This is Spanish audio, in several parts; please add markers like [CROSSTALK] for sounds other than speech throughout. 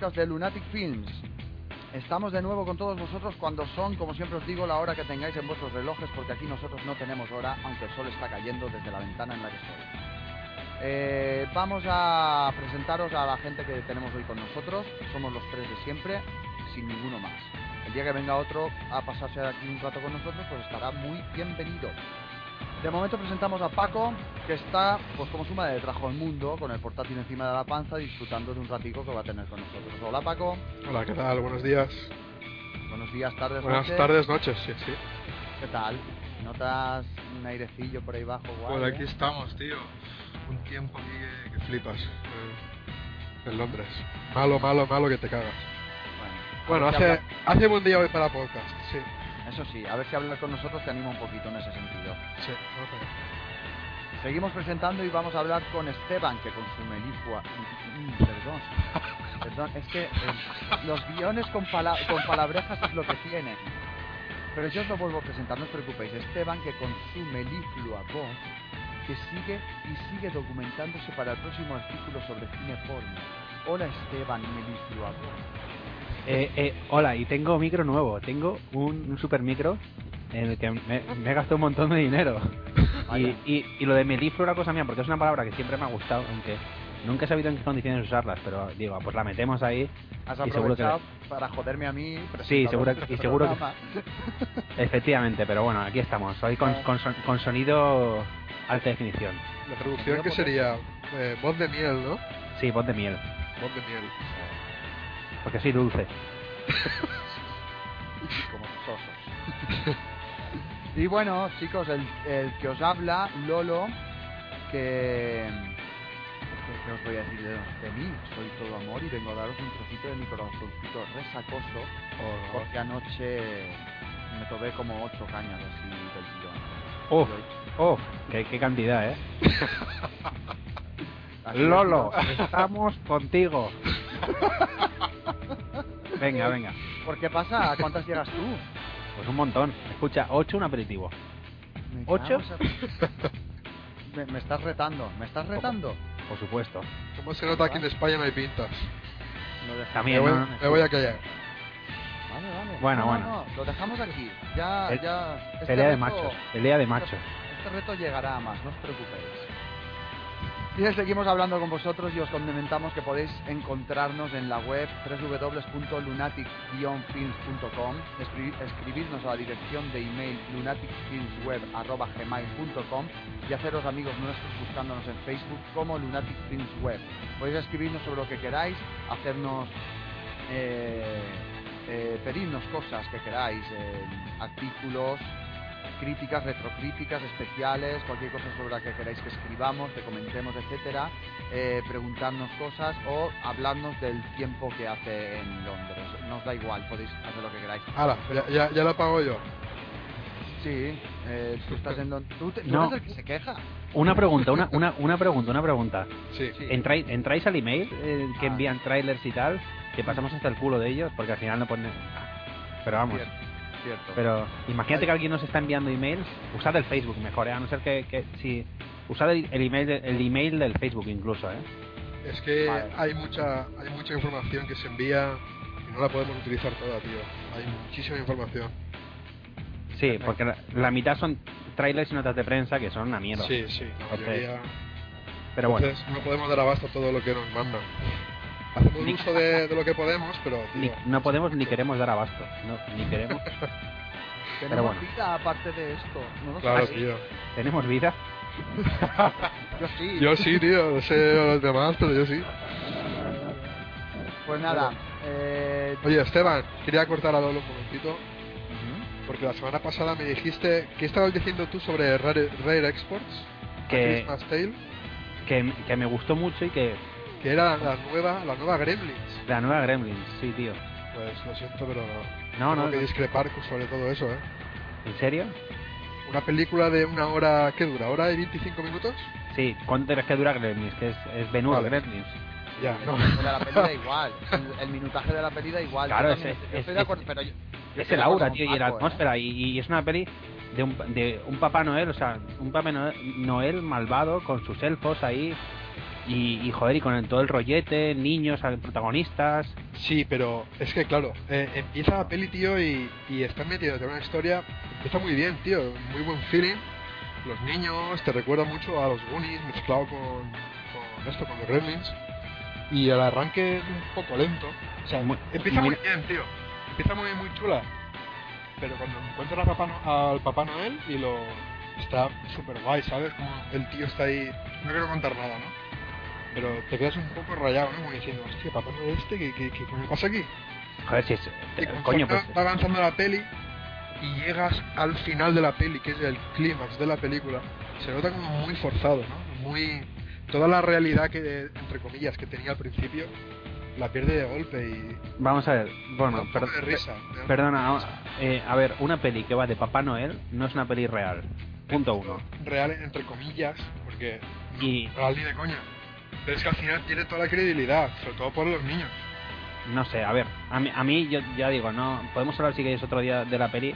podcast de Lunatic Films. Estamos de nuevo con todos vosotros cuando son, como siempre os digo, la hora que tengáis en vuestros relojes, porque aquí nosotros no tenemos hora, aunque el sol está cayendo desde la ventana en la que estoy. Eh, vamos a presentaros a la gente que tenemos hoy con nosotros. Somos los tres de siempre, sin ninguno más. El día que venga otro a pasarse aquí un rato con nosotros, pues estará muy bienvenido. De momento presentamos a Paco, que está, pues como su madre trajo al mundo, con el portátil encima de la panza, disfrutando de un ratico que va a tener con nosotros. Hola Paco. Hola, ¿qué tal? Buenos días. Buenos días, tardes, Buenas noches. tardes, noches, sí, sí. ¿Qué tal? ¿Notas un airecillo por ahí abajo? guay, Pues aquí eh? estamos, tío. Un tiempo aquí que, flipas. eh, en Londres. Malo, malo, malo que te cagas. Bueno, Bueno, hace, habla- hace buen día hoy para podcast, sí. Eso sí, a ver si hablar con nosotros te anima un poquito en ese sentido. Sí, ok. Seguimos presentando y vamos a hablar con Esteban, que con su melifua... Mm, Perdón. [LAUGHS] Perdón, es que eh, los guiones con, pala- con palabrejas es lo que tiene. Pero yo os lo vuelvo a presentar, no os preocupéis. Esteban, que con su meliflua voz, que sigue y sigue documentándose para el próximo artículo sobre cine porno. Hola Esteban, meliflua voz. Eh, eh, hola, y tengo micro nuevo. Tengo un, un super micro en el que me, me he gastado un montón de dinero. [LAUGHS] Y, y, y lo de melifluo era cosa mía, porque es una palabra que siempre me ha gustado, aunque nunca he sabido en qué condiciones usarlas, pero digo, pues la metemos ahí. Has Y seguro que- aprovechado para joderme a mí. Sí, seguro y seguro que-. [LAUGHS] Efectivamente, pero bueno, aquí estamos, hoy con, con, son- con sonido alta definición. La traducción que sería eh, voz de miel, ¿no? Sí, voz de miel, Voz de miel. Porque soy dulce. [LAUGHS] como sosos. y bueno, chicos, el, el que os habla, Lolo, que... que os voy a decir de, de mí? Soy todo amor y vengo a daros un trocito de mi corazoncito resacoso, O- porque anoche me tomé como ocho cañas así del tirón. Y- ¡Oh! ¡Qué, qué cantidad, eh! [LAUGHS] Lolo, es, estamos contigo. [LAUGHS] Venga, venga. ¿Por qué pasa? ¿A cuántas llegas tú? Pues un montón. Escucha, 8 un aperitivo. Me ¿Ocho? [LAUGHS] Me, me estás retando, ¿me estás retando? Por supuesto. ¿Cómo se nota que en España no hay pintas? Dejamos. También, me, voy, no, no, me voy a callar. Vale, vale. Bueno, No, no, bueno. no, lo dejamos aquí. Ya, El- ya. este Pelea de reto- machos. Pelea de machos. Este reto llegará a más, no os preocupéis. Seguimos hablando con vosotros y os comentamos que podéis encontrarnos en la web www.lunatic-films.com, escri- escribirnos a la dirección de email lunaticfilmsweb.gmail.com y haceros amigos nuestros buscándonos en Facebook como Lunatic Films Web. Podéis escribirnos sobre lo que queráis, hacernos eh, eh, pedirnos cosas que queráis, eh, artículos, críticas, retrocríticas, especiales, cualquier cosa sobre la que queráis que escribamos, que comentemos, etcétera, eh, preguntarnos cosas o hablarnos del tiempo que hace en Londres. Nos da igual, podéis hacer lo que queráis. Hala, ya, ya, ya lo pago yo. Sí, eh, tú estás en Londres. ¿Tú, te- tú No. eres el que se queja? Una pregunta, una, una, una pregunta, una pregunta. Sí. Sí. ¿Entráis, entráis al email eh, que Ah. envían trailers y tal? Que pasamos hasta el culo de ellos porque al final no ponen... Pero vamos, Cierto, cierto. pero imagínate que alguien nos está enviando emails, usad el Facebook mejor, ¿eh? a no ser que, que si... Usad el, el email, el email del Facebook incluso, ¿eh? Es que Vale. hay mucha hay mucha información que se envía y no la podemos utilizar toda, tío. Hay muchísima información. Sí, porque la, la mitad son trailers y notas de prensa que son una mierda. Sí, sí, la Entonces, mayoría. Pero bueno, Entonces no podemos dar abasto a todo lo que nos mandan. Hacemos Ni- uso de, de lo que podemos, pero ni- tío, no podemos ni queremos dar abasto. No, ni queremos. [LAUGHS] Tenemos bueno. vida aparte de esto. No lo claro, tío. ¿Tenemos vida? [LAUGHS] Yo sí. Yo sí, tío, no sé los demás, pero yo sí. Pues nada. Eh, Oye, Esteban, quería cortar a Lolo un momentito, porque la semana pasada me dijiste, ¿qué estabas diciendo tú sobre Rare, Rare Exports? Que, Christmas Tale, que, que me gustó mucho y que... que era la nueva, la nueva Gremlins. La nueva Gremlins, sí, tío. Pues lo siento, pero No, tengo no, que no. discrepar sobre todo eso, ¿eh? ¿En serio? Una película de una hora, ¿qué dura? ¿Hora y 25 minutos? Sí, ¿cuánto crees que dura Gremlins? Que es, es Ben Hur, Vale. Gremlins. Ya, no. de la peli da [LAUGHS] igual. El, el minutaje de la peli da igual. Claro, es- estoy de es- acuerdo, pero yo- yo Es estoy el aura, tío, y la ¿eh? atmósfera. Y, y es una peli de un, de un Papá Noel, o sea, un Papá Noel malvado con sus elfos ahí. Y, y joder, y con el- todo el rollete, niños, protagonistas. Sí, pero es que claro, eh, empieza la peli, tío, y, y está metido en una historia. Empieza muy bien, tío, muy buen feeling. Los niños te recuerda mucho a los Goonies mezclado con, con esto, con los Gremlins. Y el arranque es un poco lento. O sea, Muy- empieza muy- muy bien, tío. Empieza muy, muy chula. Pero cuando encuentran a Papá No- al Papá Noel y lo. Está súper guay, ¿sabes? Como el tío está ahí. No quiero contar nada, ¿no? Pero te quedas un poco rayado, ¿no? Como diciendo, hostia, Papá Noel este, ¿qué, qué, qué coño pasa aquí? Joder, si es. Conforme coño, pues. va avanzando la peli y llegas al final de la peli, que es el clímax de la película, se nota como muy forzado, ¿no? Muy toda la realidad que entre comillas que tenía al principio la pierde de golpe y Vamos a ver. Bueno, per- de risa. ¿no? perdona. eh, a ver, una peli que va de Papá Noel no es una peli real. Punto uno. Real entre comillas, porque no, Y- real ni de coña. Pero es que al final tiene toda la credibilidad, sobre todo por los niños. No sé, a ver, a mí, a mí yo ya digo, no podemos hablar si queréis otro día de la peli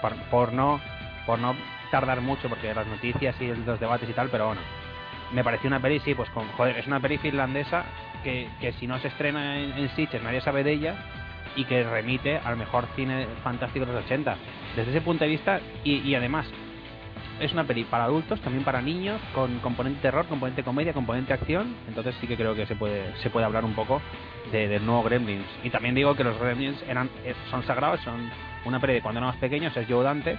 por, por no por no tardar mucho porque las noticias y los debates y tal, pero bueno, me pareció una peli sí, pues con joder, es una peli finlandesa que, que si no se estrena en, en Sitges nadie sabe de ella y que remite al mejor cine fantástico de los 80. Desde ese punto de vista y, y además es una peli para adultos, también para niños, con componente terror, componente comedia, componente acción. Entonces sí que creo que se puede se puede hablar un poco de, del nuevo Gremlins. Y también digo que los Gremlins eran eh, son sagrados, son una peli de cuando éramos pequeños, es Joe Dante.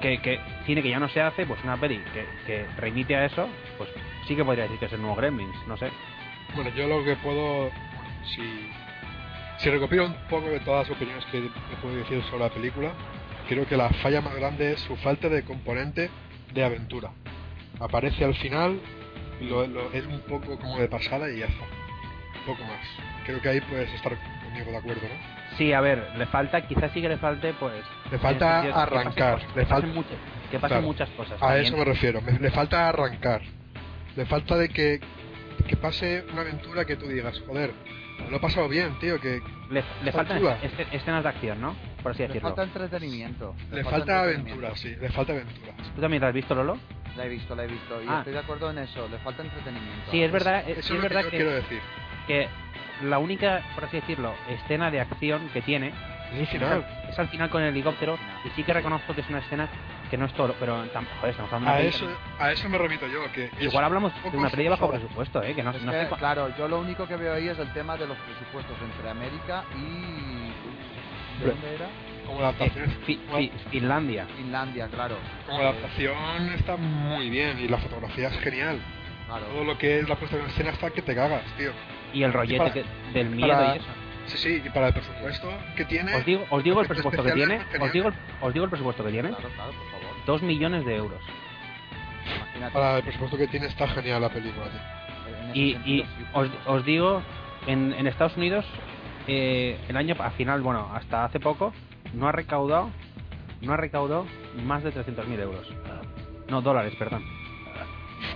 Que, que cine que ya no se hace, pues una peli que, que remite a eso, pues sí que podría decir que es el nuevo Gremlins, no sé. Bueno, yo lo que puedo, si, si recopilo un poco de todas las opiniones que he podido decir sobre la película, creo que la falla más grande es su falta de componente de aventura. Aparece al final, lo, lo- es un poco como de pasada y ya está. Un poco más. Creo que ahí puedes estar conmigo de acuerdo, ¿no? Sí, a ver, le falta, quizás sí que le falte, pues... Le falta sentido de que arrancar, pasen le que pasen falta- muchas, que pasen Claro. muchas cosas. A también. eso me refiero. Me- le falta arrancar. Le falta de que, que pase una aventura que tú digas, joder, lo he pasado bien, tío, que Le, le faltan escenas de acción, ¿no? Por así Le decirlo. falta entretenimiento. le falta entretenimiento. aventura, sí, le falta aventura. ¿Tú también la has visto, Lolo? La he visto, la he visto. Y Ah. estoy de acuerdo en eso. Le falta entretenimiento. Sí, es verdad, Eso es, es sí lo es que verdad yo que, quiero decir. que la única, por así decirlo, escena de acción que tiene Es es final. es al final con el helicóptero y sí que reconozco que es una escena que no es todo, pero tam- joder, estamos hablando A de eso, a eso me remito yo, que es- Igual hablamos de una peli bajo sobra. presupuesto, ¿eh? Que no, Es no que, sé claro, yo lo único que veo ahí es el tema de los presupuestos entre América y... ¿De dónde era? como la adaptación, eh, Fi- Fi- Finlandia. Finlandia, claro. como la adaptación está muy bien y la fotografía es genial. Claro. Todo lo que es la puesta en escena está que te cagas, tío. Y el rollete para- que- del miedo para- y eso. Sí, sí, y para el presupuesto que tiene, Os digo, os digo el [LAUGHS] presupuesto que tiene. Os digo, os digo el presupuesto que tiene. Claro, claro, por favor. Dos millones de euros. Imagínate. para el presupuesto que tiene está genial la película, Y, sentido, y sí, os, os digo, en, en Estados Unidos, eh, el año al final, bueno, hasta hace poco, no ha recaudado, no ha recaudado más de 300.000 euros. No, dólares, perdón.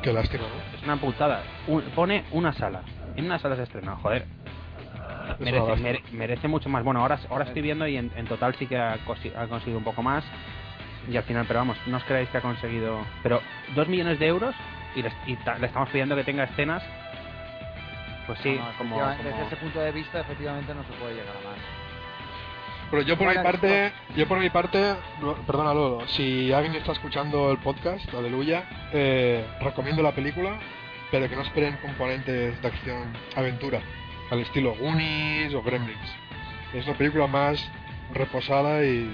Qué lástima, ¿no? Es una putada. Un- pone una sala. En una sala se estrena, joder. Merece, mere- merece mucho más. Bueno, ahora, ahora estoy viendo y en, en total sí que ha conseguido un poco más. Y al final, pero vamos, no os creáis que ha conseguido. Pero dos millones de euros y, les- y ta- le estamos pidiendo que tenga escenas. Pues sí, No, no, como, efectivamente, como- Desde ese punto de vista, efectivamente, no se puede llegar a más. Pero yo por Bueno, mi parte, yo por mi parte, perdona Lolo, si alguien está escuchando el podcast, aleluya, eh, recomiendo la película, pero que no esperen componentes de acción aventura, al estilo Goonies o Gremlins. Es una película más reposada y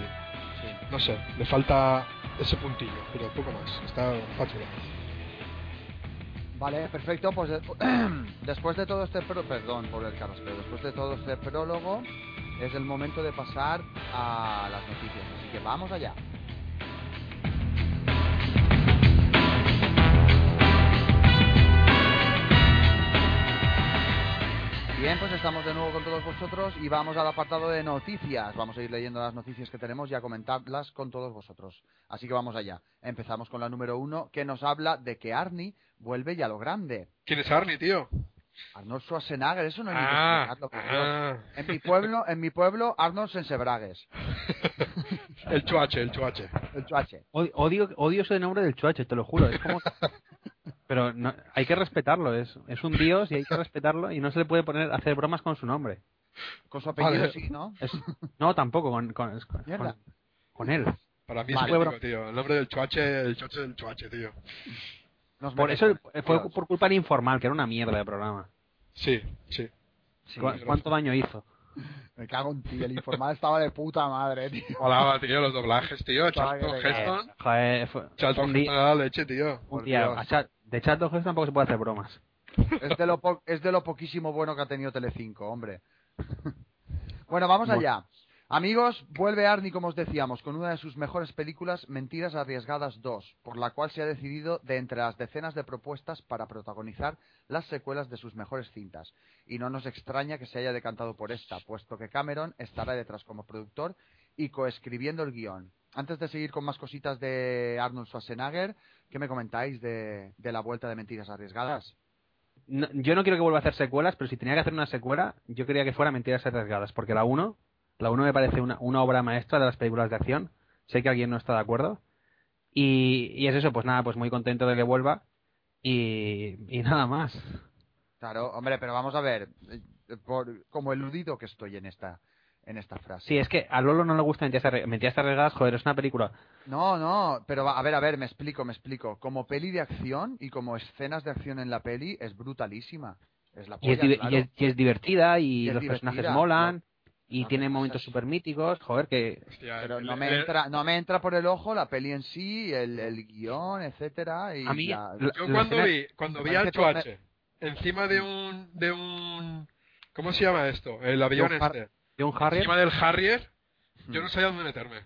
no sé, le falta ese puntillo, pero poco más, está fácil. Vale, perfecto. Pues eh, [CLEARS THROAT] después de todo este pro- perdón por el carraspeo, después de todo este prólogo, es el momento de pasar a las noticias. Así que vamos allá. Bien, pues estamos de nuevo con todos vosotros y vamos al apartado de noticias. Vamos a ir leyendo las noticias que tenemos y a comentarlas con todos vosotros. Así que vamos allá. Empezamos con la número uno, que nos habla de que Arnie vuelve ya a lo grande. ¿Quién es Arnie, tío? Arnold Schwarzenegger, eso no hay ni que Ah, explicarlo, ah. En mi pueblo, en mi pueblo, Arnold Sensebragues, [LAUGHS] el chuache, el chuache. el chuache. Odio, odio, odio ese nombre del chuache, te lo juro. Es como. [LAUGHS] Pero no, hay que respetarlo, es, es un dios y hay que respetarlo y no se le puede poner hacer bromas con su nombre. Con su apellido Vale. sí, ¿no? Es- no, tampoco, con, con, con, él. Para mí Vale. es mítico, tío. El nombre del chuache, el choche del chuache, tío. Nos Por eso fue Dios. por culpa del informal, que era una mierda de programa. Sí, sí. Sí, ¿Cu- ¿Cuánto daño hizo? me cago en ti. El informal estaba de puta madre, tío. Molaba, tío, los doblajes, tío. Charlton. Heston. Joder, fue- Charlton Heston la leche, tío. un por día a Chat- de chat Heston tampoco se puede hacer bromas. Es de, lo po- es de lo poquísimo bueno que ha tenido Telecinco, hombre. [LAUGHS] bueno, vamos allá. Amigos, vuelve Arnie, como os decíamos, con una de sus mejores películas, Mentiras Arriesgadas 2, por la cual se ha decidido de entre las decenas de propuestas para protagonizar las secuelas de sus mejores cintas. Y no nos extraña que se haya decantado por esta, puesto que Cameron estará detrás como productor y coescribiendo el guion. Antes de seguir con más cositas de Arnold Schwarzenegger, ¿qué me comentáis de, de la vuelta de Mentiras Arriesgadas? No- yo no quiero que vuelva a hacer secuelas, pero si tenía que hacer una secuela, yo quería que fuera Mentiras Arriesgadas, porque la 1, la 1 me parece una, una obra maestra de las películas de acción. Sé que alguien no está de acuerdo. Y, y es eso, pues nada, pues muy contento de que vuelva. Y, y nada más. Claro, hombre, pero vamos a ver, eh, por, como eludido que estoy en esta, en esta frase. Sí, es que a Lolo no le gusta Mentiras Arriesgadas, joder, es una película. No, no, pero va- a ver, a ver, me explico, me explico. Como peli de acción y como escenas de acción en la peli es brutalísima. Es la Y es, polla, diver- claro. y es- y es divertida y, Y es los divertida, personajes molan. Y Lo tiene momentos súper míticos, joder, que Hostia, Pero el- no me el- entra, no me entra por el ojo la peli en sí, el, el guion, etcétera. Y A mí, la- la- Yo la cuando escena- vi, cuando me vi al todo- chuache encima de un, de un, ¿cómo se llama esto? El avión este. De un Harrier, Encima del Harrier, Hmm. yo no sabía dónde meterme.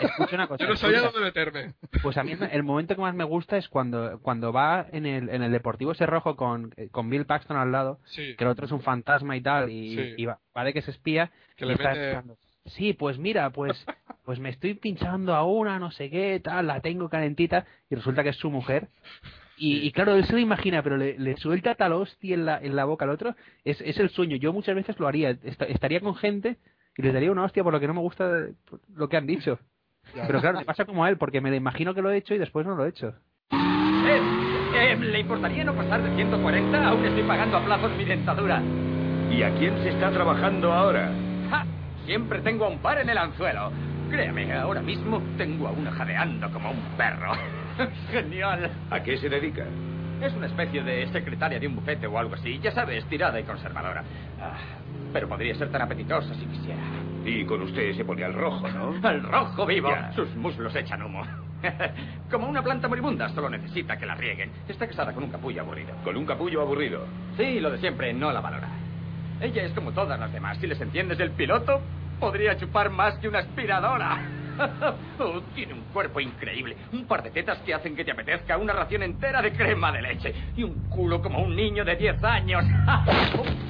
escucha una [LAUGHS] cosa. Yo no sabía escucha. dónde meterme. Pues a mí el momento que más me gusta es cuando, cuando va en el, en el Deportivo ese rojo con, eh, con Bill Paxton al lado, Sí, que el otro es un fantasma y tal, y, Sí. y va, va de que se espía. que y le está mete... Sí, pues mira, pues, [LAUGHS] pues me estoy pinchando a una, no sé qué, tal, la tengo calentita, y resulta que es su mujer. Y, Sí. y claro, él se lo imagina, pero le, le suelta tal hostia en la, en la boca al otro. Es, es el sueño. Yo muchas veces lo haría. Est- estaría con gente y les daría una hostia por lo que no me gusta lo que han dicho. Pero claro, me pasa como a él, porque me lo imagino que lo he hecho y después no lo he hecho. Eh, eh, ¿Le importaría no pasar de 140? Aún estoy pagando a plazos mi dentadura. ¿Y a quién se está trabajando ahora? ¡Ja! Siempre tengo un par en el anzuelo. Créame, ahora mismo tengo a una jadeando como un perro. [LAUGHS] Genial. ¿A qué se dedica? Es una especie de secretaria de un bufete o algo así. Ya sabes, tirada y conservadora. Ah, pero podría ser tan apetitosa si quisiera. Y con usted se pone al rojo, ¿no? [LAUGHS] ¡Al rojo vivo! Ya. Sus muslos echan humo. [LAUGHS] Como una planta moribunda, solo necesita que la rieguen. Está casada con un capullo aburrido. Con un capullo aburrido. Sí, lo de siempre no la valora. Ella es como todas las demás. Si les entiendes el piloto, podría chupar más que una aspiradora. [LAUGHS] Oh, tiene un cuerpo increíble. Un par de tetas que hacen que te apetezca una ración entera de crema de leche. Y un culo como un niño de 10 años. [LAUGHS]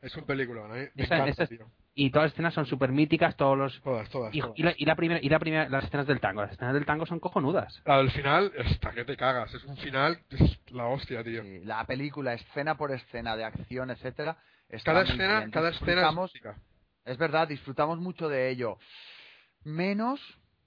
Es un película, ¿no? Me Esa- encanta, esa es- tío. Y todas las escenas son súper míticas, todos los... Todas, todas, Y, todas. y la, y la primera, y la primera, las escenas del tango. Las escenas del tango son cojonudas. La del final, hasta que te cagas. Es un final, es la hostia, tío. Sí, la película, escena por escena, de acción, etcétera. está Cada escena, cada escena es Disfrutamos- mítica. Es verdad, disfrutamos mucho de ello. Menos,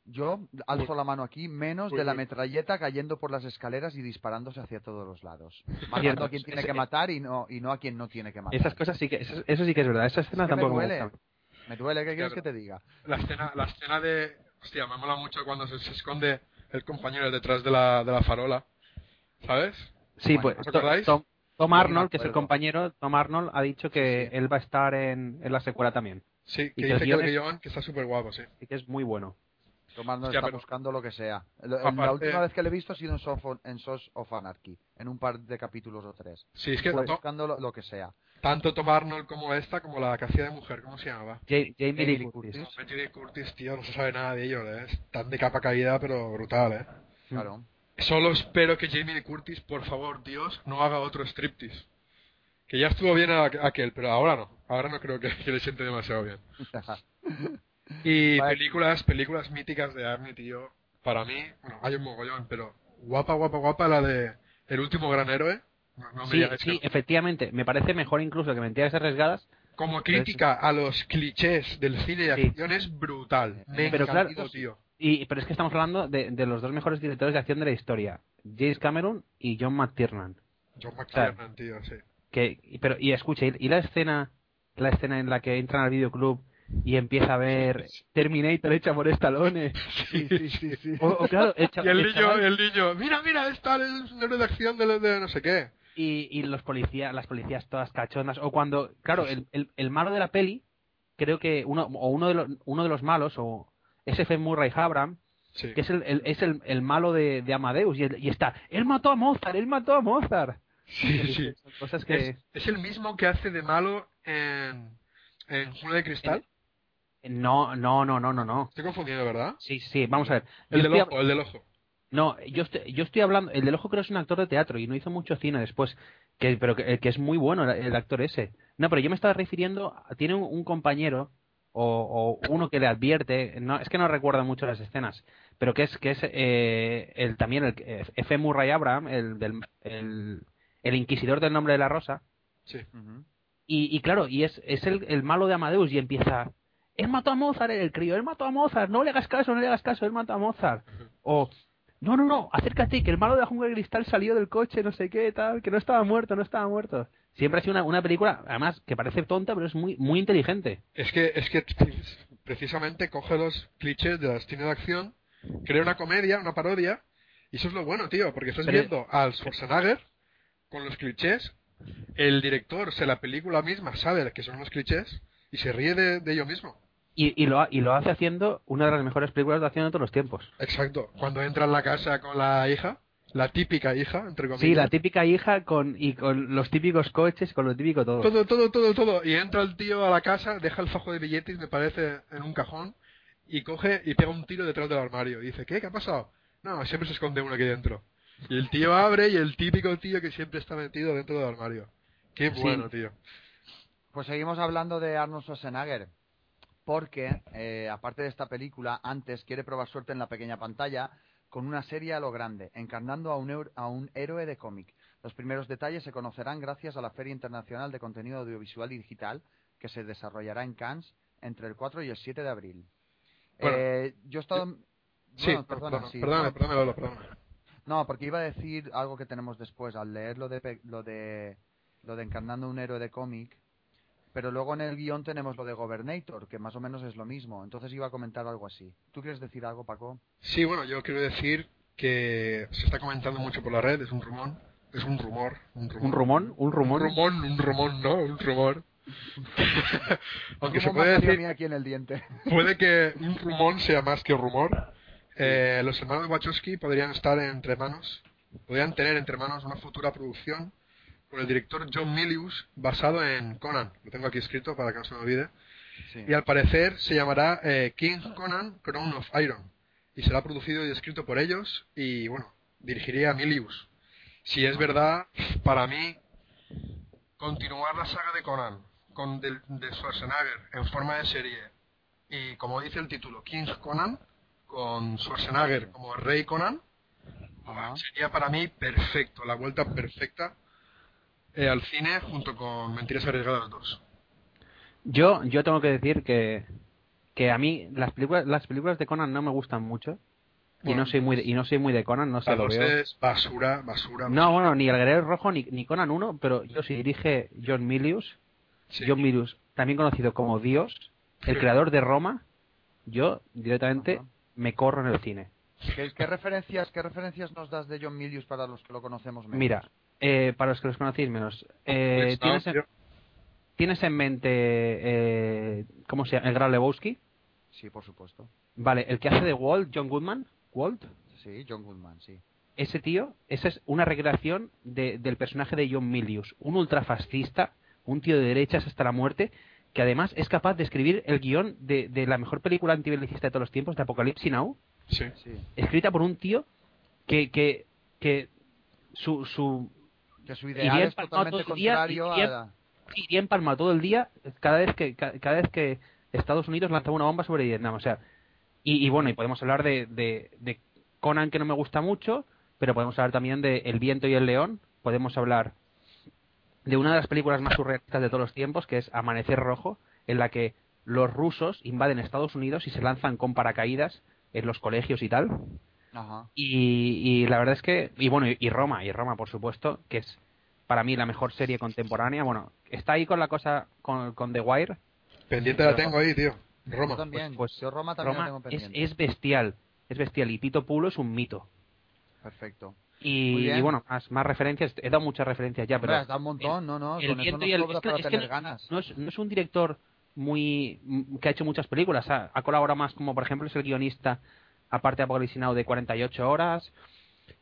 yo alzo la mano aquí, menos de la metralleta cayendo por las escaleras y disparándose hacia todos los lados. Matando a quien tiene que matar y no, y no a quien no tiene que matar. Esas cosas sí que... Eso, eso sí que es verdad. Esa escena Es que tampoco me duele. gusta. Me duele, ¿qué quieres Claro. que te diga? La escena, la escena de... Hostia, me mola mucho cuando se, se esconde el compañero detrás de la, de la farola. ¿Sabes? Sí, Bueno, pues ¿os To- acordáis? Tom, Tom Arnold, que es el compañero, Tom Arnold ha dicho que sí. él va a estar en, en la secuela también. Sí, Y que dice que el guion que está súper guapo, sí. Así que es muy bueno. Tomando Hostia, está pero- buscando lo que sea. Lo- Aparte- La última vez que le he visto ha sido en, Sofo- en Sos of Anarchy, en un par de capítulos o tres. Sí, es que Está to- buscando lo, lo que sea. tanto Tom Arnold como esta, como la que hacía de mujer, ¿cómo se llamaba? Ja- Jamie Jamie Lee Curtis. Betty Lee Curtis, tío, no se sabe nada de ellos, ¿eh? Están de capa caída, pero brutal, ¿eh? Claro. Solo espero que Jamie Lee Curtis, por favor, Dios, no haga otro striptease. Que ya estuvo bien aquel, pero ahora no. Ahora no creo que, que le siente demasiado bien. [LAUGHS] Y Vale. películas, películas míticas de Arnie, tío. Para mí, bueno, hay un mogollón, pero guapa, guapa, guapa la de El último gran héroe. No, no me Sí, que sí, efectivamente. Me parece mejor incluso que Mentiras Arriesgadas. Como crítica a los clichés del cine de Sí. acción es brutal. Me Pero encantó, claro- tío. Y, pero es que estamos hablando de, de los dos mejores directores de acción de la historia. James Cameron y John McTiernan. John McTiernan, tío, sí. Que, y- pero, y escucha, y, la escena, la escena en la que entran al videoclub y empieza a ver Terminator hecha por Stallone. [LAUGHS] Sí, sí, sí, sí. [LAUGHS] O, claro, Y el niño, chaval- el niño, mira, mira, está el héroe de acción de, de no sé qué. y, y los policías, las policías todas cachondas. O cuando, claro, el, el, el malo de la peli, creo que uno, o uno de los, uno de los malos, o es F. Murray Abraham, Sí. que es el, el- es el, el malo de, de Amadeus, y, el- y está, él mató a Mozart, él mató a Mozart. Sí, sí. Son cosas que... Es, es el mismo que hace de malo en, en de Cristal. No, no, no, no, no, no. Estoy confundiendo, ¿verdad? Sí, sí, vamos a ver. El Yo del estoy ojo, el del ojo. No, yo estoy, yo estoy hablando. El del ojo creo que es un actor de teatro y no hizo mucho cine después. Que, pero que, que es muy bueno el, el actor ese. No, pero yo me estaba refiriendo. a- Tiene un, un compañero o, o uno que le advierte. No, es que no recuerdo mucho las escenas. Pero que es que es eh, el también el eh, F. Murray Abraham, el del el, el inquisidor del nombre de la rosa. Sí. Y, y claro, y es, es el, el malo de Amadeus y empieza, él mató a Mozart, el crío, él mató a Mozart, no le hagas caso, no le hagas caso, él mató a Mozart. O, no, no, no, acércate, que el malo de la jungla de cristal salió del coche, no sé qué, tal, que no estaba muerto, no estaba muerto. Siempre ha sido una, una película, además, que parece tonta, pero es muy, muy inteligente. Es que, es que precisamente coge los clichés de las cine de acción, crea una comedia, una parodia, y eso es lo bueno, tío, porque estás Pero- viendo al Schwarzenegger con los clichés, el director, se la película misma sabe que son los clichés, y se ríe de, de ello mismo. Y, y, lo, y lo hace haciendo una de las mejores películas de acción de todos los tiempos. Exacto. Cuando entra en la casa con la hija, la típica hija, entre comillas. Sí, la típica hija con, y con los típicos coches, con lo típico todo. Todo, todo, todo, todo. Y entra el tío a la casa, deja el fajo de billetes, me parece, en un cajón, y coge y pega un tiro detrás del armario. Y dice, ¿qué? ¿Qué ha pasado? No, siempre se esconde uno aquí dentro. Y el tío abre y el típico tío que siempre está metido dentro del armario. Qué Sí. bueno, tío. Pues seguimos hablando de Arnold Schwarzenegger. Porque, eh, aparte de esta película, antes quiere probar suerte en la pequeña pantalla con una serie a lo grande, encarnando a un, a un héroe de cómic. Los primeros detalles se conocerán gracias a la Feria Internacional de Contenido Audiovisual y Digital, que se desarrollará en Cannes entre el 4 y el 7 de abril. Bueno, Eh, yo he estado... Sí, bueno, perdona, perdona, sí. perdóname. No, porque iba a decir algo que tenemos después, al leer lo de, pe- lo de, lo de encarnando un héroe de cómic, pero luego en el guion tenemos lo de Governator, que más o menos es lo mismo, entonces iba a comentar algo así. ¿Tú quieres decir algo, Paco? Sí, bueno, yo quiero decir que se está comentando mucho por la red, es un rumor, es un rumor, un rumor. ¿Un rumón? ¿Un rumón? Un rumón, un rumón, no, un rumor. [LAUGHS] Aunque se puede decir, mí aquí en el diente. puede que un rumón sea más que rumor. Eh, los hermanos Wachowski podrían estar entre manos, podrían tener entre manos una futura producción con el director John Milius basado en Conan. Lo tengo aquí escrito para que no se me olvide. Sí. Y al parecer se llamará eh, King Conan Crown of Iron. Y será producido y escrito por ellos. Y bueno, dirigiría a Milius. Si es verdad, para mí, continuar la saga de Conan con de, Schwarzenegger en forma de serie. Y como dice el título, King Conan, con Schwarzenegger como Rey Conan, Ajá. sería para mí perfecto, la vuelta perfecta eh, al cine junto con Mentiras Arriesgadas 2. Yo, yo tengo que decir que, que a mí las películas, las películas de Conan no me gustan mucho. Y Bueno, no soy muy de, y no soy muy de Conan, no sé lo 2 veo. es basura, basura. No, bueno, ni el Guerrero Rojo ni, ni Conan 1, pero yo sí dirige John Milius. Sí. John Milius, también conocido como Dios, el Sí. creador de Roma. Yo directamente Ajá. Me corro en el cine. ¿Qué, qué referencias, ¿Qué referencias nos das de John Milius para los que lo conocemos menos? Mira, eh, para los que los conocéis menos, eh, Pues, ¿tienes, en, tienes en mente, eh, ¿cómo se llama? El Gran Lebowski. Sí, por supuesto. Vale, el que hace de Walt, John Goodman. Walt. Sí, John Goodman, sí. ese tío, esa es una recreación de- del personaje de John Milius, un ultrafascista, un tío de derechas hasta la muerte, que además es capaz de escribir el guion de, de la mejor película antibelicista de todos los tiempos, de Apocalipsis Now, Sí. Escrita por un tío que, que, que su, su Que su Iría ideal es totalmente todo el día, contrario iría- a... la- iría empalmado todo el día cada vez que ca- cada vez que Estados Unidos lanzaba una bomba sobre Vietnam, o sea, y, y bueno, y podemos hablar de, de, de Conan que no me gusta mucho, pero podemos hablar también de El viento y el león, podemos hablar de una de las películas más surrealistas de todos los tiempos, que es Amanecer Rojo, en la que los rusos invaden Estados Unidos y se lanzan con paracaídas en los colegios y tal. Ajá. Y, y la verdad es que, y bueno, y Roma, y Roma, por supuesto, que es para mí la mejor serie contemporánea. Bueno, está ahí con la cosa con, con The Wire. Pendiente la tengo ahí, tío. Yo Roma. también. Pues- Yo Roma también la Roma tengo es, pendiente. es bestial, es bestial. Y Tito Pulo es un mito. Perfecto. Y, bueno, más, más referencias, he dado muchas referencias ya, pero Hombre, has dado un montón, no, no. el Con eso y el- es que- para es tener no- ganas. no es, no es un director muy que ha hecho muchas películas, ha, ha colaborado más como por ejemplo es el guionista aparte de Apocalipsis Now de 48 horas.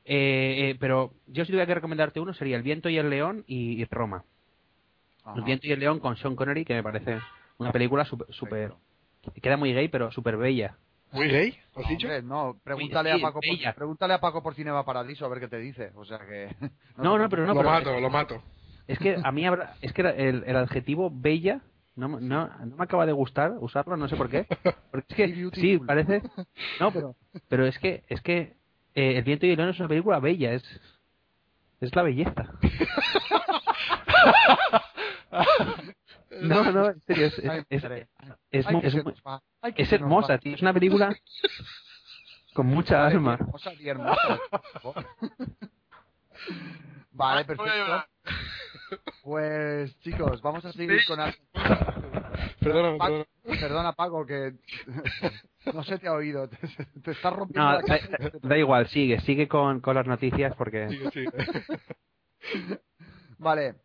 Eh, eh, pero yo si tuviera que recomendarte uno sería El viento y el león y, y Roma. Ajá. El viento y el león con Sean Connery que me parece una película súper Perfecto. queda muy gay pero súper bella. ¿Muy gay? ¿Has No, dicho? hombre, no, pregúntale a Paco por, pregúntale a Paco por Cinema Paradiso a ver qué te dice, o sea que [LAUGHS] No, no, pero no, lo pero- mato, lo mato. Es que a mí habrá- es que el, el adjetivo bella no, me- no, no me acaba de gustar usarlo, no sé por qué. Porque es que sí, parece. No, pero pero es que es que eh, El viento y el león es una película bella, es es la belleza. [LAUGHS] [LAUGHS] No, no, en serio, es, es, es, madre. es Ay, mu- que es se mu- nos va. Ay, que es hermosa, tío. Es una película con mucha Vale, alma. hermosa, hermosa. Vale, Voy a perfecto. Pues chicos, vamos a seguir con algo. Perdóname, Paco, perdona Paco que no se te ha oído, te, te estás rompiendo No, la da, igual, sigue, sigue con, con las noticias porque Sigue, sigue. Vale.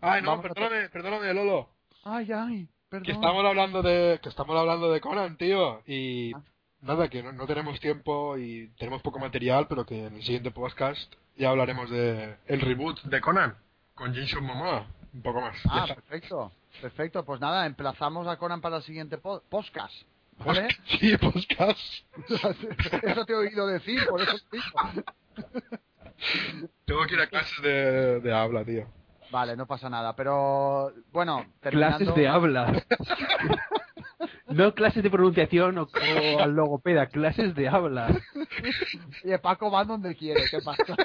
Ay, no, perdóname, perdóname, Lolo. Ay, ay, perdón. Que estamos hablando de que estamos hablando de Conan, tío, y Ah. nada, que no, no tenemos tiempo y tenemos poco material, pero que en el siguiente podcast ya hablaremos de el reboot de Conan con Jason Momoa, un poco más. Ya Ah, está. perfecto. Perfecto, pues nada, emplazamos a Conan para el siguiente po- podcast. ¿Vale? [LAUGHS] Sí, podcast. [LAUGHS] eso te he oído decir, por eso te digo. [LAUGHS] Tengo que ir a clases de, de habla, tío. Vale, no pasa nada, pero bueno, terminando... clases de habla. No clases de pronunciación o, o al logopeda, clases de habla. Oye, Paco va donde quiere, ¿qué pasa?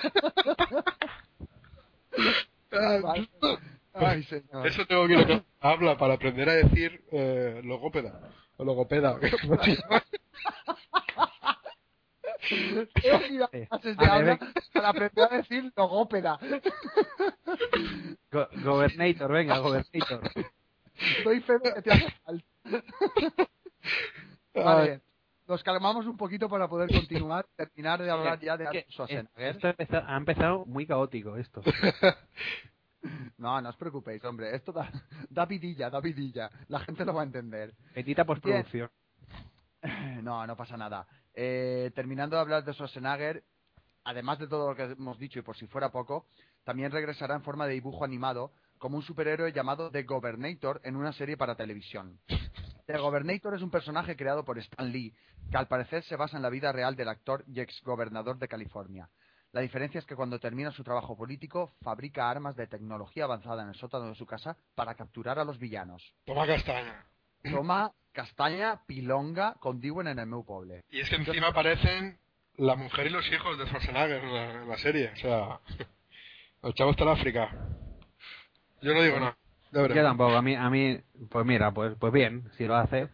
Vale. Ay, señor. Eso tengo que ir a habla para aprender a decir eh, logópeda. O logopeda. [LAUGHS] He Sí. clases de A habla para aprender a decir logópeda. Go- gobernator, venga, gobernator. Doy fe de que te hace falta. Vale, nos calmamos un poquito para poder continuar, terminar de hablar ya de Schwarzenegger. Esto ha empezado, ha empezado muy caótico, esto. No, no os preocupéis, hombre, esto da, da vidilla, da vidilla. La gente lo va a entender. Petita postproducción. No, no pasa nada. Eh, terminando de hablar de Schwarzenegger, además de todo lo que hemos dicho y por si fuera poco, también regresará en forma de dibujo animado como un superhéroe llamado The Governator en una serie para televisión. The Governator es un personaje creado por Stan Lee, que al parecer se basa en la vida real del actor y ex gobernador de California. La diferencia es que cuando termina su trabajo político, fabrica armas de tecnología avanzada en el sótano de su casa para capturar a los villanos. Toma castaña. Toma castanya, pilonga, con diuen en el meu poble. Y es que encima aparecen la mujer y los hijos de Schwarzenegger en la, en la serie. O sea, el chavo está en África. Yo no digo nada. Ya Yo tampoco, a mí, a mí, pues mira, pues, pues bien, si lo hace.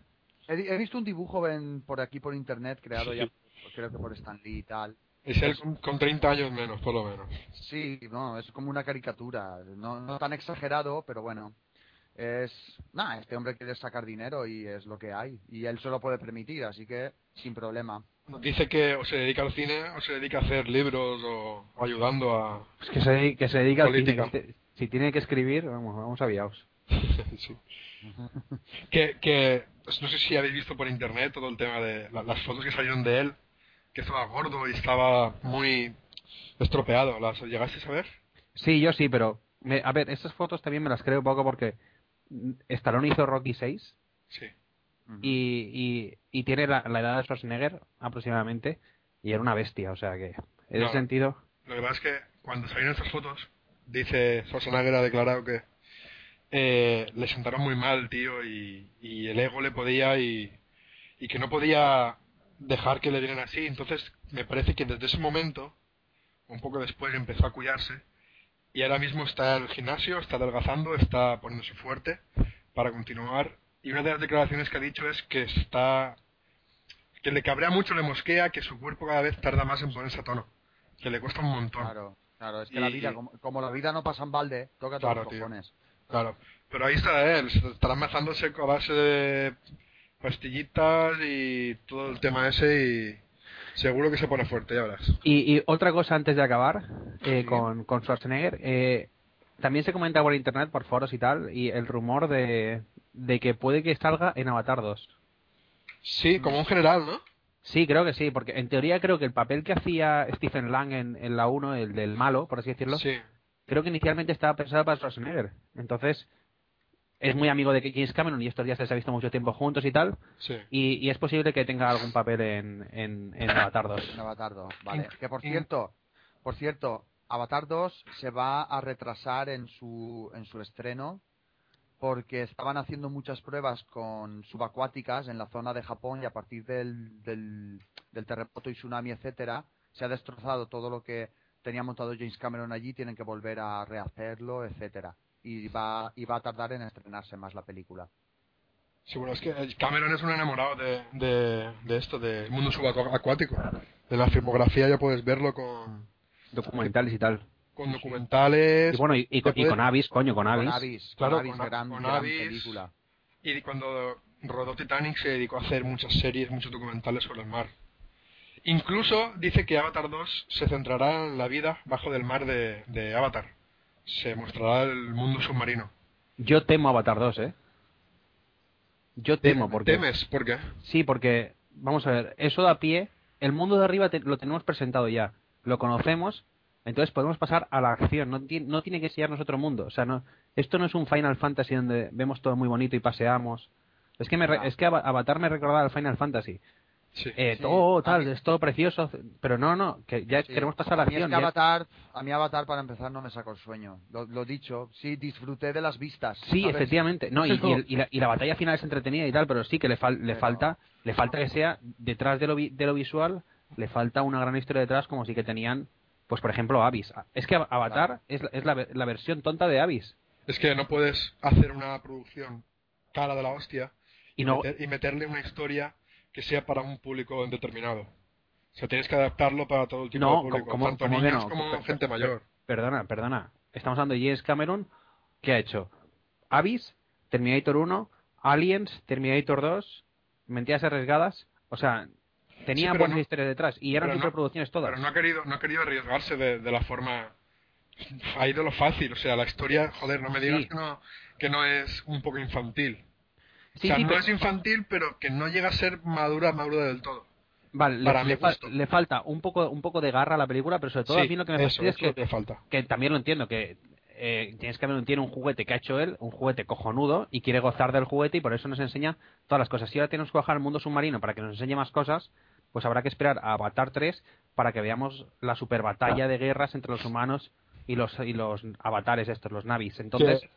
He, he visto un dibujo en- por aquí por internet creado ya, por- creo que por Stan Lee y tal. Es él con, con 30 años menos, por lo menos. Sí, no, es como una caricatura, no, no tan exagerado, pero bueno. Es, nada, este hombre quiere sacar dinero y es lo que hay. Y él se lo puede permitir, así que sin problema. Dice que o se dedica al cine o se dedica a hacer libros o, o ayudando a... Pues que se, que se dedica al Política. cine. que te- Si tiene que escribir, vamos, vamos aviados. [LAUGHS] Sí. que, que no sé si habéis visto por internet todo el tema de la- las fotos que salieron de él, que estaba gordo y estaba muy estropeado. ¿Las llegasteis a ver? Sí, yo sí, pero... me- a ver, estas fotos también me las creo poco porque Stallone hizo Rocky 6 Sí. y, y, y tiene la, la edad de Schwarzenegger aproximadamente y era una bestia, o sea que en No. ese sentido... Lo que pasa es que cuando salieron estas fotos, dice Schwarzenegger ha declarado que eh, le sentaron muy mal, tío, y, y el ego le podía y, y que no podía dejar que le dieran así. Entonces, me parece que desde ese momento, un poco después, empezó a cuidarse y ahora mismo está en el gimnasio, está adelgazando, está poniéndose fuerte para continuar. Y una de las declaraciones que ha dicho es que está que le cabrea mucho, le mosquea que su cuerpo cada vez tarda más en ponerse a tono. Que le cuesta un montón. Claro, claro, es que la vida, como, como la vida no pasa en balde, toca todos Claro, los tío. cojones. Claro. Pero ahí está él, estará mazándose a base de pastillitas y todo el tema ese y seguro que se pone fuerte, ya verás. Y, y otra cosa antes de acabar eh, con, con Schwarzenegger, eh, también se comenta por internet, por foros y tal, y el rumor de, de que puede que salga en Avatar 2. Sí, como un general, ¿no? Sí, creo que sí, porque en teoría creo que el papel que hacía Stephen Lang en, en la 1, el del malo, por así decirlo, Sí. creo que inicialmente estaba pensado para Schwarzenegger. Entonces, es muy amigo de James Cameron y estos días se ha visto mucho tiempo juntos y tal, Sí. y, y es posible que tenga algún papel en, en, en Avatar 2. En Avatar 2, vale. Que por cierto, por cierto, Avatar 2 se va a retrasar en su, en su estreno porque estaban haciendo muchas pruebas con subacuáticas en la zona de Japón y a partir del, del, del terremoto y tsunami, etcétera, se ha destrozado todo lo que tenía montado James Cameron allí, tienen que volver a rehacerlo, etcétera. Y va, y va a tardar en estrenarse más la película. Sí, bueno, es que Cameron es un enamorado de, de, de esto, del mundo subacuático. De la filmografía ya puedes verlo con, Documentales y tal. con documentales. Y bueno, y, y y con Avis, coño, con Avis. Con Avis, Claro, con Avis, con A- gran, con gran Avis. película. Y cuando rodó Titanic se dedicó a hacer muchas series, muchos documentales sobre el mar. Incluso dice que Avatar 2 se centrará en la vida bajo del mar de, de Avatar. Se mostrará el mundo submarino. Yo temo Avatar 2, ¿eh? Yo temo, porque... ¿Temes? ¿Por qué? Sí, porque, vamos a ver, eso da pie. El mundo de arriba te- lo tenemos presentado ya. Lo conocemos, entonces podemos pasar a la acción. No, ti- no tiene que enseñarnos otro mundo. O sea, no, esto no es un Final Fantasy donde vemos todo muy bonito y paseamos. Es que, me Ah. es que Ava- Avatar me recordaba al Final Fantasy. Sí. Eh, Sí, todo a tal, mí- es todo precioso. Pero no, no, que ya Sí. queremos pasar a la a mí es que Avatar, a mí Avatar para empezar no me sacó el sueño. Lo, lo dicho, sí, disfruté de las vistas. Sí, ¿sabes? efectivamente. No, y, y Pero- el- y la, y la batalla final es entretenida y tal, pero sí que le, fal- le Pero- falta le falta que sea detrás de lo, vi- de lo visual, le falta una gran historia detrás, como si que tenían, pues por ejemplo, Avis. Es que Av- Avatar es, la- es la, ve- la versión tonta de Avis. Es que no puedes hacer una producción cara de la hostia Y no, meter- y meterle una historia que sea para un público determinado. O sea, tienes que adaptarlo para todo el tipo No, de público, tanto niños no. como Per- gente mayor. perdona, perdona. Estamos hablando de James Cameron, que ha hecho Avis, Terminator 1, Aliens, Terminator 2, Mentiras arriesgadas. O sea, tenía Sí, buenas no- historias detrás y eran superproducciones todas. Pero no ha querido, no ha querido arriesgarse de, de la forma. Ha ido lo fácil, o sea, la historia, joder, no me digas Sí. que, no, que no es un poco infantil. Sí, o sea, sí, no pero- es infantil, pero que no llega a ser madura, madura del todo. Vale, le- para le, fa- falta un poco un poco de garra a la película, pero sobre todo Sí, a mí lo que me eso, fastidia es eso es lo que, que falta. que también lo entiendo, que eh, James Cameron tiene un juguete que ha hecho él, un juguete cojonudo, y quiere gozar del juguete y por eso nos enseña todas las cosas. Si ahora tenemos que bajar al mundo submarino para que nos enseñe más cosas, pues habrá que esperar a Avatar 3 para que veamos la super batalla de guerras entre los humanos y los y los avatares estos, los navis. Entonces, Que-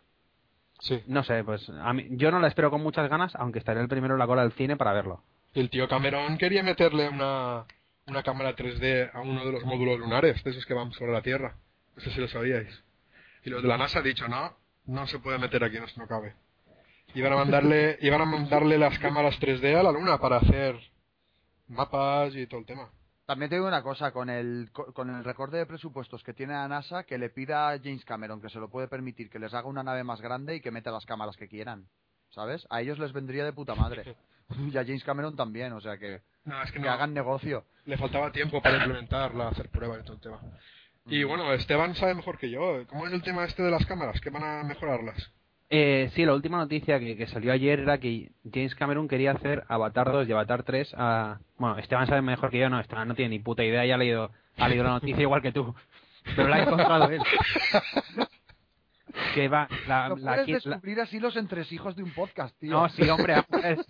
Sí. no sé, pues a mí, yo no la espero con muchas ganas, aunque estaré el primero en la cola del cine para verlo. El tío Cameron quería meterle una, una cámara 3D a uno de los módulos lunares, de esos que van sobre la Tierra. No sé si lo sabíais. Y los de la NASA han dicho, no, no se puede meter aquí, no, no cabe. Iban a mandarle, [LAUGHS] iban a mandarle las cámaras 3D a la Luna para hacer mapas y todo el tema. También te digo una cosa, con el, co- con el recorte de presupuestos que tiene la NASA, que le pida a James Cameron, que se lo puede permitir, que les haga una nave más grande y que meta las cámaras que quieran. ¿Sabes? A ellos les vendría de puta madre. [LAUGHS] Y a James Cameron también, o sea que, No, es que que no, hagan negocio. le faltaba tiempo para implementarla, hacer pruebas y todo el tema. Y bueno, Esteban sabe mejor que yo. ¿Cómo es el tema este de las cámaras? ¿Que van a mejorarlas? Eh, sí, la última noticia que, que salió ayer era que James Cameron quería hacer Avatar 2 y Avatar 3 a... Bueno, Esteban sabe mejor que yo, no, Esteban no tiene ni puta idea, ya ha leído, ha leído la noticia igual que tú, pero la ha encontrado él. que va, la, Lo la- puedes la- descubrir así los entresijos de un podcast, tío. No, sí, hombre, es, es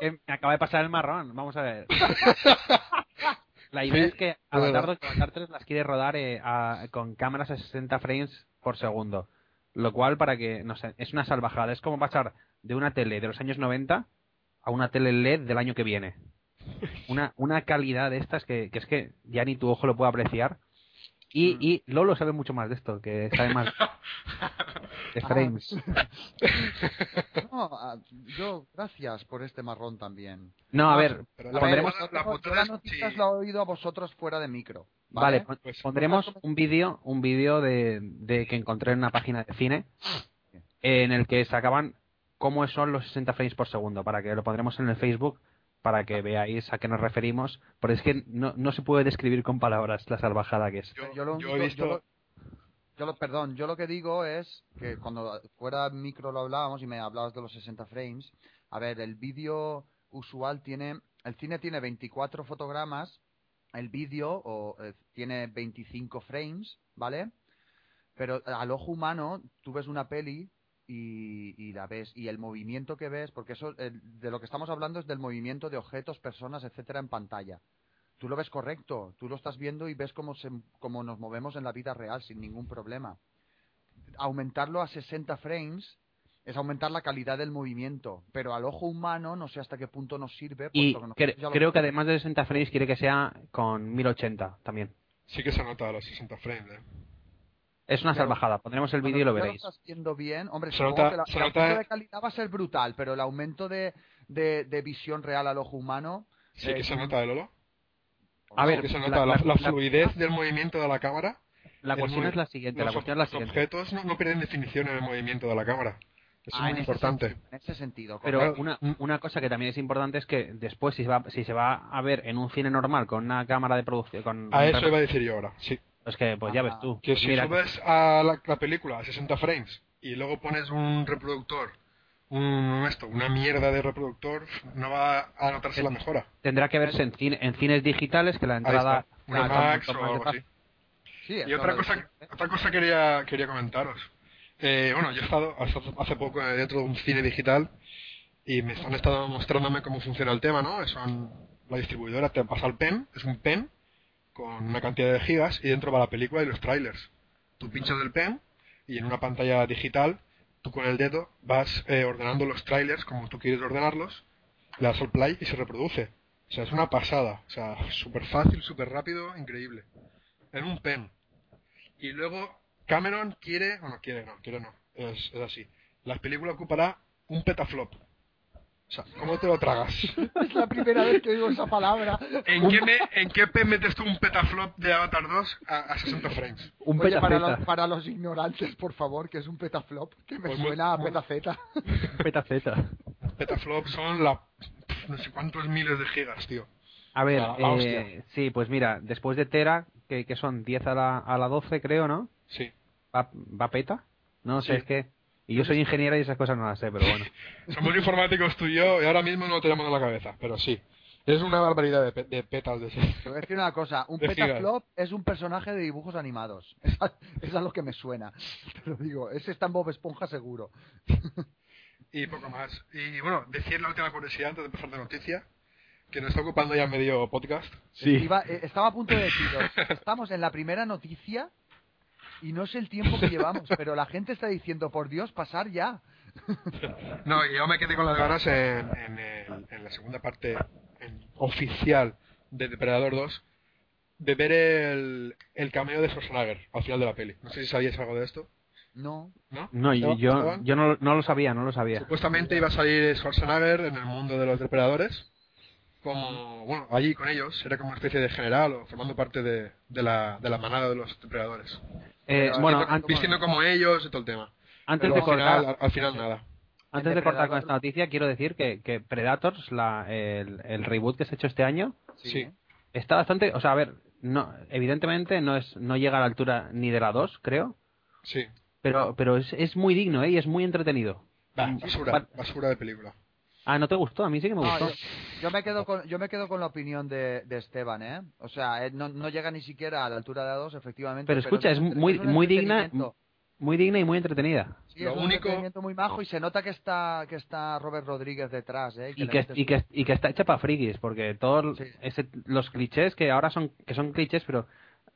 que me acaba de pasar el marrón, vamos a ver. La idea Sí, es que Avatar verdad. 2 y Avatar 3 las quiere rodar eh, a- con cámaras a 60 frames por segundo. Lo cual, para que, no sé, es una salvajada. Es como pasar de una tele de los años 90 a una tele LED del año que viene. Una, una calidad de estas que, que es que ya ni tu ojo lo puede apreciar. Y, Mm. y Lolo sabe mucho más de esto, que sabe más. [LAUGHS] de frames. No, ah, yo, gracias por este marrón también. No, a ver, Pero A la ver, pondremos- la la sí. la he oído a vosotros fuera de micro. Vale, Pues- pondremos un vídeo, un vídeo de, de que encontré en una página de cine en el que sacaban cómo son los 60 frames por segundo, para que lo pondremos en el Facebook para que veáis a qué nos referimos, porque es que no, no se puede describir con palabras la salvajada que es. Yo, Yo lo yo he visto. yo lo- Yo lo, perdón, yo lo que digo es que cuando fuera micro lo hablábamos y me hablabas de los 60 frames, a ver, el vídeo usual tiene, el cine tiene 24 fotogramas, el vídeo o, eh, tiene 25 frames, ¿vale? Pero al ojo humano tú ves una peli y, y la ves y el movimiento que ves, porque eso eh, de lo que estamos hablando es del movimiento de objetos, personas, etcétera en pantalla tú lo ves correcto, tú lo estás viendo y ves cómo, se, cómo nos movemos en la vida real sin ningún problema. Aumentarlo a 60 frames es aumentar la calidad del movimiento, pero al ojo humano no sé hasta qué punto nos sirve. Y que cre- nosotros ya lo creo que además de 60 frames quiere que sea con 1080 también. Sí que se nota los 60 frames. ¿eh? Es una salvajada, pondremos el vídeo y lo veréis. estás viendo bien, hombre, Se supongo nota- que la- se el nota- aumento de calidad va a ser brutal, pero el aumento de, de, de visión real al ojo humano... Sí eh, que se nota, ¿eh, Lolo? A ver, que se la- nota la, la- la la- fुidez del movimiento de la cámara. La cuestión es la siguiente, la los, cuestión es la los siguiente. objetos no, no pierden definición en el movimiento de la cámara. Eso Ah, es en muy ese importante. sentido, en ese sentido. Pero una, una cosa que también es importante es que después, si se va, si se va a ver en un cine normal con una cámara de producción. Con A eso iba a decir yo ahora, sí. Es que, pues ya ves tú. Que si Mira, subes a la, la película a 60 frames y luego pones un reproductor, un esto, una mierda de reproductor, no va a notarse la mejora. tendrá que verse en, cine- en cines digitales que la entrada. una Ah, Max o algo así. Sí, Y otra cosa, dice. otra cosa quería, quería comentaros. Eh, bueno, yo he estado hace poco dentro de un cine digital y me han estado mostrándome cómo funciona el tema, ¿no? Son, la distribuidora te pasa el pen, es un pen con una cantidad de gigas y dentro va la película y los trailers. Tú pinchas el pen y en una pantalla digital tú con el dedo vas eh, ordenando los trailers como tú quieres ordenarlos, le das al play y se reproduce. O sea, es una pasada. O sea, súper fácil, súper rápido, increíble. En un pen. Y luego Cameron quiere, bueno, quiere no, quiere no, es, es así. La película ocupará un petaflop. O sea, ¿cómo te lo tragas? [LAUGHS] Es la primera vez que digo esa palabra. ¿En qué, me- ¿En qué pen metes tú un petaflop de Avatar 2 a, a 60 frames? Un Oye, para petaceta. los, para los ignorantes, por favor, que es un petaflop, que me Pues muy- suena a muy- petaceta. Un petaceta. Petaflop son la no sé cuántos miles de gigas, tío. A ver, La- eh, sí, pues mira, después de Tera, que, que son 10 a la, a la 12, creo, ¿no? Sí. ¿Va, va peta? No sé, Sí. es que. Y yo soy ingeniero y esas cosas no las sé, pero bueno. [LAUGHS] Somos informáticos tú y yo y ahora mismo no lo tenemos en la cabeza, pero sí. Es una barbaridad de, pe- de petas de. Te voy a decir una cosa, un [LAUGHS] De petaflop es un personaje de dibujos animados. Esa, [LAUGHS] esa es lo que me suena. Te lo digo, ese está en Bob Esponja seguro. y poco más. Y bueno, decir la última curiosidad antes de empezar de noticia, que nos está ocupando ya medio podcast. Iba- eh, estaba a punto de deciros, estamos en la primera noticia y no sé el tiempo que llevamos, pero la gente está diciendo, por Dios, pasar ya. No, y yo me quedé con las ganas en, en, el- en la segunda parte en- oficial de Depredador 2 de ver el, el cameo de Schwarzenegger al final de la peli. No sé si sabíais algo de esto, No, ¿no? No, yo, yo no, no lo sabía, no lo sabía. Supuestamente iba a salir Schwarzenegger en el mundo de los depredadores, como, bueno, allí con ellos, era como una especie de general o formando parte de, de, la, de la manada de los depredadores. Eh, bueno, Vistiendo como ellos y todo el tema. antes Pero de al final, cortar, al, al final nada. antes de cortar con esta noticia, quiero decir que, que Predators, la, el, el reboot que se ha hecho este año, Sí. está bastante, o sea, a ver, no, evidentemente no es, no llega a la altura ni de la 2, creo, Sí. pero, pero es, es muy digno, ¿eh? Y es muy entretenido. Bah, basura, basura de película. Ah, ¿no te gustó? A mí sí que me No, gustó. yo, yo me quedo con, yo me quedo con la opinión de, de Esteban, ¿eh? O sea, eh, no, no llega ni siquiera a la altura de A2, efectivamente. Pero escucha, es muy- muy digna-. Muy digna y muy entretenida. Sí, Lo es un único- entretenimiento muy majo y se nota que está que está Robert Rodríguez detrás, ¿eh? Y que, y, que, y que está hecha para frikis, porque todos Sí. ese- los clichés que ahora son que son clichés, pero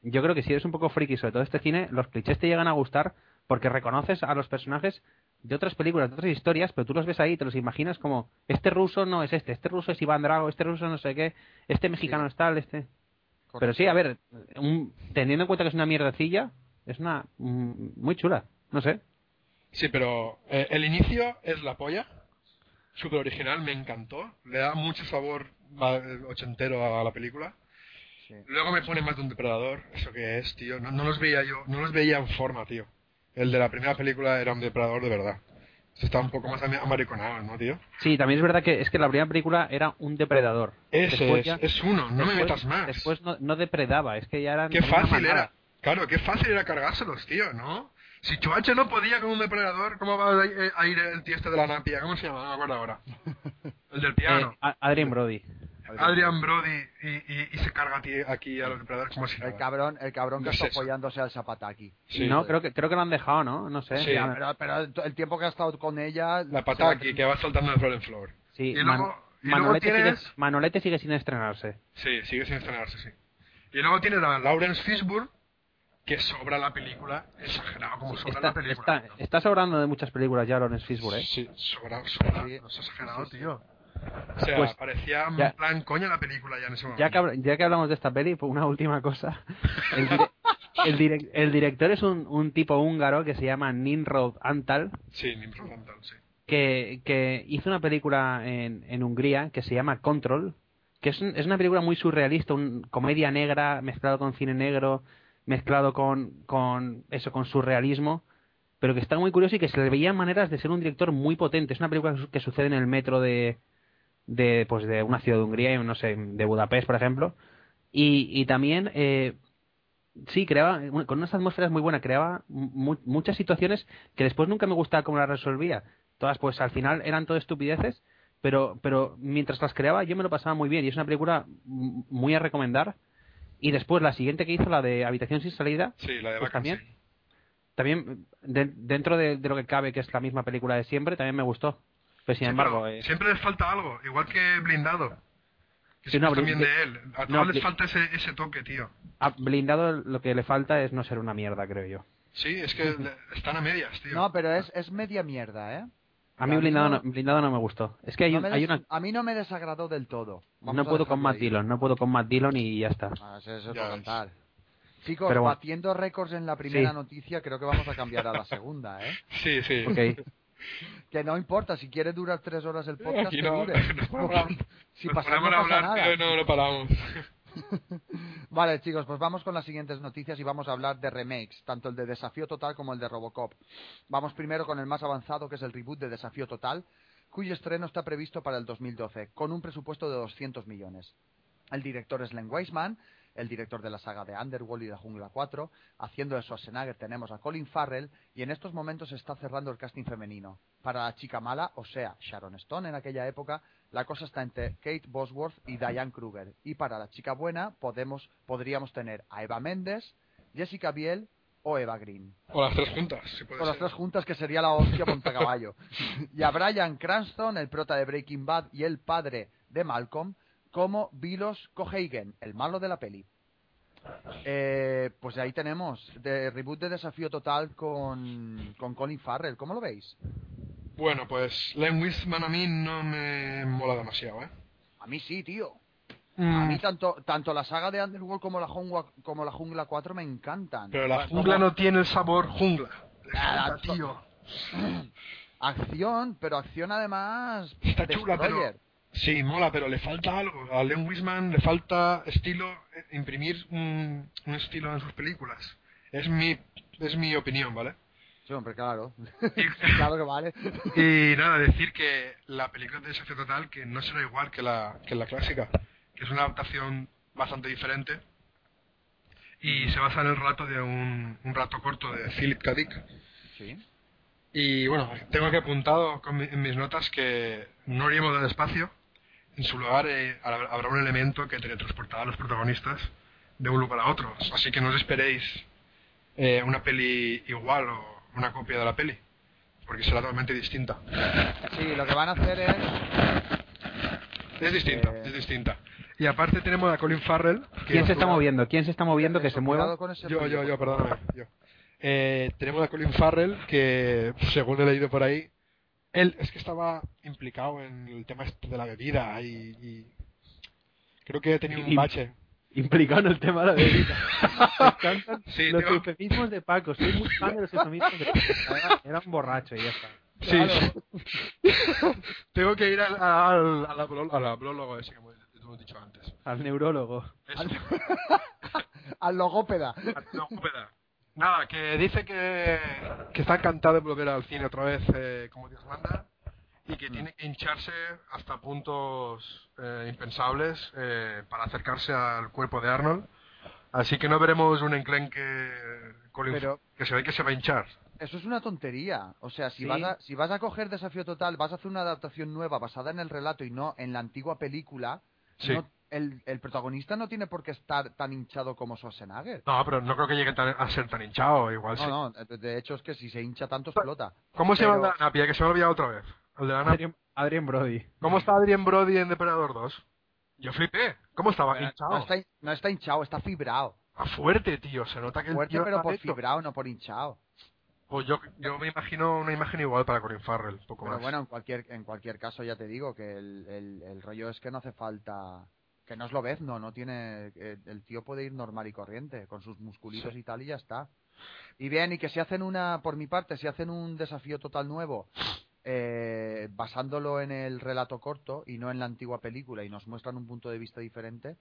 yo creo que si eres un poco friki sobre todo este cine, los clichés te llegan a gustar porque reconoces a los personajes de otras películas, de otras historias, pero tú los ves ahí y te los imaginas como este ruso no es este, este ruso es Iván Drago, este ruso no sé qué, este mexicano es tal, este... Correcto. Pero sí, a ver, un- teniendo en cuenta que es una mierdecilla, es una mm, muy chula, no sé. Sí, pero eh, el inicio es la polla. Súper original, me encantó. Le da mucho sabor va- ochentero a la película. Sí. Luego me pone más de un depredador. ¿Eso qué es, tío? No, no los veía yo, no los veía en forma, tío. El de la primera película era un depredador de verdad. Este está un poco más amariconado, ¿no, tío? Sí, también es verdad que es que la primera película era un depredador. Ese es, ya- es uno, no me metas más. Después no, no depredaba, es que ya eran Qué fácil era. Claro, qué fácil era cargárselos, tío, ¿no? Si Chuache no podía con un depredador, ¿cómo va a ir- el tío este de la napia? ¿Cómo se llama? No me acuerdo ahora. [LAUGHS] El del piano. Eh, Adrien Brody. Adrian Brody y, y- y se carga a ti- aquí a los depredadores como si El cabrón, el cabrón que No está es eso. follándose al Zapataki. Sí. no, creo que creo que lo han dejado, ¿no? No sé. Sí. Pero, pero el tiempo que ha estado con ella... La se pata va- aquí que va saltando de flor en flor. sí, y luego- Man- y luego Manolete, tienes- sigue, Manolete sigue sin estrenarse. Sí, sigue sin estrenarse, sí. Y luego tienes a Lawrence Fishburne, que sobra la película, exagerado como sobra Está, la película. está, está sobrando de muchas películas ya Lawrence Fishburne, ¿eh? Sí, sobra, sobra. Sí. No es exagerado, Sí, sí. tío. O sea, Pues, parecía en ya- plan coña la película ya en ese momento. Ya que, ya que hablamos de esta peli, pues una última cosa. El, dire- el, direc- el director es un, un tipo húngaro que se llama Ninrod Antal, Sí, Nimrod Antal, sí. que, que hizo una película en, en Hungría que se llama Control, que es, un- es una película muy surrealista, un comedia negra mezclado con cine negro, mezclado con, con eso, con surrealismo, pero que está muy curioso y que se le veían maneras de ser un director muy potente. Es una película que sucede en el metro de, de, pues de una ciudad de Hungría, no sé, de Budapest, por ejemplo, y, y también eh, sí creaba con unas atmósferas muy buenas creaba mu- muchas situaciones que después nunca me gustaba cómo las resolvía. Todas pues al final eran todo estupideces pero pero mientras las creaba yo me lo pasaba muy bien. Y es una película muy a recomendar. Y después la siguiente que hizo la de habitación sin salida Sí, la de Pues también. también de- dentro de, de lo que cabe que es la misma película de siempre también me gustó pero sin Sí, embargo pero eh, siempre les falta algo, igual que Blindado. Que Sí, no, es también de él. A no, todos les Bli- falta ese, ese toque, tío. a blindado lo que le falta es no ser una mierda creo yo Sí, es que están a medias, tío. No, pero es, es media mierda, ¿eh? a mí blindado no- no, blindado no me gustó es que hay, No un- hay una A mí no me desagradó del todo. Vamos no puedo con Matt ahí. Dillon, no puedo con Matt Dillon y ya está. Ah, eso es otro cantar. Chicos, Pero bueno. batiendo récords en la primera Sí. noticia, creo que vamos a cambiar a la segunda, ¿eh? Sí, sí. Ok. [LAUGHS] Que no importa, si quiere durar tres horas el podcast, [LAUGHS] que no, dure. ponemos, [LAUGHS] si pasamos no a pasa hablar, nada. no, no paramos. [LAUGHS] Vale, chicos, pues vamos con las siguientes noticias y vamos a hablar de remakes, tanto el de Desafío Total como el de Robocop. Vamos primero con el más avanzado, que es el reboot de Desafío Total, cuyo estreno está previsto para el 2012, con un presupuesto de 200 millones. El director es Len Wiseman, el director de la saga de Underworld y La Jungla 4. Haciendo de Schwarzenegger tenemos a Colin Farrell y en estos momentos se está cerrando el casting femenino. Para la chica mala, o sea, Sharon Stone en aquella época, la cosa está entre Kate Bosworth y Diane Kruger. Y para la chica buena podemos, podríamos tener a Eva Méndez, Jessica Biel o Eva Green. O las tres juntas, si puede Con las tres juntas que sería la hostia montacaballo. [LAUGHS] y a Brian Cranston, el prota de Breaking Bad y el padre de Malcolm, como Vilos Coheigen, el malo de la peli. Eh, pues ahí tenemos, de reboot de Desafío Total con, con Colin Farrell. ¿Cómo lo veis? Bueno, pues Len Wiseman a mí no me mola demasiado, ¿eh? A mí sí, tío. A Mm, mí tanto, tanto la saga de Underworld como la, jungla, como la Jungla 4 me encantan. Pero la jungla no tiene el sabor jungla. To- tío. [SNIFFS] Acción, pero acción además... Está chula, pero... Sí, mola, pero le falta algo. A Len Wiseman le falta estilo, eh, imprimir un, un estilo en sus películas. Es mi, es mi opinión, ¿vale? Sí, hombre, claro. [LAUGHS] Claro que vale. y nada, decir que la película de Desafío Total que no será igual que la, que la clásica, que es una adaptación bastante diferente y se basa en el relato de un, un relato corto de Philip K. Dick. Sí. Y bueno, tengo aquí apuntado con mi- en mis notas que no iríamos del espacio. En su lugar eh, habrá un elemento que teletransportará a los protagonistas de un lugar a otro. Así que no os esperéis eh, una peli igual o una copia de la peli, porque será totalmente distinta. Sí, lo que van a hacer es... Es distinta, Eh. es distinta. Y aparte tenemos a Colin Farrell. que- ¿Quién se está moviendo? ¿Quién se está moviendo que se mueva? con ese Yo, yo, yo, perdóname. Yo. Eh, tenemos a Colin Farrell que, según he leído por ahí, él es que estaba implicado en el tema este de la bebida y, y creo que tenía un bache. implicado en el tema de la bebida. Me [LAUGHS] encantan Sí, los tío. eufemismos de Paco. Soy muy fan de los eufemismos de Paco. Era, un borracho y ya está. Sí, [LAUGHS] Tengo que ir al, al, al, al abrólogo ese que hemos, hemos dicho antes. Al neurólogo. Eso. [LAUGHS] Al logópeda. No, espera. Nada, que dice que, que está encantado de volver al cine otra vez eh, como Dios manda y que tiene que hincharse hasta puntos eh, impensables eh, para acercarse al cuerpo de Arnold. Así que no veremos un enclenque con inf- Pero- que se ve que se va a hinchar. Eso es una tontería. O sea, si, Sí. vas a, si vas a coger Desafío Total, vas a hacer una adaptación nueva basada en el relato y no en la antigua película, Sí. no- el, el protagonista no tiene por qué estar tan hinchado como Schwarzenegger. No, pero no creo que llegue tan- a ser tan hinchado. Igual sí. No, no, de- hecho es que si se hincha tanto explota. ¿Cómo se llama el de Pero- la napia? Que se me ha olvidado otra vez. El de la napia. Adrian, Adrian Brody. ¿Cómo está Adrien Brody en Depredador 2? Yo flipé. ¿Cómo estaba? No Hinchado. está, no está hinchado, está fibrado. Ah, fuerte, tío. Se nota que el Fuerte, tío pero por hecho. fibrado, no por hinchado. Pues yo, yo me imagino una imagen igual para Colin Farrell, poco Pero más. bueno, en cualquier, en cualquier caso ya te digo que el, el, el rollo es que no hace falta... Que no es lo no, no tiene... eh, El tío puede ir normal y corriente, con sus musculitos y tal y ya está. Y bien, y que si hacen una, por mi parte, si hacen un desafío total nuevo, eh, basándolo en el relato corto y no en la antigua película y nos muestran un punto de vista diferente,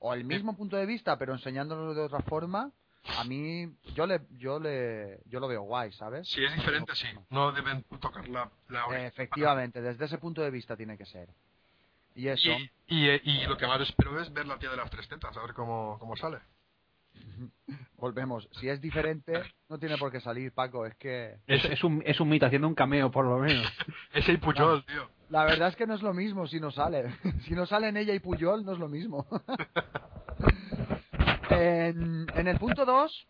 o el mismo punto de vista pero enseñándolo de otra forma, a mí yo le yo le yo lo veo guay, ¿sabes? Si es diferente, sí. No deben tocar la, la. Efectivamente, desde ese punto de vista tiene que ser. Y eso, Y, y, y lo que más espero es ver la tía de las tres tetas, a ver cómo, cómo sale. [LAUGHS] volvemos. Si es diferente, no tiene por qué salir, Paco. Es que Es, es, un, es un mito haciendo un cameo, por lo menos. [LAUGHS] Ese y Puyol, tío. la verdad es que no es lo mismo si no sale. [LAUGHS] si no salen ella y Puyol, no es lo mismo. En, en el punto 2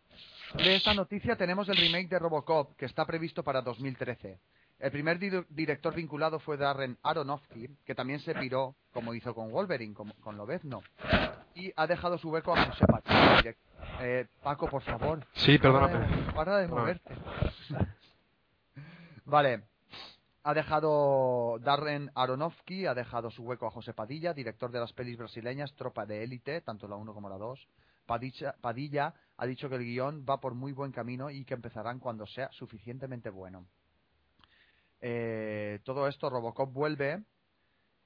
de esta noticia tenemos el remake de Robocop, que está previsto para 2013. El primer di- director vinculado fue Darren Aronofsky, que también se piró, como hizo con Wolverine, como- con Lobezno. Y ha dejado su hueco a José direct- Eh, Paco, por favor. Sí, Para perdóname. de, para de A ver. moverte. [LAUGHS] Vale. Ha dejado Darren Aronofsky, ha dejado su hueco a José Padilla, director de las pelis brasileñas Tropa de Élite, tanto la 1 como la 2. Padilla, Padilla ha dicho que el guion va por muy buen camino y que empezarán cuando sea suficientemente bueno. Eh, todo esto, Robocop vuelve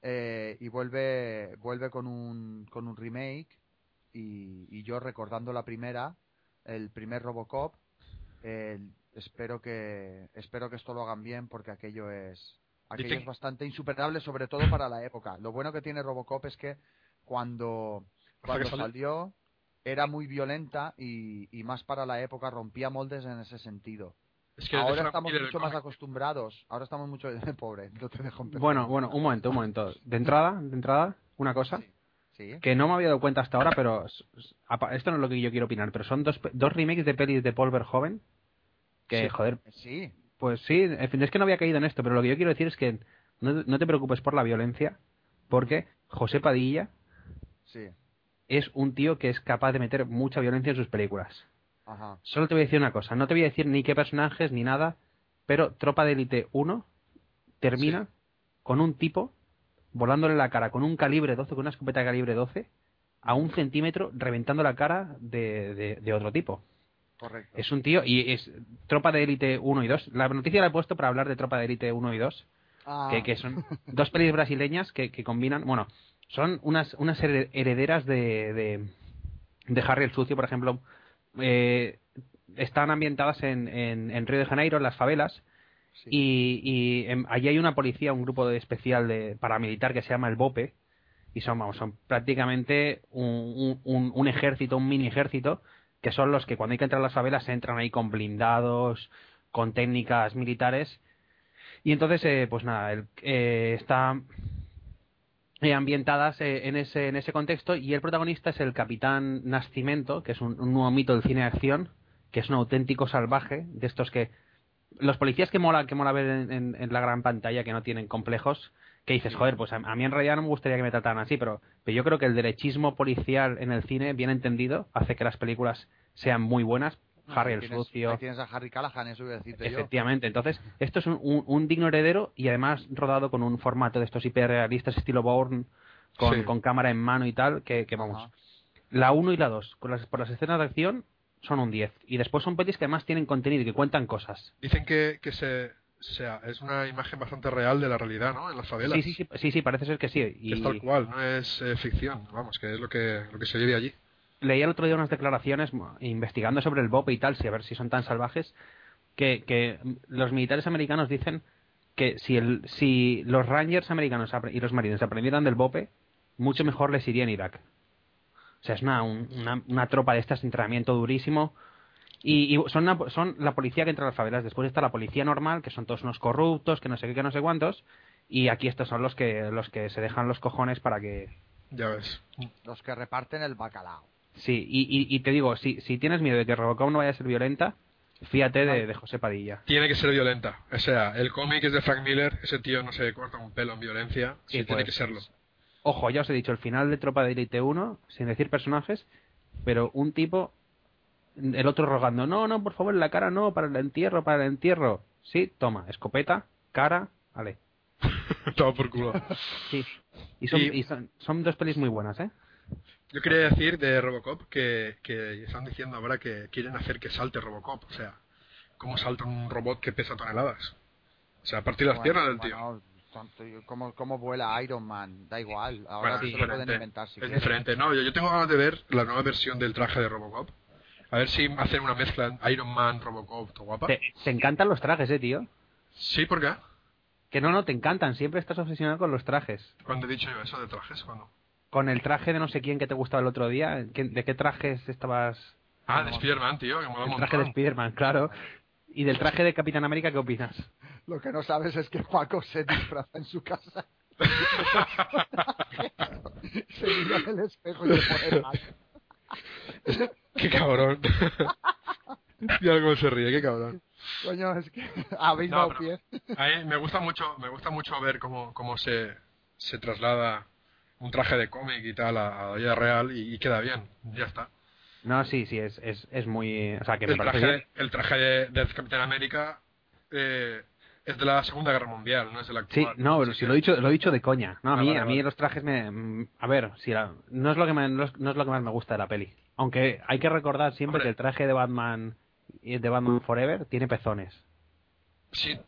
eh, y vuelve vuelve con un, con un remake y, y yo recordando la primera, el primer Robocop, espero que espero que esto lo hagan bien porque aquello es aquello Dicen- es bastante insuperable sobre todo para la época. Lo bueno que tiene Robocop es que cuando cuando salió era muy violenta y, y más para la época rompía moldes en ese sentido. Es que Ahora estamos mucho más acostumbrados. Ahora estamos mucho [LAUGHS] pobre. No te dejo empezar. Bueno, bueno, un momento, un momento. De entrada, de entrada, una cosa Sí. que no me había dado cuenta hasta ahora, pero esto no es lo que yo quiero opinar, pero son dos, dos remakes de pelis de Paul Verhoeven que, Sí. joder, Sí. pues sí, en fin, es que no había caído en esto, pero lo que yo quiero decir es que no, no te preocupes por la violencia, porque José Padilla Sí. Es un tío que es capaz de meter mucha violencia en sus películas. Ajá. Solo te voy a decir una cosa, no te voy a decir ni qué personajes ni nada, pero Tropa de Élite 1 termina con un tipo volándole la cara con un calibre 12, con una escopeta de calibre 12, a un centímetro reventando la cara de, de- de otro tipo. Correcto. Es un tío, y es Tropa de Élite 1 y 2. La noticia la he puesto para hablar de Tropa de Élite 1 y 2, Ah, que, que son dos pelis brasileñas que, que combinan, bueno, son unas, unas hered- herederas de, de, de Harry el Sucio, por ejemplo. Eh, están ambientadas en, en, en Río de Janeiro, en las favelas, sí. y, y em, allí hay una policía, un grupo de especial de paramilitar que se llama el BOPE, y son, vamos, son prácticamente un, un- ejército, un mini ejército, que son los que cuando hay que entrar a las favelas entran ahí con blindados, con técnicas militares. Y entonces, eh, pues nada, el, eh, está eh, ambientadas eh, en, ese, en ese contexto y el protagonista es el capitán Nascimento, que es un, un nuevo mito del cine de acción, que es un auténtico salvaje, de estos que... Los policías que mola, que mola ver en, en- en la gran pantalla, que no tienen complejos, que dices, joder, pues a, a mí en realidad no me gustaría que me trataran así, pero, pero yo creo que el derechismo policial en el cine, bien entendido, hace que las películas sean muy buenas. Harry Ahí el tienes- sucio. ahí tienes a Harry Callahan, eso iba a decirte yo. Efectivamente, entonces esto es un, un- un digno heredero y además rodado con un formato de estos hiperrealistas estilo Bourne, con, Sí. con cámara en mano y tal, que, que vamos, Ajá. La 1 y la 2, con las, por las escenas de acción, son un 10. Y después son pelis que además tienen contenido y que cuentan cosas. Dicen que, que se, sea, es una imagen bastante real de la realidad, ¿no? En las favelas. Sí, sí, sí, sí, sí parece ser que sí. Que es tal cual, no es eh, ficción, vamos, que es lo que, lo que se vive allí. Leí el otro día unas declaraciones investigando sobre el BOPE y tal, si a ver si son tan salvajes, que, que los militares americanos dicen que si, el, si los Rangers americanos y los marines aprendieran del BOPE, mucho mejor les iría en Irak. O sea, es una, un- una, una tropa de estas entrenamiento durísimo. Y, y son, una- son la policía que entra a las favelas. Después está la policía normal, que son todos unos corruptos, que no sé qué, que no sé cuántos. Y aquí estos son los que, los que se dejan los cojones para que... Ya ves. Los que reparten el bacalao. Sí, y, y, y te digo, si, si tienes miedo de que Robocop no vaya a ser violenta, fíjate de, de José Padilla. Tiene que ser violenta. O sea, el cómic es de Frank Miller, ese tío no se corta un pelo en violencia, sí, Sí, tiene pues. que serlo. Ojo, ya os he dicho, el final de Tropa de Elite 1, sin decir personajes, pero un tipo, el otro rogando, no, no, por favor, en la cara no, para el entierro, para el entierro. Sí, toma, escopeta, cara, vale. [LAUGHS] Todo por culo. Sí. Y son, Y- y son, son dos pelis muy buenas, ¿eh? Yo quería decir de Robocop que, que están diciendo ahora que quieren hacer que salte Robocop. O sea, ¿cómo salta un robot que pesa toneladas? O sea, a partir de las Bueno, piernas del tío. bueno, tonto, ¿cómo, ¿Cómo vuela Iron Man? Da igual. Ahora Bueno, sí lo pueden diferente. inventar si es quieren. diferente. No, yo, yo tengo ganas de ver la nueva versión del traje de Robocop. A ver si hacen una mezcla Iron Man, Robocop, todo guapa. Te, te encantan los trajes, ¿eh, tío? Sí, ¿por qué? Que no, no, te encantan, siempre estás obsesionado con los trajes. Cuando he dicho yo eso de trajes, cuando. Con el traje de no sé quién que te gustaba el otro día, ¿qué- ¿de qué trajes estabas...? Ah, de Spider-Man, tío, que mola El traje de. Spider-Man, claro. ¿Y del traje de Capitán América qué opinas? Lo que no sabes es que Paco se disfraza en su casa. [LAUGHS] se mira en el espejo y se pone mal. [LAUGHS] Qué cabrón. [LAUGHS] y algo se ríe, qué cabrón. Coño, es que habéis No, dado pie. A mí me gusta mucho, me gusta mucho ver cómo, cómo se, se traslada un traje de cómic y tal a, a la vida real y, y queda bien. Ya está. No, sí, sí, es, es, es muy... O sea, que me El parece traje, bien. el traje de, de Capitán América eh, es de la Segunda Guerra Mundial, no es de la Sí, actual. no, pero si que- lo he dicho, lo he dicho de coña. No, a Ah, mí, vale, a mí vale. los trajes me... mm, A ver, si la- no, es lo que me- no, es, no es lo que más me gusta de la peli. Aunque hay que recordar siempre Hombre. que el traje de Batman de Batman Forever tiene pezones. Sí. [LAUGHS]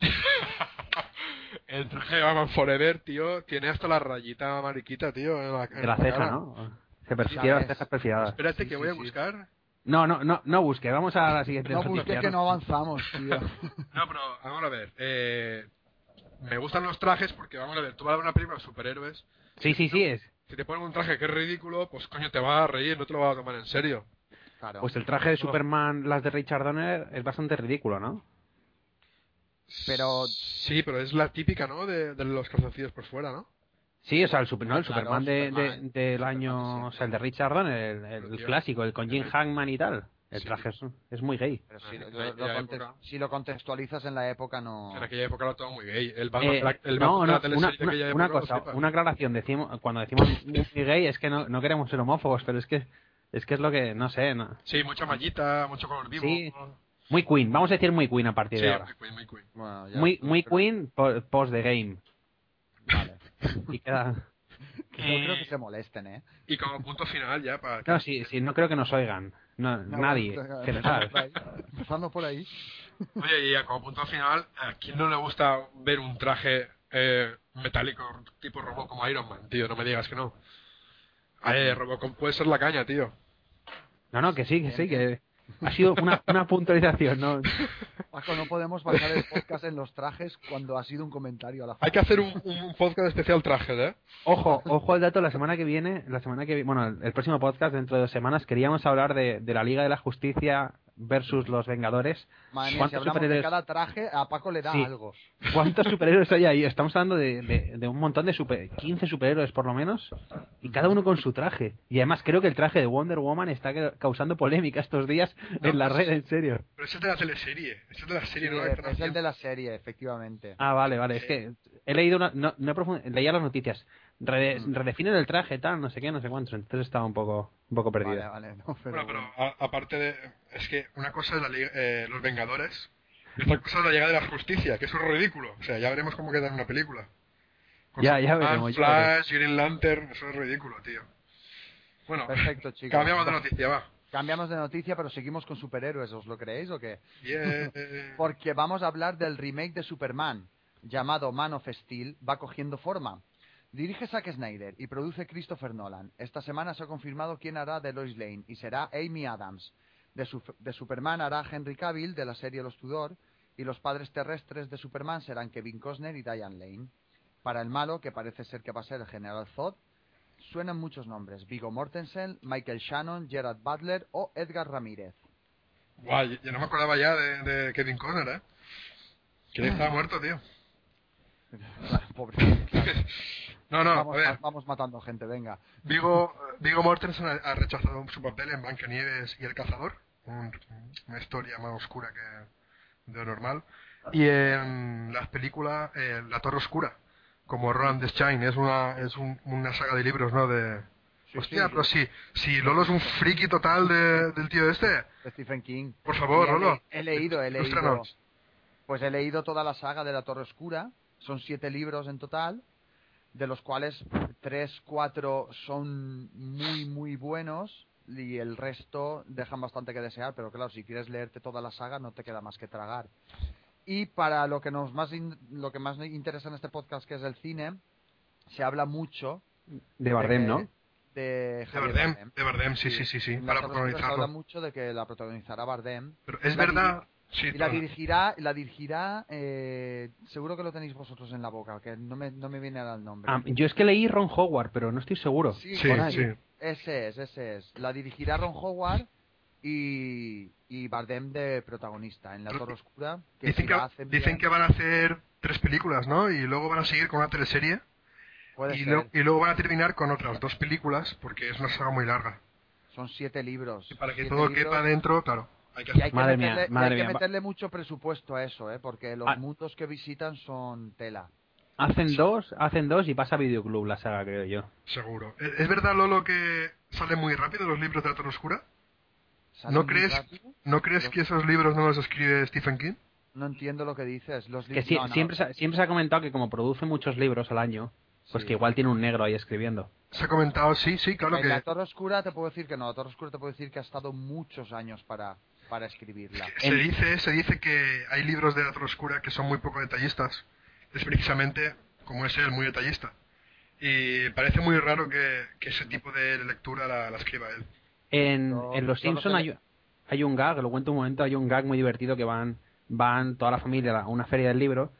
el traje de Batman Forever, tío, tiene hasta la rayita mariquita, tío. En la, en De la ceja, cara. ¿no? Se per- Sí, tiene las cejas perfiladas. Espérate Sí, que sí, voy a sí. buscar. No, no, no, no busque. Vamos a la siguiente No busques que no avanzamos, tío. [LAUGHS] No, pero vamos a ver. Eh, me gustan los trajes porque, vamos a ver, tú vas a ver una película de superhéroes. Sí, sí, sí, es. Si te ponen un traje que es ridículo, pues coño, te vas a reír, no te lo vas a tomar en serio. Claro. Pues el traje de Superman, las de Richard Donner, es bastante ridículo, ¿no? Pero- Sí, pero es la típica, ¿no? De, de los calzoncillos por fuera, ¿no? Sí, o sea, el, super, no, el Claro, Superman, de, Superman. de- del año, o sea, el de Richard Donner, el, el clásico, el con Jim Hackman y tal. El Sí. traje es, es muy gay. Pero si, en lo, lo conte- época- si lo contextualizas en la época, no. En aquella época era todo muy gay. El Batman, Eh, la- el no, de no, la una, de aquella una- época una lo cosa, una aclaración. Decimos, cuando decimos muy gay es que no, no queremos ser homófobos, pero es que es que es lo que, no sé, no. Sí, mucha mallita, mucho color vivo. Sí. Muy Queen. Vamos a decir muy Queen a partir Sí, de ahora. muy queen, muy queen. Bueno, ya- Muy, muy pero- Queen po- post the game. Vale. Y queda... [LAUGHS] Que no creo que se molesten, ¿eh? Y como punto final ya para... No, sí, sí, no creo que nos oigan. No, No, nadie. Empezando por ahí. Empezando por ahí. Oye, y ya como punto final, ¿a quién no le gusta ver un traje eh, metálico tipo robot como Iron Man, tío? No me digas que no. Eh, Robocop puede ser la caña, tío. No, no, que sí, que sí, que ha sido una, una puntualización, ¿no? [LAUGHS] Paco, no podemos basar el podcast en los trajes cuando ha sido un comentario a la Hay que hacer un, un podcast especial trajes, ¿eh? Ojo, ojo al dato, la semana que viene, la semana que bueno, el, el próximo podcast dentro de dos semanas queríamos hablar de, de la Liga de la Justicia versus los Vengadores. Madre mía, si ¿Cuántos hablamos de superhéroes? cada traje, a Paco le da Sí. algo. [LAUGHS] ¿Cuántos superhéroes hay ahí? Estamos hablando de, de- de un montón de super, 15 superhéroes por lo menos, y cada uno con su traje. Y además creo que el traje de Wonder Woman está ca- causando polémica estos días en la red, en serio. Pero ese es de la teleserie. Ese es de la Sí, serie nueva que están es el de la serie, efectivamente. Ah, vale, vale, es que he leído una, no, no he profund- leía las noticias. Rede- Mm. redefinen el traje, tal, no sé qué, no sé cuánto. Entonces estaba un poco, un poco perdido. Vale, vale, no, pero, Bueno, pero bueno. a- aparte de... Es que una cosa es la eh, los Vengadores y otra cosa es la llegada de la justicia, que eso es ridículo. O sea, ya veremos cómo queda en una película. Con Ya, ya Superman, veremos, ya Flash, Green Lantern, eso es ridículo, tío. Bueno, Perfecto, [LAUGHS] chicos. cambiamos de noticia, va. Cambiamos de noticia, pero seguimos con superhéroes, ¿os lo creéis o qué? Bien. [LAUGHS] Porque vamos a hablar del remake de Superman, llamado Man of Steel, va cogiendo forma. Dirige Zack Snyder y produce Christopher Nolan. Esta semana se ha confirmado quién hará de Lois Lane y será Amy Adams. De, su- de Superman hará Henry Cavill de la serie Los Tudor y los padres terrestres de Superman serán Kevin Costner y Diane Lane. Para el malo, que parece ser que va a ser el General Zod, suenan muchos nombres. Viggo Mortensen, Michael Shannon, Gerard Butler o Edgar Ramírez. Guay, yo no me acordaba ya de, de Kevin Conner, ¿eh? Que ya estaba muerto, tío. [LAUGHS] Pobre. [LAUGHS] No, no, a vamos, ver. vamos matando gente, venga. Vigo, Vigo Mortensen ha, ha rechazado su papel en Blancanieves y el Cazador, un- una historia más oscura que de lo normal. Y en las películas eh, La Torre Oscura, como Roland Deschain, es una es un- una saga de libros, ¿no? De hostia, pero si si Lolo es un friki total de- del tío este, Stephen King. por favor, he, Lolo. he leído, he leído. Pues he leído toda la saga de la Torre Oscura. Son siete libros en total, de los cuales tres, cuatro son muy, muy buenos y el resto dejan bastante que desear. Pero claro, si quieres leerte toda la saga, no te queda más que tragar. Y para lo que nos más in- lo que más nos interesa en este podcast, que es el cine, se habla mucho De Bardem, ¿no? De, De Bardem, de Bardem, sí, sí, sí, sí, para Oscura se habla protagonizarlo. mucho de que la protagonizará Bardem. Pero es verdad, Y la dirigirá, la dirigirá, eh, seguro que lo tenéis vosotros en la boca, que no me, no me viene ahora el nombre. Ah, yo es que leí Ron Howard, pero no estoy seguro. Sí, Sí, sí. Ese es, ese es. La dirigirá Ron Howard y, y Bardem de protagonista en La Torre Oscura. Que Dicen si que, la hacen bien, dicen que van a hacer tres películas, ¿no? Y luego van a seguir con una teleserie. puede Y, ser. lo- y luego van a terminar con otras dos películas, porque es una saga muy larga. Son siete libros. Y para que todo libros, quepa dentro, claro, hay que Y hay que Madre mía, meterle, y madre hay que mía. meterle mucho presupuesto a eso, ¿eh? porque los Ah. mundos que visitan son tela. Hacen dos, hacen dos y pasa a Videoclub la saga, creo yo. Seguro. ¿Es es verdad, Lolo, que salen muy rápido los libros de la Torre Oscura? ¿No crees, rápido. ¿No crees que esos libros no los escribe Stephen King? No entiendo lo que dices. Los Que libros- sí- no, no, siempre, se, ha- siempre se ha comentado que como produce muchos libros al año, pues sí. que igual tiene un negro ahí escribiendo. Se ha comentado, sí, sí, claro en que... la Torre Oscura te puedo decir que no. La Torre Oscura te puedo decir que ha estado muchos años para, para escribirla. Se En- dice, se dice que hay libros de la Oscura que son muy poco detallistas. Es precisamente como es él, muy detallista. Y parece muy raro que, que ese tipo de lectura la, la escriba él. En, No, en Los yo no Simpson sé. hay, hay un gag, lo cuento un momento, hay un gag muy divertido que van van toda la familia a una feria del libro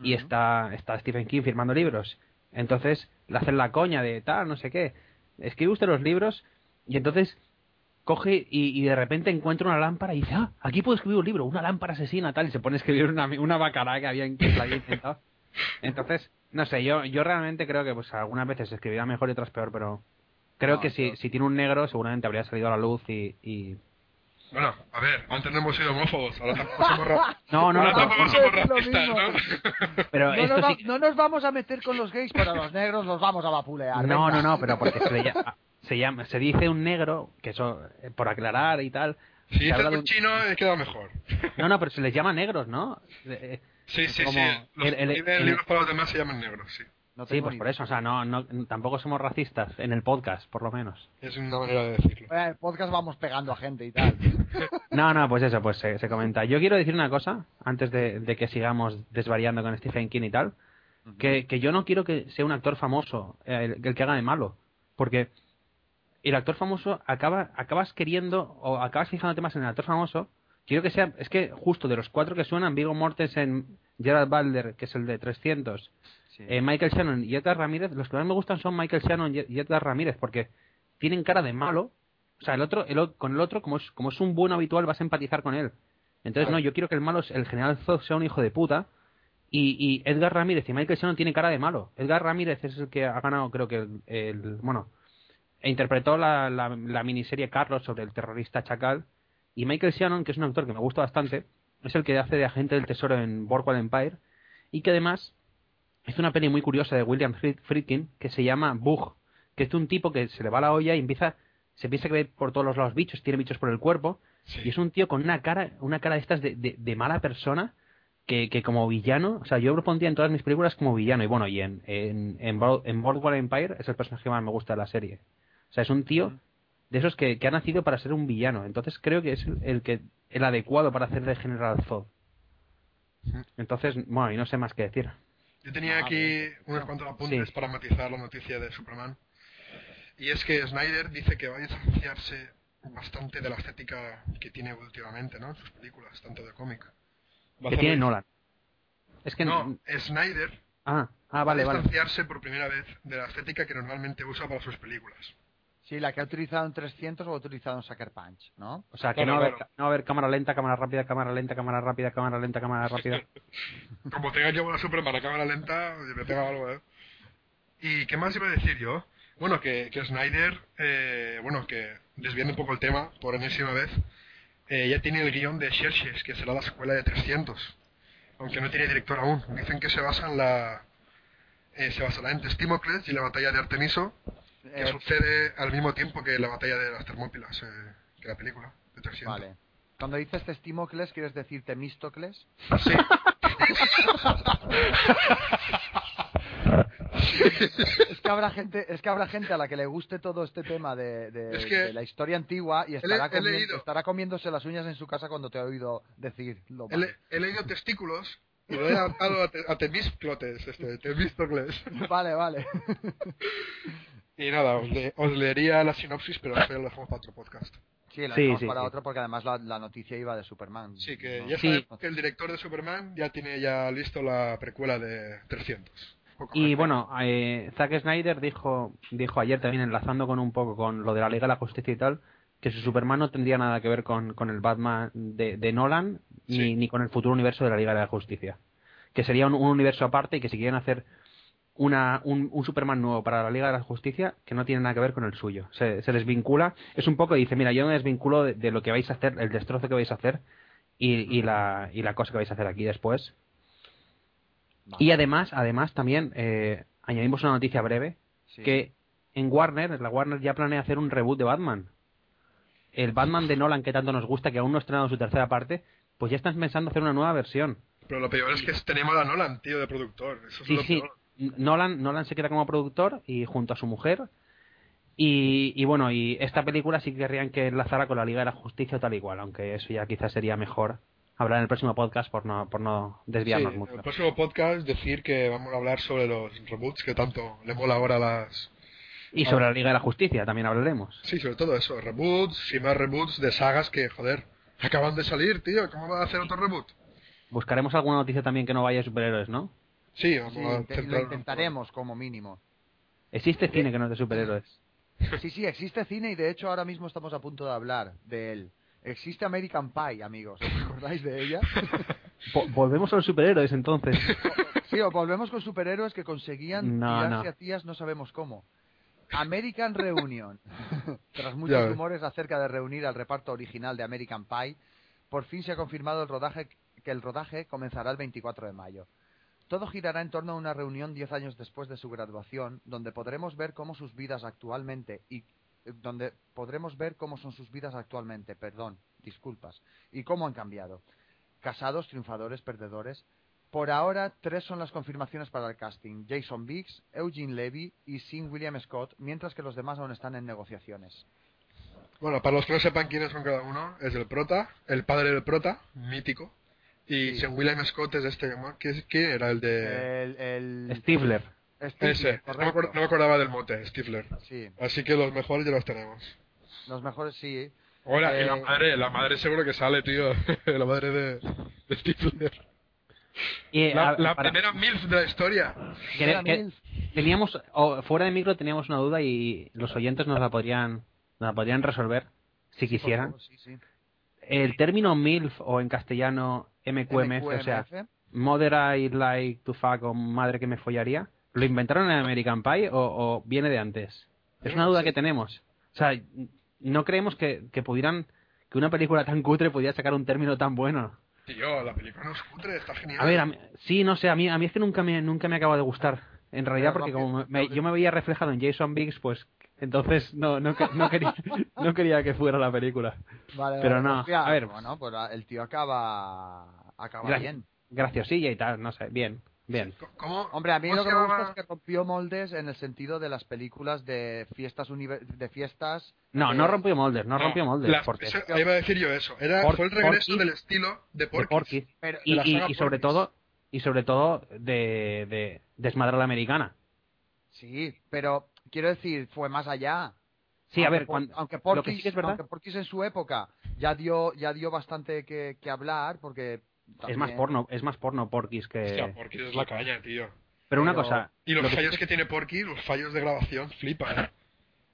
y está, está Stephen King firmando libros. Entonces le hacen la coña de tal, no sé qué. Escribe usted los libros y entonces coge y, y de repente encuentra una lámpara y dice, ah, aquí puedo escribir un libro, una lámpara asesina, tal, y se pone a escribir una, una bacará que había que se la había inventado. Entonces, no sé, yo, yo realmente creo que pues algunas veces escribirá mejor y otras peor, pero creo No, que si, si tiene un negro seguramente habría salido a la luz y... y... Bueno, a ver, antes no hemos sido homófobos, ahora tampoco somos, ra- No, no, ahora no, tampoco pero, somos racistas. ¿no? pero No esto nos, va- sí... no nos vamos a meter con los gays, pero a los negros los vamos a vapulear. No, venga. no, no, pero porque se, le se llama, se dice un negro, que eso, eh, por aclarar y tal. Si dices de un un- chino, he quedado mejor. No, no, pero se les llama negros, ¿no? Eh, Sí, sí, Como sí. Los el- el- el- libros para los demás se llaman negros, sí. No Sí, pues por eso, o sea, no, no, tampoco somos racistas en el podcast, por lo menos. Es una manera de decirlo. Eh, el podcast vamos pegando a gente y tal. [LAUGHS] No, no, pues eso, pues se, se comenta. Yo quiero decir una cosa, antes de, de que sigamos desvariando con Stephen King y tal, que, que yo no quiero que sea un actor famoso eh, el, el que haga de malo, porque el actor famoso acaba acabas queriendo o acabas fijándote más en el actor famoso. Quiero que sea, es que justo de los cuatro que suenan, Vigo Mortensen, Gerard Butler, que es el de 300, Sí. eh, Michael Shannon y Edgar Ramírez, los que más me gustan son Michael Shannon y Edgar Ramírez, porque tienen cara de malo. O sea, el otro, el, con el otro, como es, como es un buen habitual, vas a empatizar con él. Entonces, no, yo quiero que el malo, el general Zod sea un hijo de puta. Y, y Edgar Ramírez y Michael Shannon tienen cara de malo. Edgar Ramírez es el que ha ganado, creo que el, el- bueno, e interpretó la, la, la miniserie Carlos sobre el terrorista Chacal. Y Michael Shannon, que es un actor que me gusta bastante, es el que hace de agente del tesoro en Boardwalk Empire. Y que además hizo una peli muy curiosa de William Fried- Friedkin que se llama Bug, que es un tipo que se le va la olla y empieza, se piensa que ve por todos los lados bichos, tiene bichos por el cuerpo, Sí. y es un tío con una cara, una cara de estas de, de, de mala persona, que, que como villano, o sea, yo lo pondría en todas mis películas como villano, y bueno, y en, en, en, Empire es el personaje que más me gusta de la serie. O sea, es un tío de esos que, que ha nacido para ser un villano. Entonces creo que es el, el que el adecuado para hacer de General Zod. Entonces, bueno, y no sé más qué decir. Yo tenía Ah, aquí unos cuantos apuntes Sí. para matizar la noticia de Superman. Y es que Snyder dice que va a distanciarse bastante de la estética que tiene últimamente, ¿no? En sus películas, tanto de cómic. Va Que tiene Nolan. Es que No, Snyder Ah, ah, va a vale. distanciarse por primera vez de la estética que normalmente usa para sus películas. Sí, la que ha utilizado en 300 o ha utilizado en Sucker Punch, ¿no? O sea, que Claro, no, va a haber, claro. no va a haber cámara lenta, cámara rápida, cámara lenta, cámara rápida, cámara lenta, cámara rápida. [LAUGHS] Como tenga que volar Superman a cámara lenta, me pega algo, ¿eh? ¿Y qué más iba a decir yo? Bueno, que, que Snyder, eh, bueno, que desviando un poco el tema, por enésima vez, eh, ya tiene el guion de Xerxes, que será la secuela de 300. Aunque no tiene director aún. Dicen que se basa en la... eh, se basará en Testimocles y la batalla de Artemiso, que Eh, sucede al mismo tiempo que la batalla de las Termópilas, eh, que la película de 300. Vale. Cuando dices Testimocles, ¿quieres decir Temístocles? Sí. [LAUGHS] es que habrá gente, es que habrá gente a la que le guste todo este tema de, de- Es que de la historia antigua y estará, he leído. estará comiéndose las uñas en su casa cuando te ha oído decir lo He, he leído testículos [LAUGHS] y lo he atado a, te- a Temístocles, este, Temístocles. Vale, vale. [LAUGHS] Y nada, os, le- os leería la sinopsis, pero eso ya lo dejamos para otro podcast. Sí, la Sí, dejamos sí, para sí. otro porque además la, la noticia iba de Superman. Sí, que ¿no? ya Sí. sabemos que el director de Superman ya tiene ya listo la precuela de 300. Poco Y bueno, eh, Zack Snyder dijo, dijo ayer también, enlazando con un poco con lo de la Liga de la Justicia y tal, que su Superman no tendría nada que ver con, con el Batman de, de Nolan Sí. ni, ni con el futuro universo de la Liga de la Justicia. Que sería un, un universo aparte y que si quieren hacer una, un, un Superman nuevo para la Liga de la Justicia que no tiene nada que ver con el suyo. Se, se desvincula, es un poco, dice, mira, yo me desvinculo de, de lo que vais a hacer, el destrozo que vais a hacer y, y, la, y la cosa que vais a hacer aquí después. Vale. Y además, además también eh, añadimos una noticia breve Sí. que en Warner, la Warner ya planea hacer un reboot de Batman. El Batman de Nolan que tanto nos gusta, que aún no ha estrenado su tercera parte, pues ya están pensando hacer una nueva versión. Pero lo peor es que tenemos a Nolan, tío, de productor. Eso es Sí, lo sí. peor. Nolan, Nolan se queda como productor y junto a su mujer. Y, y bueno, y esta película sí que querrían que enlazara con la Liga de la Justicia o tal igual, aunque eso ya quizás sería mejor hablar en el próximo podcast por no, por no desviarnos Sí, mucho. en el próximo podcast decir que vamos a hablar sobre los reboots que tanto le mola ahora a las... Y sobre la Liga de la Justicia también hablaremos. Sí, sobre todo eso, reboots y más reboots de sagas que, joder, acaban de salir, tío. ¿Cómo va a hacer otro reboot? Buscaremos alguna noticia también que no vaya de superhéroes, ¿no? Sí, vamos Sí, a lo intentaremos como mínimo. Existe cine que no es de superhéroes. [LAUGHS] Sí, sí, existe cine y de hecho ahora mismo estamos a punto de hablar de él. Existe American Pie, amigos. ¿Os acordáis de ella? [LAUGHS] Volvemos a los superhéroes entonces. [LAUGHS] Sí, o volvemos con superhéroes que conseguían No, tirarse no. a tías no sabemos cómo. American Reunion. Tras muchos rumores acerca de reunir al reparto original de American Pie, por fin se ha confirmado el rodaje que el rodaje comenzará el 24 de mayo. Todo girará en torno a una reunión 10 años después de su graduación, donde podremos ver cómo sus vidas actualmente y eh, donde podremos ver cómo son sus vidas actualmente, perdón, disculpas, y cómo han cambiado. Casados, triunfadores, perdedores. Por ahora, tres son las confirmaciones para el casting: Jason Biggs, Eugene Levy y Sean William Scott, mientras que los demás aún están en negociaciones. Bueno, para los que no sepan quiénes son cada uno, es el prota, el padre del prota, mítico. Y Sí. William Scott es este. ¿Qué, quién era el de...? El, el... Stifler. Stifler, Ese, no me, no acordaba del mote, Stifler. Sí, Así que los mejores ya los tenemos. los mejores sí. Ahora, y la Eh, madre, la madre seguro que sale, tío. [LAUGHS] la madre de, de Stifler. Y, La, a- la para- primera MILF de la historia. que- que- teníamos o, fuera de micro teníamos una duda y los oyentes nos la podrían nos la podrían resolver si quisieran. Sí, sí. El término MILF o en castellano MQMF, o sea. Mother I Like to Fuck o Madre que me follaría, ¿lo inventaron en American Pie o, o viene de antes? Es una duda que tenemos. O sea, no creemos que, que pudieran, que una película tan cutre pudiera sacar un término tan bueno. Tío, la película no es cutre, está genial. A ver, a mí- sí, no sé, a mí, a mí es que nunca me, nunca me acaba de gustar. En realidad, porque como me- yo me veía reflejado en Jason Biggs, pues entonces no, no, no, quería, [LAUGHS] no quería que fuera la película. Vale, Pero vale, no, hostia, a ver. Bueno, pues el tío acaba, acaba Gra- bien. Graciosilla y tal, no sé, bien. Bien. Hombre, a mí cómo lo que me gusta es que rompió moldes en el sentido de las películas de fiestas de fiestas. No, eh, no rompió moldes, no, rompió moldes. las- porque eso- ahí iba a decir yo eso. Era, Por- fue el regreso Porky- del estilo de de Porky. Pero, Y, la y- saga y sobre todo y sobre todo de, de la americana. sí, pero quiero decir, fue más allá. Sí, a ver, Por- cuando, aunque Porky's, sí es verdad aunque Porky's en su época ya dio ya dio bastante que, que hablar porque es más porno, es más porno Porky's que Hostia, Porky es la caña, tío. Pero una pero- cosa, Y los lo fallos que tiene Porky, los fallos de grabación, flipa, ¿eh?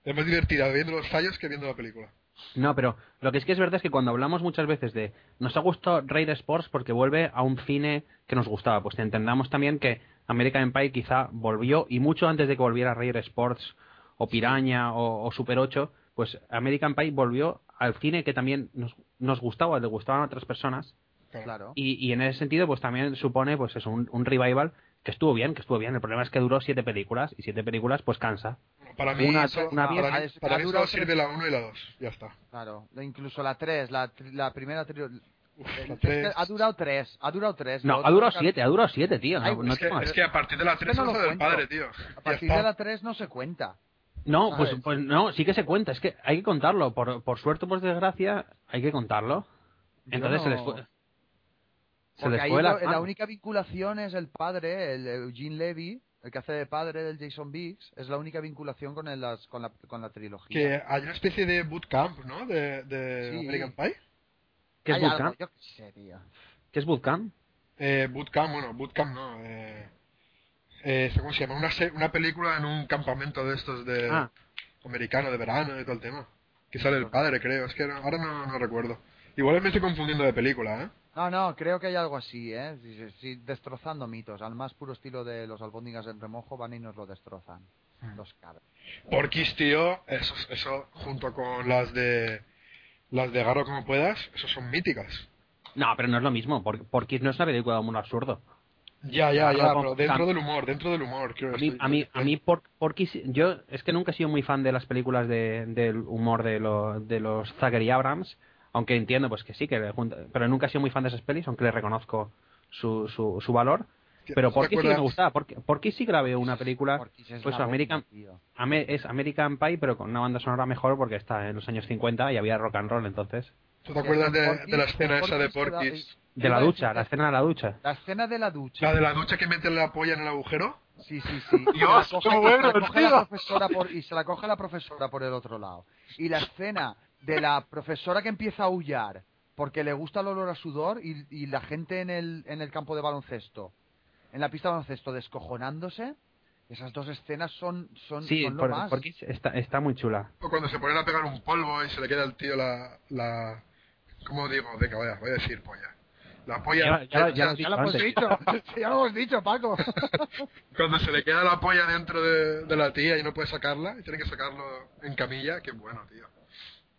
Es más divertida viendo los fallos que viendo la película. No, pero lo que es que es verdad es que cuando hablamos muchas veces de nos ha gustado Raid Sports porque vuelve a un cine que nos gustaba, pues entendamos también que American Pie quizá volvió y mucho antes de que volviera Raid Sports o Piraña o, o Super 8, pues American Pie volvió al cine que también nos, nos gustaba, le gustaban a otras personas claro. y, y en ese sentido pues también supone pues eso, un, un revival que estuvo bien, que estuvo bien. El problema es que duró siete películas y siete películas pues cansa. Para mí, Una- solo- una para para mí solo sirve la 1 y la 2. Ya está. Claro, incluso la 3, la, la primera trilogía. Uf, la Es que 3. ha durado 3, ha durado 3. No, ha durado siete, ha durado siete, tío. Ay, No, no es, que, te- es que a partir de la 3 no es lo lo del cuento. padre, tío. A partir de la 3 no se cuenta. No, pues, ¿sabes? pues no, sí que se cuenta. Es que hay que contarlo. Por, por suerte o por desgracia, hay que contarlo. Entonces se les fue. Se Porque les fue la, única vinculación es el padre, el Eugene Levy, el que hace de padre del Jason Biggs, es la única vinculación con, el- las- con, la, con la trilogía. Que hay una especie de bootcamp, ¿no? De, de Sí. American Pie. ¿Qué es Hay algo, Bootcamp? yo qué sé, tío. ¿Qué es Bootcamp? Eh, bootcamp, bueno, bootcamp no. Eh, eh, ¿Cómo se llama? Una, se- una película en un campamento de estos de Ah, americano, de verano y todo el tema. Que sale el padre, creo. Es que no- ahora no, no recuerdo. Igual me estoy confundiendo de película, ¿eh? No, no, creo que hay algo así, ¿eh? Sí, sí, sí, destrozando mitos. Al más puro estilo de los albóndigas en remojo van y nos lo destrozan. Hmm. Los cabros. Porky's, tío, eso, eso junto con las de las de Agarro como puedas, eso son míticas. no, pero no es lo mismo. Por- Porque no es una película de humor absurdo. Ya, ya, ya, pero dentro del humor, dentro del humor. A mí, a mí, a mí por, yo es que nunca he sido muy fan de las películas de, del humor de, lo- de los Zachary Abrams, aunque entiendo pues que sí, que pero nunca he sido muy fan de esas pelis, aunque le reconozco su, su, su valor. Pero ¿Te Porky sí que me gustaba, Porky, Porky sí veo una película, pues American, es American Pie, pero con una banda sonora mejor porque está en los años 50 y había rock and roll entonces. ¿Tú te acuerdas de, Porky's- de la escena esa de Porky's? De la ducha, la escena de la ducha. La escena de la ducha. La de la ducha que mete la polla en el agujero. Sí, sí, sí. [LAUGHS] Y Dios, se la coge- qué y bueno, se la coge tío. la profesora por, y se la coge la profesora por el otro lado. Y la escena de la profesora que empieza a aullar porque le gusta el olor a sudor y, y la gente en el, en el campo de baloncesto, en la pista de baloncesto, descojonándose. Esas dos escenas son, son, Sí, son lo por- más. Porky está, está muy chula. O cuando se ponen a pegar un polvo y se le queda al tío la... la ¿Cómo digo? Venga, vaya, voy a decir polla. La polla... Ya- ya- ya lo has Ya lo hemos dicho, [LAUGHS] ya lo hemos dicho, Paco. [LAUGHS] Cuando se le queda la polla dentro de, de la tía y no puede sacarla y tiene que sacarlo en camilla, qué bueno, tío.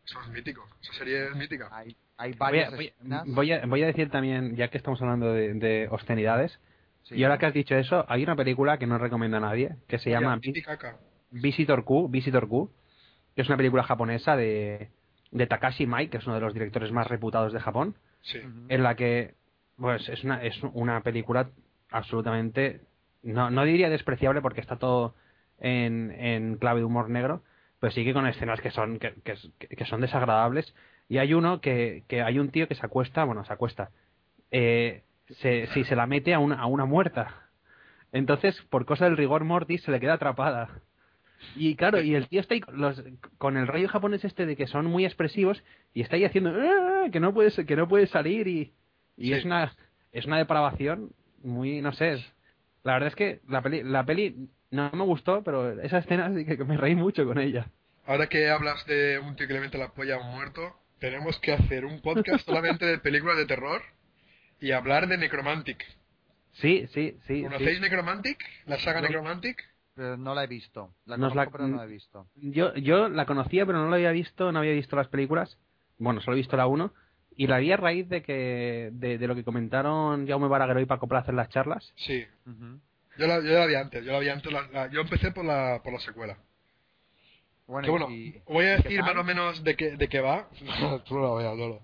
Eso es mítico. Esa serie es mítica. Hay, hay Voy varias a, voy- escenas. voy a- voy a decir también, ya que estamos hablando de, de obscenidades, Sí. y ahora que has dicho eso, hay una película que no recomiendo a nadie, que se llama. Visitor Q, Visitor Q, que es una película japonesa de, de Takashi Mai, que es uno de los directores más reputados de Japón, Sí. En la que pues es una, es una película absolutamente, no, no diría despreciable porque está todo en, en clave de humor negro, pero sí que con escenas que son, que, que, que son desagradables. Y hay uno que, que hay un tío que se acuesta, bueno, se acuesta, eh, se, si se la mete a una, a una muerta. Entonces, por cosa del rigor mortis, se le queda atrapada. Y claro, y el tío está ahí con, los- con el rollo japonés este de que son muy expresivos y está ahí haciendo "Ah", que no puede que no puede salir y, y Sí. es una es una depravación muy no sé la verdad es que la peli la peli no me gustó pero esa escena sí que me reí mucho con ella Ahora que hablas de un tío que le mete la polla a un muerto, tenemos que hacer un podcast solamente de películas de terror y hablar de Necromantic. sí sí sí, ¿Conocéis sí. Necromantic? ¿La saga No. Necromantic? Pero no la he visto. La conozco, la- pero no la he visto. yo yo la conocía pero no la había visto no había visto las películas bueno solo he visto la 1 y la vi a raíz de que de, de lo que comentaron Jaume Balagueró y Paco Plaza en las charlas Sí. Yo la, yo la vi antes, yo la vi antes, la- la- yo empecé por la, por la secuela. Bueno, Que bueno, y- voy a ¿y qué decir más o menos de qué, de qué va. [LAUGHS] Tú no lo veas, Lolo.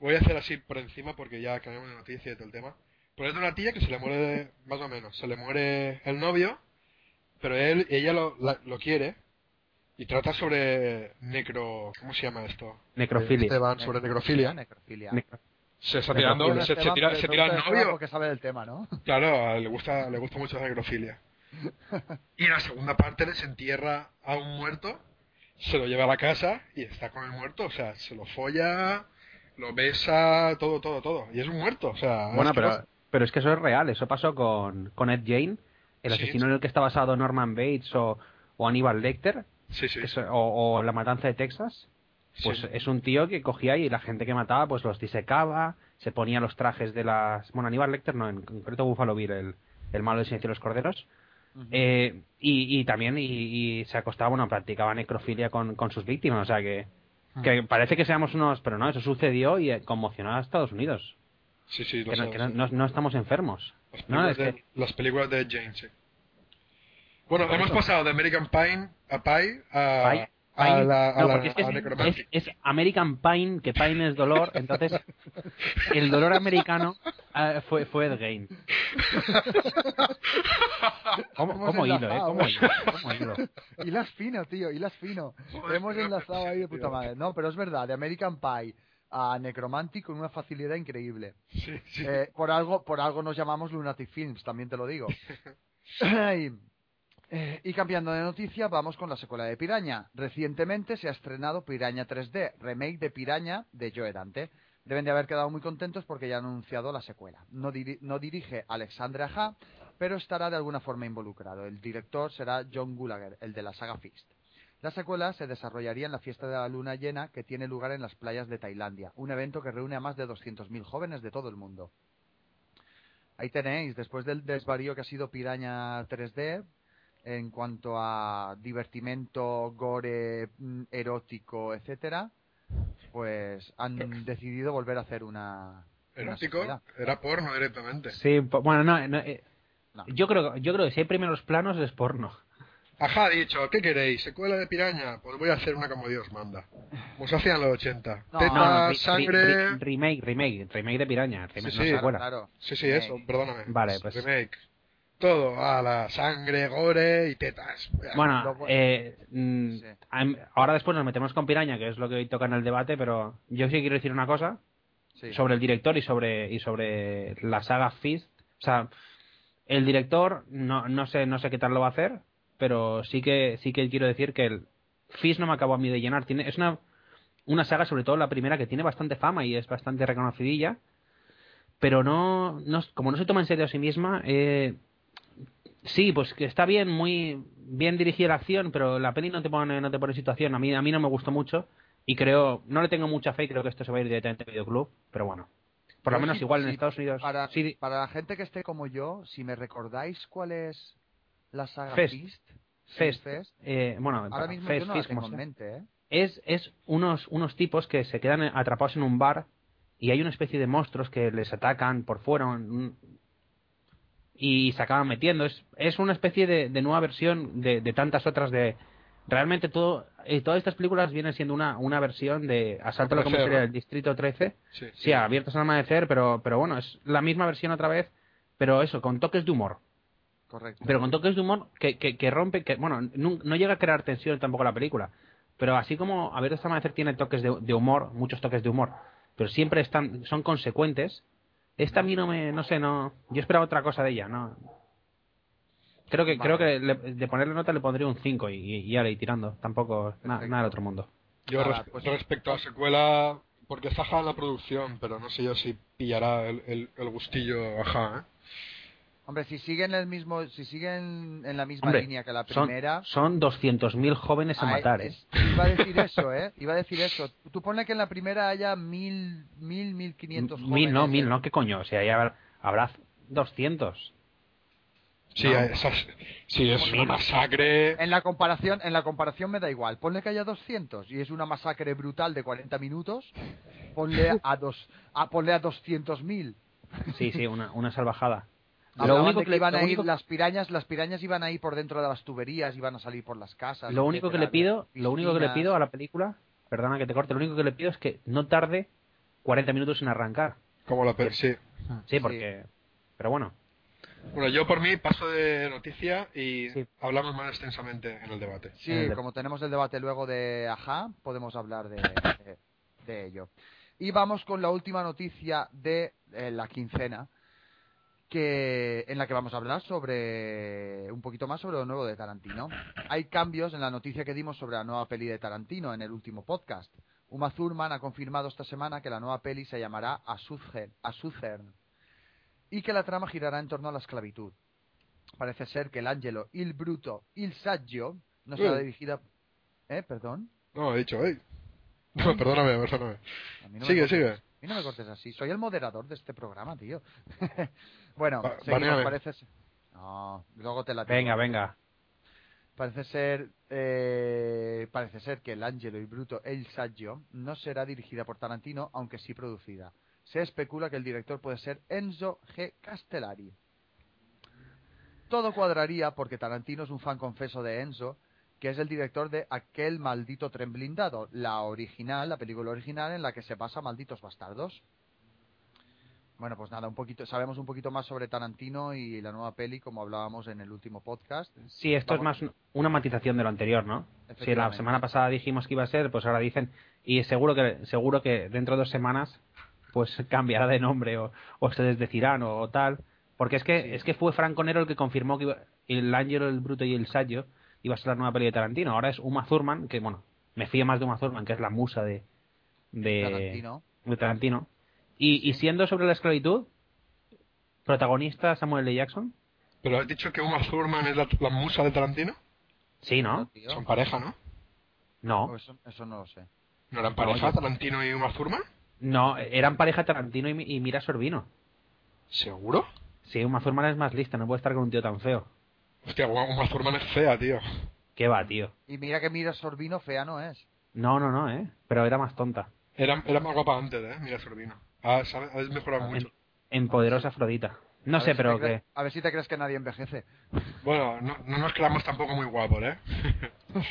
Voy a hacer así por encima porque ya cambiamos de noticia y todo el tema. Pues es de una tía que se le muere, más o menos, se le muere el novio, pero él, ella lo, la- lo quiere y trata sobre necro... ¿Cómo se llama esto? Necrofilia. Esteban, sobre necrofilia. Necrofilia. Necro- Se está tirando, se, se tira, se tira Esteban novio. Porque sabe del tema, ¿no? Claro, le gusta, le gusta mucho la necrofilia. [LAUGHS] Y en la segunda parte desentierra a un muerto, se lo lleva a la casa y está con el muerto, o sea, se lo folla, lo besa, todo, todo, todo. Y es un muerto, o sea. Bueno, es que pero, pero es que eso es real. Eso pasó con, con Ed Jane, el Sí, asesino sí. en el que está basado Norman Bates o, o Aníbal Lecter, Sí, es- o, o La Matanza de Texas. Pues sí. es un tío que cogía y la gente que mataba pues los disecaba, se ponía los trajes de las... Bueno, Aníbal Lecter no, en concreto Buffalo Bill, el, el malo del silencio de los corderos. Eh, y, y también y, y se acostaba, bueno, practicaba necrofilia con, con sus víctimas, o sea que, que parece que seamos unos... Pero no, eso sucedió y eh, conmocionó a Estados Unidos. Sí, sí, lo Que, no, que no, no- no estamos enfermos. Las No, películas, es de, que- las películas de Jane, sí. Bueno, hemos pasado de American Pie a Pie a, Pie- a Pine- la, a no, la- porque es, que a es- Necromantic. es- es American Pine, que Pine es dolor, entonces el dolor americano ah, fue, fue Ed Gein. ¿Cómo, Hemos cómo hilo, eh? ¿Cómo hilo? ¿Cómo hilo? Hilas fino, tío, hilas fino. Joder, Hemos enlazado ahí de tío. puta madre. No, pero es verdad, de American Pie a Necromantic con una facilidad increíble. Sí, sí. Eh, por algo por algo nos llamamos Lunatic Films, también te lo digo. [LAUGHS] y, eh, y cambiando de noticia, vamos con la secuela de Piraña. Recientemente se ha estrenado Piraña 3D, remake de Piraña de Joe Dante. Deben de haber quedado muy contentos porque ya han anunciado la secuela. No dirige Alexandre Aja, pero estará de alguna forma involucrado. El director será John Gulager, el de la saga Fist. La secuela se desarrollaría en la fiesta de la luna llena que tiene lugar en las playas de Tailandia, un evento que reúne a más de 200.000 jóvenes de todo el mundo. Ahí tenéis, después del desvarío que ha sido Piraña 3D, en cuanto a divertimento, gore, mm, erótico, etcétera, pues han decidido volver a hacer una, Erótico, era porno directamente. Sí, bueno, no, no, eh, No. yo creo yo creo que si hay primeros planos es porno. Ajá, ha dicho, ¿qué queréis? ¿Secuela de Piraña? Pues voy a hacer una como Dios manda. Como se hacía en los 80. No, Teta, No, no, ri- ri- sangre... ri- remake, remake, remake de Piraña, remake, Sí, no sí, secuela. Claro, Sí, sí, eso, perdóname. Vale, pues- Remake. Todo, a la sangre, gore y tetas. Bueno, eh, mm, Sí. ahora después nos metemos con Piraña, que es lo que hoy toca en el debate, pero yo sí quiero decir una cosa sí. sobre el director y sobre y sobre la saga Fist. O sea, el director no, no sé no sé qué tal lo va a hacer, pero sí que sí que quiero decir que el Fist no me acabó a mí de llenar. Tiene es una una saga sobre todo la primera que tiene bastante fama y es bastante reconocidilla, pero no, no como no se toma en serio a sí misma. Eh, Sí, pues que está bien, muy bien dirigida la acción, pero la peli no te pone, no te pone situación. A mí, a mí no me gustó mucho y creo, no le tengo mucha fe y creo que esto se va a ir directamente al videoclub, pero bueno. Por lo menos sí- igual en Estados Unidos. Para, sí, para la gente que esté como yo, si me recordáis cuál es la saga Fest. Fist, Fest, Fest, eh, bueno, ahora mismo Fest, yo no la Fist, tengo como en sea. mente, ¿eh? es, es unos, unos tipos que se quedan atrapados en un bar y hay una especie de monstruos que les atacan por fuera un- y se acaban metiendo. Es, es una especie de, de nueva versión de, de tantas otras de... Realmente todo, eh, todas estas películas vienen siendo una, una versión de Asalto a la comisaría del Distrito 13. Sí, Sí, abiertos al amanecer, pero, pero bueno, es la misma versión otra vez, pero eso, con toques de humor. Correcto. Pero con toques de humor que, que, que rompe, que bueno, no, no llega a crear tensión tampoco la película. Pero así como A ver esta amanecer tiene toques de, de humor, muchos toques de humor, pero siempre están, son consecuentes. Esta a mí no me, no sé, no, yo esperaba otra cosa de ella, no. Creo que, Vale. creo que le- de ponerle nota le pondría un 5 y, y ya le ir tirando. Tampoco, na- nada del otro mundo. Yo res- pues- respecto a la secuela, porque está en la producción, pero no sé yo si pillará el, el, el gustillo Aja, ¿eh? Hombre, si siguen el mismo, si siguen en la misma Hombre, línea que la Son, primera, son 200.000 jóvenes a Ah, matar, ¿eh? Iba a decir [LAUGHS] eso, ¿eh? Iba a decir eso. Tú ponle que en la primera haya mil, mil, mil quinientos jóvenes. Mil, no, mil, ¿eh? no, ¿qué coño? O sea, ya habrá, habrá 200. Sí, No. esas- sí, es una Mil. masacre. En la comparación, en la comparación me da igual. Ponle que haya 200 y es una masacre brutal de 40 minutos. Ponle a dos, a ponle a 200.000. Sí, sí, una, una salvajada. Lo único que que le- iban a ir único- las pirañas, las pirañas iban a ir por dentro de las tuberías, iban a salir por las casas. Lo único que le pido, lo único que le pido a la película, perdona que te corte, lo único que le pido es que no tarde 40 minutos en arrancar. Como la pe- sí. Sí, porque Pero bueno, Bueno, yo por mí paso de noticia y Sí. hablamos más extensamente en el debate. Sí, de- como tenemos el debate luego de Ajá, podemos hablar de, de- de ello. Y vamos con la última noticia de eh, la quincena, que en la que vamos a hablar sobre un poquito más sobre lo nuevo de Tarantino. Hay cambios en la noticia que dimos sobre la nueva peli de Tarantino en el último podcast. Uma Thurman ha confirmado esta semana que la nueva peli se llamará A Southern, y que la trama girará en torno a la esclavitud. Parece ser que el Angelo, Il Bruto, Il Saggio no será dirigida... ¿Eh? ¿Perdón? No, he dicho, ey. [LAUGHS] No, perdóname, perdóname. No Sigue, sigue. A mí no me cortes así. Soy el moderador de este programa, tío. [LAUGHS] bueno, Va- seguimos, parece ser... No, luego te la digo. venga, venga. Parece ser, eh, parece ser que el Angelo y Bruto El Saggio no será dirigida por Tarantino, aunque sí producida. Se especula que el director puede ser Enzo G. Castellari. Todo cuadraría porque Tarantino es un fan confeso de Enzo, que es el director de aquel maldito tren blindado, la original, la película original en la que se basa Malditos Bastardos. Bueno, pues nada, un poquito, sabemos un poquito más sobre Tarantino y la nueva peli, como hablábamos en el último podcast. Sí, esto Vamos. es más un- una matización de lo anterior, ¿no? Si la semana pasada dijimos que iba a ser, pues ahora dicen y seguro que seguro que dentro de dos semanas pues [LAUGHS] cambiará de nombre o, o se desdecirán o, o tal, porque es que Sí. es que fue Franco Nero el que confirmó que iba- el Ángelo, el Bruto y el Saggio iba a ser la nueva peli de Tarantino. Ahora es Uma Thurman, que bueno, me fío más de Uma Thurman, que es la musa de de Tarantino. de Tarantino. Y, y siendo sobre la esclavitud, protagonista Samuel L. Jackson. Pero has dicho que Uma Thurman es la, la musa de Tarantino. Sí, ¿no? tío. Son pareja, ¿no? No. Eso, eso no lo sé. ¿No eran pareja Tarantino y Uma Thurman? No, eran pareja Tarantino y, y Mira Sorbino. ¿Seguro? Sí, Uma Thurman es más lista, no puede estar con un tío tan feo. Hostia, Uma Thurman es fea, tío. ¿Qué va, tío? Y mira que Mira Sorbino fea no es. No, no, no, ¿eh? Pero era más tonta. Era, era más guapa antes, ¿eh? Mira, Sorbino. Ah, sabe- has mejorado En, mucho. en Poderosa Afrodita. No A sé, si pero que... A ver si te crees que nadie envejece. Bueno, no, no nos creamos tampoco muy guapos, ¿eh? [LAUGHS]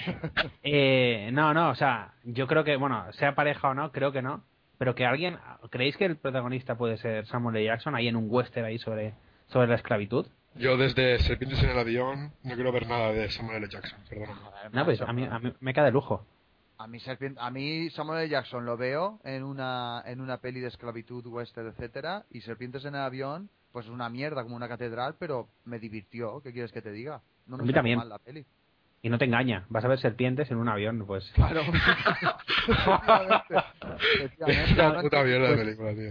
Eh, no, no, o sea, yo creo que, bueno, sea pareja o no, creo que no. Pero que alguien... ¿Creéis que el protagonista puede ser Samuel L. Jackson ahí en un western ahí sobre, sobre la esclavitud? Yo desde Serpientes en el avión no quiero ver nada de Samuel L. Jackson, perdona. No, pues a mí, a mí me cae de lujo. A mí, Serpien- a mí Samuel L. Jackson lo veo en una, en una peli de esclavitud, western, etcétera, y Serpientes en el avión, pues es una mierda, como una catedral, pero me divirtió. ¿Qué quieres que te diga? No me A mí también. mal la peli. Y no te engaña, vas a ver serpientes en un avión, pues... Claro. [LAUGHS]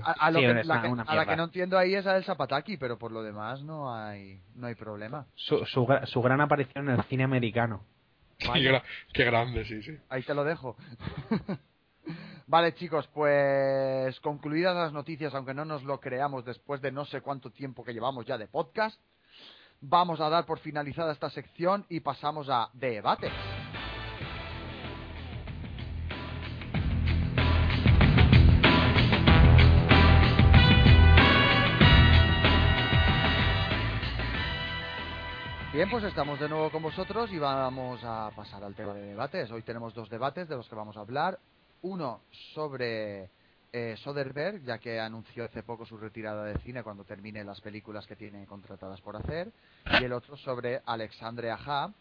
A, la, que, no entiendo ahí es a El Zapataki, pero por lo demás no hay, no hay problema. Su, su, su gran aparición en el cine americano. Qué, gra- qué grande, sí, sí. Ahí te lo dejo. [LAUGHS] vale, chicos, pues concluidas las noticias, aunque no nos lo creamos después de no sé cuánto tiempo que llevamos ya de podcast, vamos a dar por finalizada esta sección y pasamos a debate. Bien, pues estamos de nuevo con vosotros y vamos a pasar al tema de debates. Hoy tenemos dos debates de los que vamos a hablar. Uno sobre eh, Soderbergh, ya que anunció hace poco su retirada de cine cuando termine las películas que tiene contratadas por hacer. Y el otro sobre Alexandre Aja,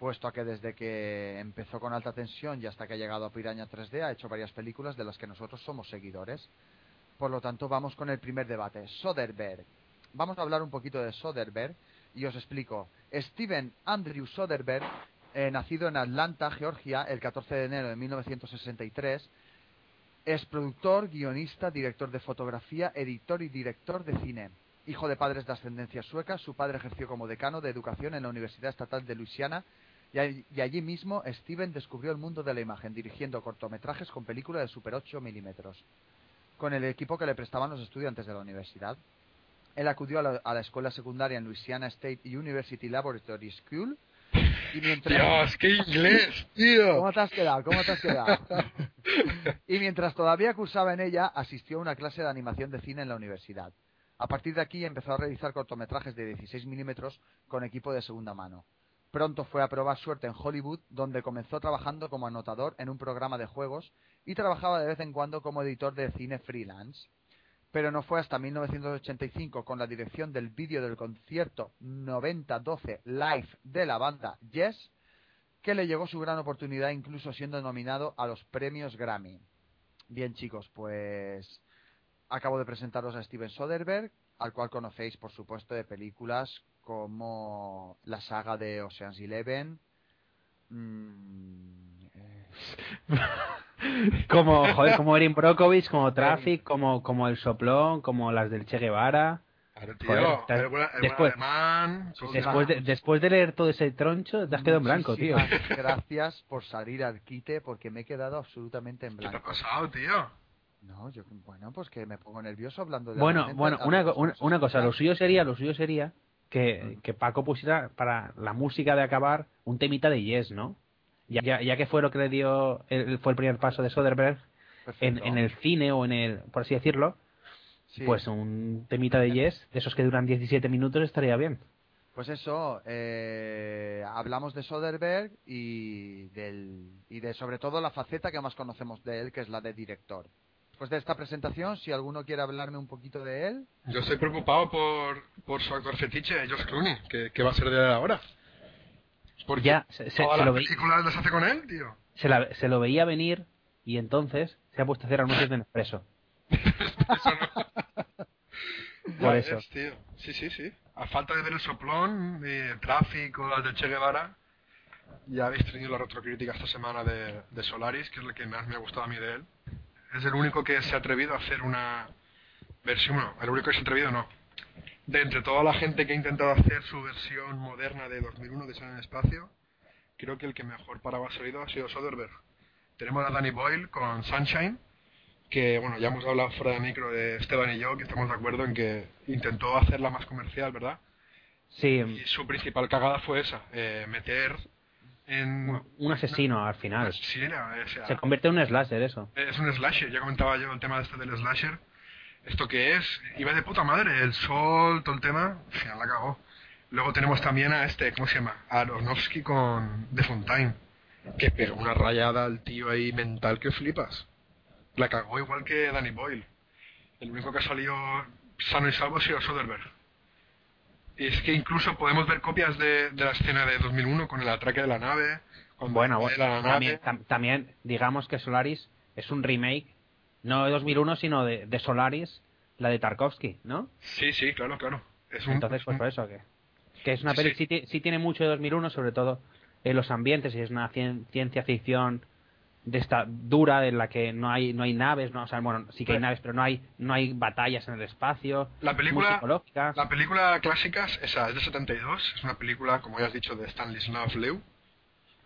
puesto a que desde que empezó con alta tensión y hasta que ha llegado a Piraña 3D ha hecho varias películas de las que nosotros somos seguidores. Por lo tanto, vamos con el primer debate. Soderbergh. Vamos a hablar un poquito de Soderbergh y os explico. Steven Andrew Soderbergh, eh, nacido en Atlanta, Georgia, el 14 de enero de 1963, es productor, guionista, director de fotografía, editor y director de cine. Hijo de padres de ascendencia sueca, su padre ejerció como decano de educación en la Universidad Estatal de Luisiana y, all- y allí mismo Steven descubrió el mundo de la imagen, dirigiendo cortometrajes con película de super 8 milímetros, con el equipo que le prestaban los estudiantes de la universidad. Él acudió a la, a la escuela secundaria en Louisiana State University Laboratory School y mientras... Dios, qué inglés, tío. ¿Cómo te has quedado? ¿Cómo te has quedado? y mientras todavía cursaba en ella, asistió a una clase de animación de cine en la universidad. A partir de aquí empezó a realizar cortometrajes de 16 milímetros con equipo de segunda mano. Pronto fue a probar suerte en Hollywood, donde comenzó trabajando como anotador en un programa de juegos y trabajaba de vez en cuando como editor de cine freelance. Pero no fue hasta 1985 con la dirección del vídeo del concierto 9012 live de la banda Yes que le llegó su gran oportunidad incluso siendo nominado a los premios Grammy. Bien chicos, pues acabo de presentaros a Steven Soderbergh, al cual conocéis por supuesto de películas como la saga de Ocean's Eleven, mm, eh, [LAUGHS] [LAUGHS] como, joder, [LAUGHS] como Erin Brockovich, como Traffic, como, como El Soplón, como las del Che Guevara. Tío, Joder, el buen- el buen después- alemán, Después de, después de leer todo ese troncho, te has quedado en blanco, tío. [LAUGHS] Gracias por salir al quite porque me he quedado absolutamente en ¿Qué te ha blanco. pasado, tío? No, yo, bueno, pues que me pongo nervioso hablando de Bueno, bueno, una, una, una cosa, lo suyo sería, lo suyo sería que, que Paco pusiera para la música de acabar un temita de Yes, ¿no? Ya, ya, ya que fue lo que le dio, el- fue el primer paso de Soderbergh en, en el cine o en el, por así decirlo, Sí. pues un temita de Yes, de esos que duran 17 minutos estaría bien. Pues eso, eh, hablamos de Soderbergh y, del, y de sobre todo la faceta que más conocemos de él, que es la de director. Después de esta presentación, si alguno quiere hablarme un poquito de él, Yo estoy preocupado por, por su actor fetiche, George Clooney, que, que va a ser de él ahora. Porque Ya, se, se- todas se lo las películas las hace con él, tío. se la- se lo veía venir y entonces se ha puesto a hacer anuncios de Nespresso. [LAUGHS] Eso no. [LAUGHS] Por eso. ves, tío. Sí, sí, sí. A falta de ver el soplón, de tráfico, las de Che Guevara, ya habéis tenido la retrocrítica esta semana de, de Solaris, que es la que más me ha gustado a mí de él. Es el único que se ha atrevido a hacer una versión, no, el único que se ha atrevido no. De entre toda la gente que ha intentado hacer su versión moderna de 2001 de Sol en el Espacio, creo que el que mejor parado ha salido ha sido Soderbergh. Tenemos a Danny Boyle con Sunshine, que bueno, ya hemos hablado fuera de micro de Esteban y yo, que estamos de acuerdo en que intentó hacerla más comercial, ¿verdad? Sí, Y su principal cagada fue esa, eh, meter en... un- un asesino al final. O sea, Se convierte en un slasher eso. es un slasher, ya comentaba yo el tema este del slasher. ¿Esto qué es? Iba de puta madre, el sol, todo el tema, al final la cagó. Luego tenemos también a este, ¿cómo se llama? A Aronofsky con The Fontaine, que pegó una rayada al tío ahí mental que flipas. La cagó igual que Danny Boyle. El único que ha salido sano y salvo ha sido Soderbergh. Y es que incluso podemos ver copias de, de la escena de 2001 con el atraque de la nave. cuando Bueno, vuela bueno la nave. también, tam- también digamos que Solaris es un remake, no de 2001, sino de, de Solaris, la de Tarkovsky, ¿no? Sí, sí, claro, claro. Es un, Entonces, es pues un- por eso que, que es una Sí, peli, sí. sí, ti- sí tiene mucho de 2001, sobre todo en los ambientes, y es una cien- ciencia ficción de esta dura en la que no hay no hay naves, no, o sea, bueno, sí que hay naves, pero no hay no hay batallas en el espacio. La película, la película clásica, esa es de 72, es una película, como ya has dicho, de Stanislav Leu.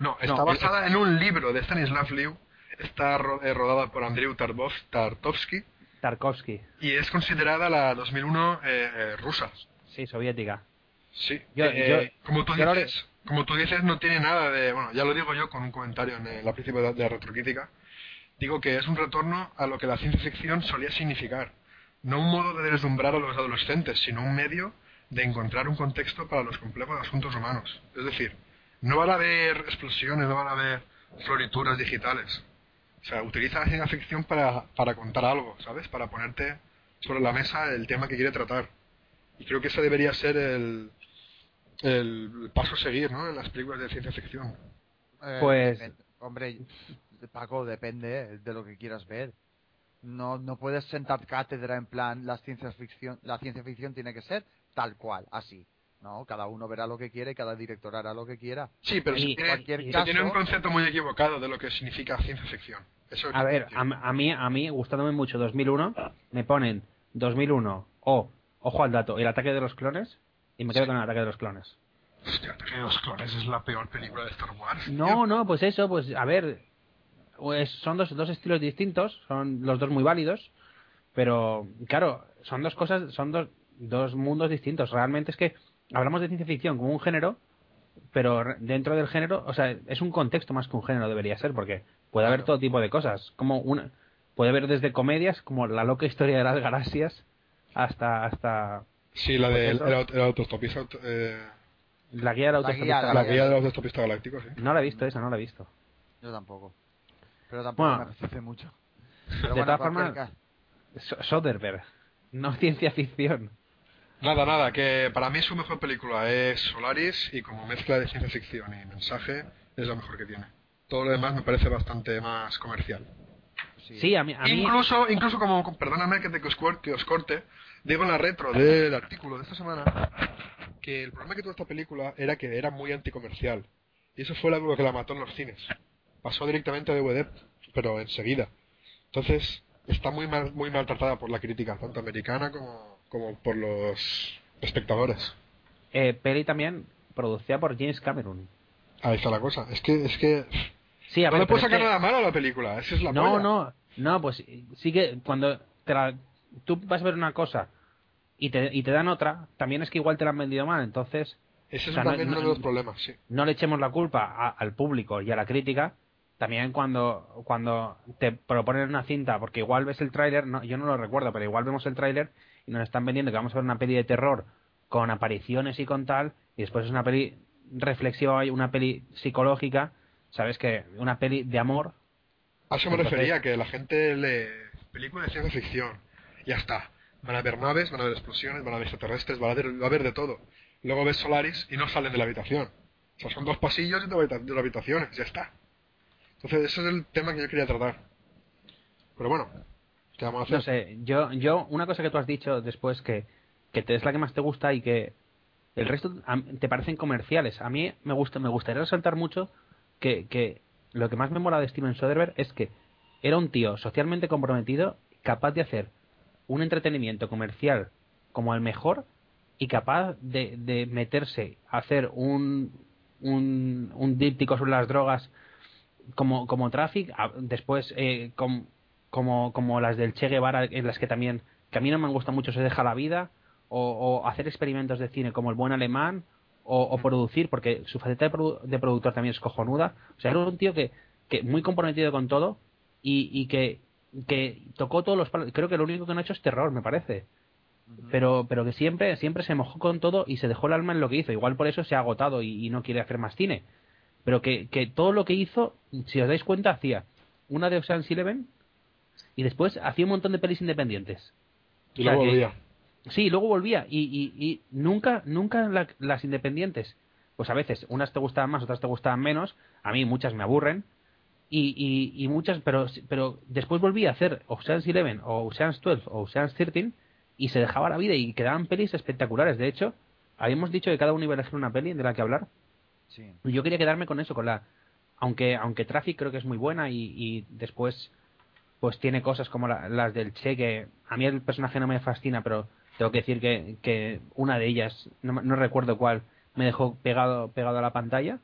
No, está No, basada en un libro de Stanislav Leu, está ro- eh, rodada por Andrei Tarbov, Tartovsky, Tarkovsky, y es considerada la 2001 eh, eh, rusa. sí, soviética. Sí, Yo- eh, como tú yo lo- dices, como tú dices, no tiene nada de, bueno, ya lo digo yo con un comentario en la principio de, de la retrocrítica, digo que es un retorno a lo que la ciencia ficción solía significar, no un modo de deslumbrar a los adolescentes, sino un medio de encontrar un contexto para los complejos asuntos humanos. Es decir, no van a haber explosiones, no van a haber florituras digitales. O sea, utiliza la ciencia ficción para, para contar algo, ¿sabes? Para ponerte sobre la mesa el tema que quiere tratar. Y creo que ese debería ser el, el paso a seguir, ¿no? En las películas de ciencia ficción. Eh, Pues- hombre, Paco, depende de lo que quieras ver. No, no puedes sentar cátedra en plan la ciencia ficción, la ciencia ficción tiene que ser tal cual, así. No, cada uno verá lo que quiere, cada director hará lo que quiera. Sí, pero Y se, tiene, cualquier se caso- tiene un concepto muy equivocado de lo que significa ciencia ficción. Eso A ver, a, a mí, a mí, gustándome mucho 2001, me ponen 2001 o, ojo al dato, el ataque de los clones, y me quedo con el ataque de los clones. Hostia, Ataque de los clones es la peor película de Star Wars. No, tío. no, pues eso, pues a ver, pues son dos, dos estilos distintos, son los dos muy válidos, pero claro, son dos cosas, son dos, dos mundos distintos. Realmente es que hablamos de ciencia ficción como un género, pero dentro del género, o sea, es un contexto más que un género debería ser, porque puede haber Claro. todo tipo de cosas, como una, puede haber desde comedias como la loca historia de las galaxias hasta hasta Sí, la de el, el, el autostopista, auto- eh, la guía del La autoestopista. guía, la guía del autostopista galáctico, sí. No la he visto esa, no la he visto. Yo tampoco. Pero tampoco Bueno. me apetece mucho. [LAUGHS] De bueno, todas formas- Soderbergh. no ciencia ficción. Nada, nada, que para mí su mejor película es Solaris y como mezcla de ciencia ficción y mensaje es la mejor que tiene. Todo lo demás me parece bastante más comercial. Sí, a mí, a mí Incluso, incluso como, perdóname que, te, que, os, cuer- que os corte, digo en la retro del artículo de esta semana que el problema que tuvo esta película era que era muy anticomercial. Y eso fue lo que la mató en los cines. Pasó directamente a DVD, pero enseguida. Entonces, está muy mal, muy maltratada por la crítica, tanto americana como, como por los espectadores. eh, peli también producida por James Cameron. Ahí está la cosa. Es que, es que Sí, a no ver, le puedo sacar que- nada malo a la película. Esa es la no, polla. no, no, pues sí que cuando te la- tú vas a ver una cosa y te, y te dan otra, también es que igual te la han vendido mal, entonces Ese es o sea, no- también no- uno de los problemas, sí. no le echemos la culpa a- al público y a la crítica. También cuando, cuando te proponen una cinta, porque igual ves el tráiler, no, yo no lo recuerdo, pero igual vemos el tráiler nos están vendiendo que vamos a ver una peli de terror con apariciones y con tal, y después es una peli reflexiva, una peli psicológica, sabes que una peli de amor, A eso me Entonces- refería, que la gente le... Película de ciencia ficción. Ya está. Van a ver naves, van a ver explosiones, van a ver extraterrestres, van a ver, va a haber de todo. Luego ves Solaris y no salen de la habitación. O sea, son dos pasillos y dos habitaciones, ya está. Entonces, ese es el tema que yo quería tratar. Pero bueno, ¿qué vamos a hacer? no sé, yo, yo, una cosa que tú has dicho después que, que te es la que más te gusta y que el resto te parecen comerciales. A mí me gusta, me gustaría resaltar mucho que, que lo que más me mola de Steven Soderbergh es que era un tío socialmente comprometido, capaz de hacer un entretenimiento comercial como el mejor y capaz de, de meterse a hacer un, un, un díptico sobre las drogas como, como Traffic, después eh, com- como, como las del Che Guevara, en las que también, que a mí no me gusta mucho, se deja la vida, o, o hacer experimentos de cine como el buen alemán, o, o producir, porque su faceta de, produ- de productor también es cojonuda. O sea, era un tío que, que muy comprometido con todo y, y que, que tocó todos los palos. Creo que lo único que no ha hecho es terror, me parece. Pero, pero que siempre, siempre se mojó con todo y se dejó el alma en lo que hizo. Igual por eso se ha agotado y, y no quiere hacer más cine. Pero que, que todo lo que hizo, si os dais cuenta, hacía una de Ocean's Eleven y después hacía un montón de pelis independientes. y o sea luego que- volvía. Sí, luego volvía y, y, y nunca, nunca la- las independientes. Pues a veces unas te gustaban más, otras te gustaban menos. A mí muchas me aburren y, y, y muchas, pero, pero después volvía a hacer Ocean's Eleven o Ocean's 12 o Ocean's 13 y se dejaba la vida y quedaban pelis espectaculares. De hecho, habíamos dicho que cada uno iba a elegir una peli de la que hablar. Sí. Y yo quería quedarme con eso, con la. Aunque, aunque Traffic creo que es muy buena y, y después pues tiene cosas como la- las del Che que a mí el personaje no me fascina, pero tengo que decir que, que una de ellas, no, no recuerdo cuál, me dejó pegado, pegado a la pantalla.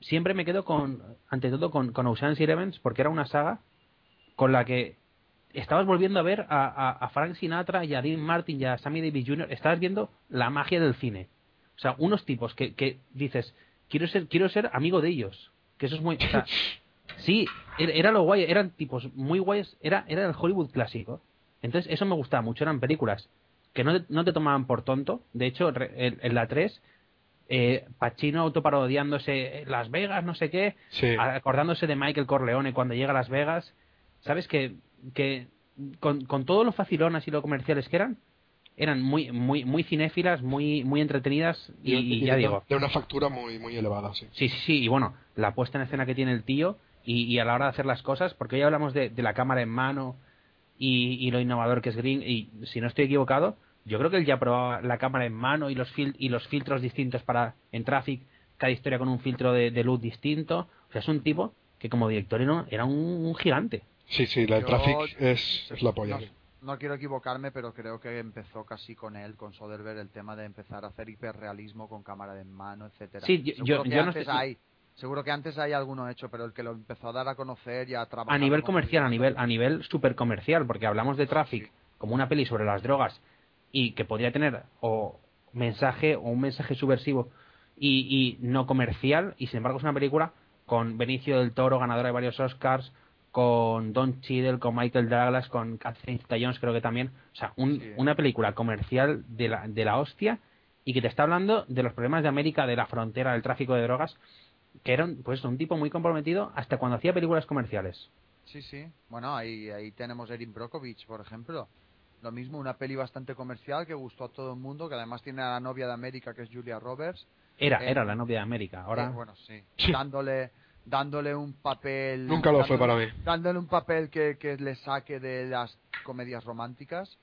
Siempre me quedo con, ante todo, con, con Ocean's Eleven, porque era una saga con la que estabas volviendo a ver a, a- a Frank Sinatra y a Dean Martin y a Sammy Davis Jr. Estabas viendo la magia del cine. O sea, unos tipos que, que dices, quiero ser, quiero ser amigo de ellos. Que eso es muy... o sea, [LAUGHS] sí, era, lo guay, eran tipos muy guays, era, era el Hollywood clásico. Entonces eso me gustaba mucho, eran películas que no te, no te tomaban por tonto. De hecho, en, en la 3, eh, Pacino autoparodiándose Las Vegas, no sé qué, Sí. acordándose de Michael Corleone cuando llega a Las Vegas. ¿Sabes? Que, que con, con todo lo facilonas y lo comerciales que eran, eran muy muy muy cinéfilas, muy muy entretenidas y, y ya de, digo, De una factura muy, muy elevada, sí. sí, sí, sí, y bueno, la puesta en escena que tiene el tío y, y a la hora de hacer las cosas, porque hoy hablamos de, de la cámara en mano y, y lo innovador que es Green, y si no estoy equivocado, yo creo que él ya probaba la cámara en mano y los, fil y los filtros distintos para en Traffic, cada historia con un filtro de, de luz distinto, o sea, es un tipo que como director era, era un, un gigante. Sí, sí, la de Yo- Traffic es, es la polla. No, quiero equivocarme, pero creo que empezó casi con él, con Soderbergh, el tema de empezar a hacer hiperrealismo con cámara de mano, etcétera. Sí, yo- yo- que yo no estoy- hay, seguro que antes hay alguno hecho, pero el que lo empezó a dar a conocer y a trabajar a nivel comercial, a nivel, a nivel super comercial, porque hablamos de Traffic como una peli sobre las drogas y que podría tener o mensaje o un mensaje subversivo y, y no comercial, y sin embargo es una película con Benicio del Toro, ganadora de varios Oscars, con Don Cheadle, con Michael Douglas, con Catherine Zeta-Jones creo que también, o sea, un- Sí. una película comercial de la, de la hostia y que te está hablando de los problemas de América, de la frontera, del tráfico de drogas, que era un, pues un tipo muy comprometido hasta cuando hacía películas comerciales. Sí, sí. Bueno, ahí, ahí tenemos Erin Brockovich, por ejemplo. Lo mismo, una peli bastante comercial que gustó a todo el mundo, que además tiene a la novia de América que es Julia Roberts. Era, Eh, era la novia de América. Ahora, Eh, bueno, sí. Sí. Dándole, dándole un papel. Nunca lo fue para mí. Dándole un papel que, que le saque de las comedias románticas,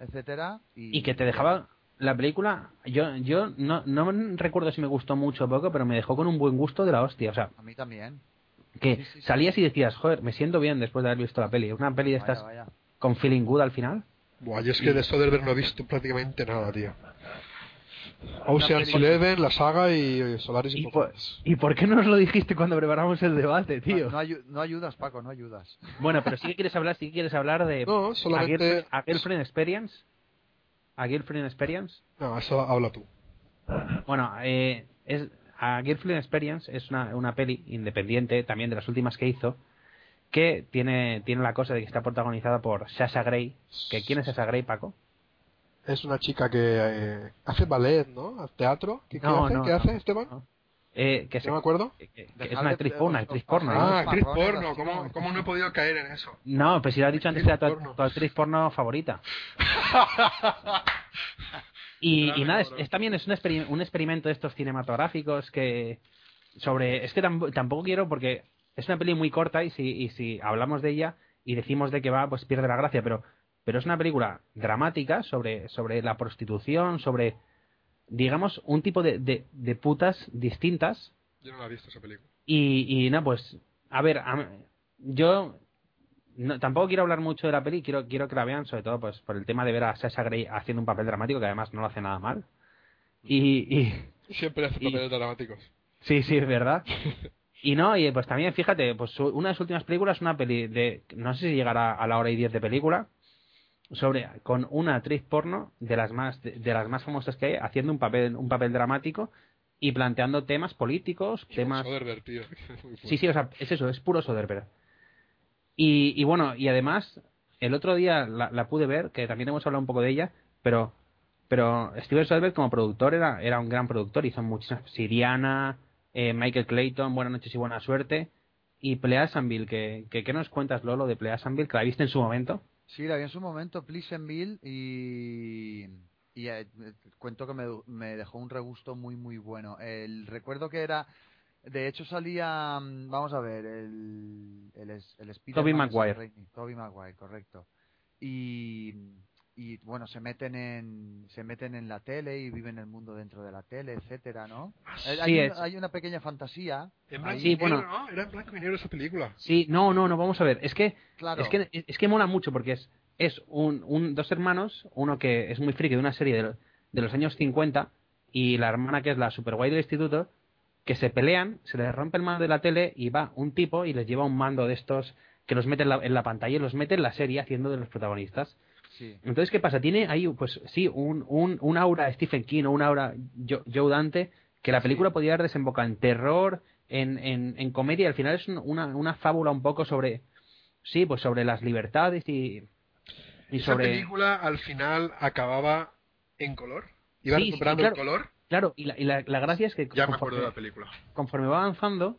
etcétera. Y, y que te dejaba la película. Yo, yo no, no recuerdo si me gustó mucho o poco, pero me dejó con un buen gusto de la hostia. O sea, A mí también. que Sí, sí, sí. salías y decías, joder, me siento bien después de haber visto la peli. Una peli de Vaya, estas vaya. con feeling good al final. Buah, yo es que de Soderbergh no he visto prácticamente nada, tío. Ocean's Eleven, la saga y Solaris y ¿Y por. ¿Y por qué no nos lo dijiste cuando preparamos el debate, tío? No, no ayu- no ayudas, Paco, no ayudas. Bueno, pero sí que quieres hablar, sí que quieres hablar de No, a, solamente... Girlfriend, a Girlfriend Experience. A Girlfriend Experience. No, eso habla tú. Bueno, eh, es, a Girlfriend Experience es una, una peli independiente, también de las últimas que hizo, que tiene, tiene la cosa de que está protagonizada por Sasha Grey. Que, ¿Quién es Sasha Grey, Paco? Es una chica que eh, hace ballet, ¿no? ¿Teatro? ¿Qué, qué No, hace? no, ¿Qué no. hace, Esteban? Eh, que, se- No me acuerdo. que- que es una actriz porno, actriz porno. Ah, actriz porno. ¿Cómo, como- ¿Cómo no he podido caer en eso? No, pues si lo has dicho antes, era tu, Actriz porno. tu actriz porno favorita. [LAUGHS] Y, y nada, es, es también es un experimento de estos cinematográficos que sobre es que tam- tampoco quiero porque es una peli muy corta y si, y si hablamos de ella y decimos de que va pues pierde la gracia pero pero es una película dramática sobre sobre la prostitución sobre digamos un tipo de, de, de putas distintas Yo no la he visto esa película. y, y no, pues, a ver, a- yo no- tampoco quiero hablar mucho de la peli, quiero, quiero que la vean, sobre todo pues por el tema de ver a Sasha Grey haciendo un papel dramático, que además no lo hace nada mal. Y, y [LAUGHS] Siempre hace Y- papeles dramáticos. sí, sí, es verdad. [LAUGHS] Y no, y pues también, fíjate, pues una de sus últimas películas, una peli de, no sé si llegará a la hora y diez de película, sobre, con una actriz porno de las más, de, de las más famosas que hay, haciendo un papel, un papel dramático y planteando temas políticos, temas... Soderbergh, tío. [LAUGHS] Sí, sí, o sea, es eso, es puro Soderbergh. Y, y bueno, y además, el otro día la, la pude ver, que también hemos hablado un poco de ella, pero pero Steven Soderbergh como productor era, era un gran productor, hizo muchísimas, Siriana, eh, Michael Clayton, Buenas noches y buena suerte, y Pleasanville, que, que ¿qué nos cuentas, Lolo, de Pleasanville, que la viste en su momento? Sí, la vi en su momento, Pleasantville, y, y eh, cuento que me, me dejó un regusto muy, muy bueno. El recuerdo que era, de hecho salía, mm, vamos a ver, el, el, el Spider-Man de Sam Maguire. Tobey Maguire, correcto. Y, y bueno, se meten en se meten en la tele y viven el mundo dentro de la tele, etcétera, ¿no? Eh, Sí, hay, un- es- hay una pequeña fantasía. En blanco ahí. Sí, y negro, bueno. ¿no? Era en blanco y negro esa película. Sí, no, no, no, vamos a ver, es que Claro. Es que, es que mola mucho porque es, es un, un- dos hermanos, uno que es muy friki de una serie de, de los años 50 y la hermana que es la super guay del instituto, que se pelean, se les rompe el mando de la tele y va un tipo y les lleva un mando de estos que los mete en la, en la pantalla y los mete en la serie haciendo de los protagonistas. Sí. Entonces, ¿qué pasa? Tiene ahí, pues sí, un, un, un aura Stephen King o un aura Jo- Joe Dante que la película podría haber desembocado en terror, en, en, en comedia. Al final es un- una, una fábula un poco sobre, sí, pues sobre las libertades y, y Esa sobre... película al final acababa en color. Iba Sí, sí, recuperando claro. el color. Claro, y la, y la, la gracia es que Ya me conforme- acuerdo de la película. conforme va avanzando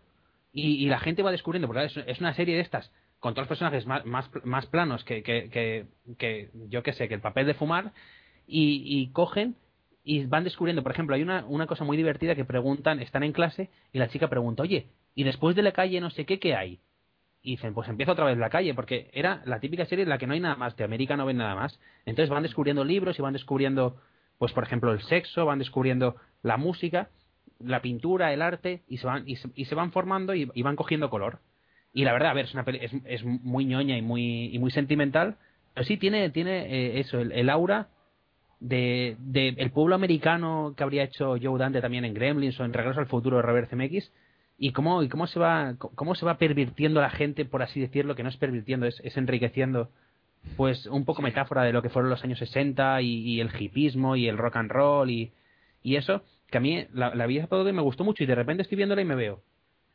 y, y la gente va descubriendo, porque es, es una serie de estas con todos los personajes más, más, más planos que, que, que, que, yo qué sé, que el papel de fumar y, y cogen y van descubriendo, por ejemplo, hay una, una cosa muy divertida que preguntan, están en clase y la chica pregunta, oye, ¿y después de la calle no sé qué, qué hay? Y dicen, pues empieza otra vez la calle, porque era la típica serie en la que no hay nada más, de América no ven nada más. Entonces van descubriendo libros y van descubriendo, pues por ejemplo, el sexo, van descubriendo la música, la pintura, el arte, y se van, y se, y se van formando y, y van cogiendo color. Y la verdad, a ver, es, una peli- es, es muy ñoña y muy, y muy sentimental, pero sí tiene, tiene eh, eso, el, el aura de, de el pueblo americano que habría hecho Joe Dante también en Gremlins o en Regreso al Futuro de Robert Zemeckis y cómo, y cómo se va cómo se va pervirtiendo la gente, por así decirlo, que no es pervirtiendo, es, es enriqueciendo pues un poco metáfora de lo que fueron los años 60 y, y el hipismo y el rock and roll y, y eso, que a mí la, la vi hace poco me gustó mucho y de repente estoy viéndola y me veo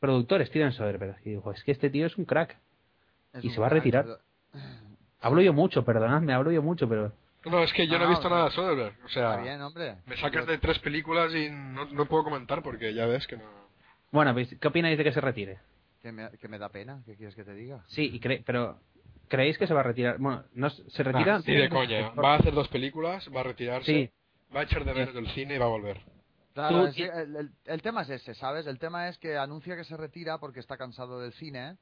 productor Steven Soderbergh y digo, es que este tío es un crack. Es y un se va a retirar. pero- Hablo yo mucho, perdonadme, hablo yo mucho, pero No, es que yo no, he visto no. nada de Soderbergh. O sea, Está bien, hombre. me sacas de tres películas y no, no puedo comentar porque ya ves que no. bueno, pues, ¿qué opináis de que se retire? Que me, que me da pena, ¿qué quieres que te diga? Sí, y cre- pero ¿Creéis que se va a retirar? Bueno, no, se retira. Nah, ni de coña. Va a hacer dos películas, va a retirarse, Sí. va a echar de ver del cine y va a volver. Claro, es el, el- el tema es ese, ¿sabes? El tema es que anuncia que se retira porque está cansado del cine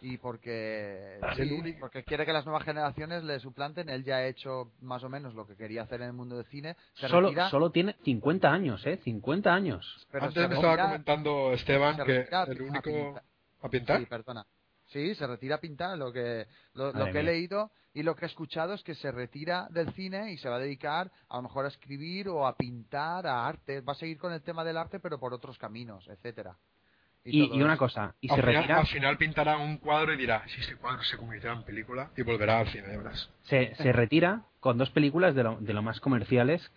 y porque, sí, porque quiere que las nuevas generaciones le suplanten. Él ya ha hecho más o menos lo que quería hacer en el mundo del cine. Se Solo, retira, solo tiene 50 años, ¿eh? 50 años. pero Antes me estaba retira- comentando Esteban que retira el único... pintar. ¿A pintar? Sí, perdona. Sí, se retira a pintar. Lo que, lo, que he leído y lo que he escuchado es que se retira del cine y se va a dedicar a lo mejor a escribir o a pintar, a arte. Va a seguir con el tema del arte, pero por otros caminos, etcétera. Y, una cosa, y al, se final, retira, al final pintará un cuadro y dirá, si este cuadro se convirtiera en película y volverá al cine, verás. se, se retira con dos películas de lo, de lo más comerciales.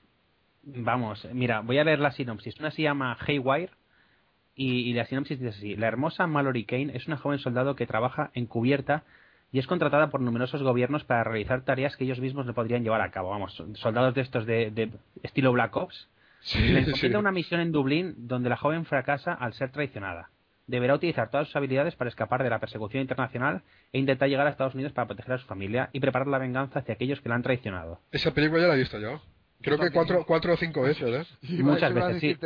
Vamos, mira, voy a leer la sinopsis. Una se llama Haywire y, y la sinopsis dice así. La hermosa Mallory Kane es una joven soldado que trabaja encubierta y es contratada por numerosos gobiernos para realizar tareas que ellos mismos no podrían llevar a cabo. Vamos, soldados de estos de, de estilo Black Ops. Sí, Le sí. una misión en Dublín donde la joven fracasa al ser traicionada. Deberá utilizar todas sus habilidades para escapar de la persecución internacional e intentar llegar a Estados Unidos para proteger a su familia y preparar la venganza hacia aquellos que la han traicionado. Esa película ya la he visto yo. Creo que cuatro, cuatro o cinco veces, ¿eh? [LAUGHS] Muchas veces, sí.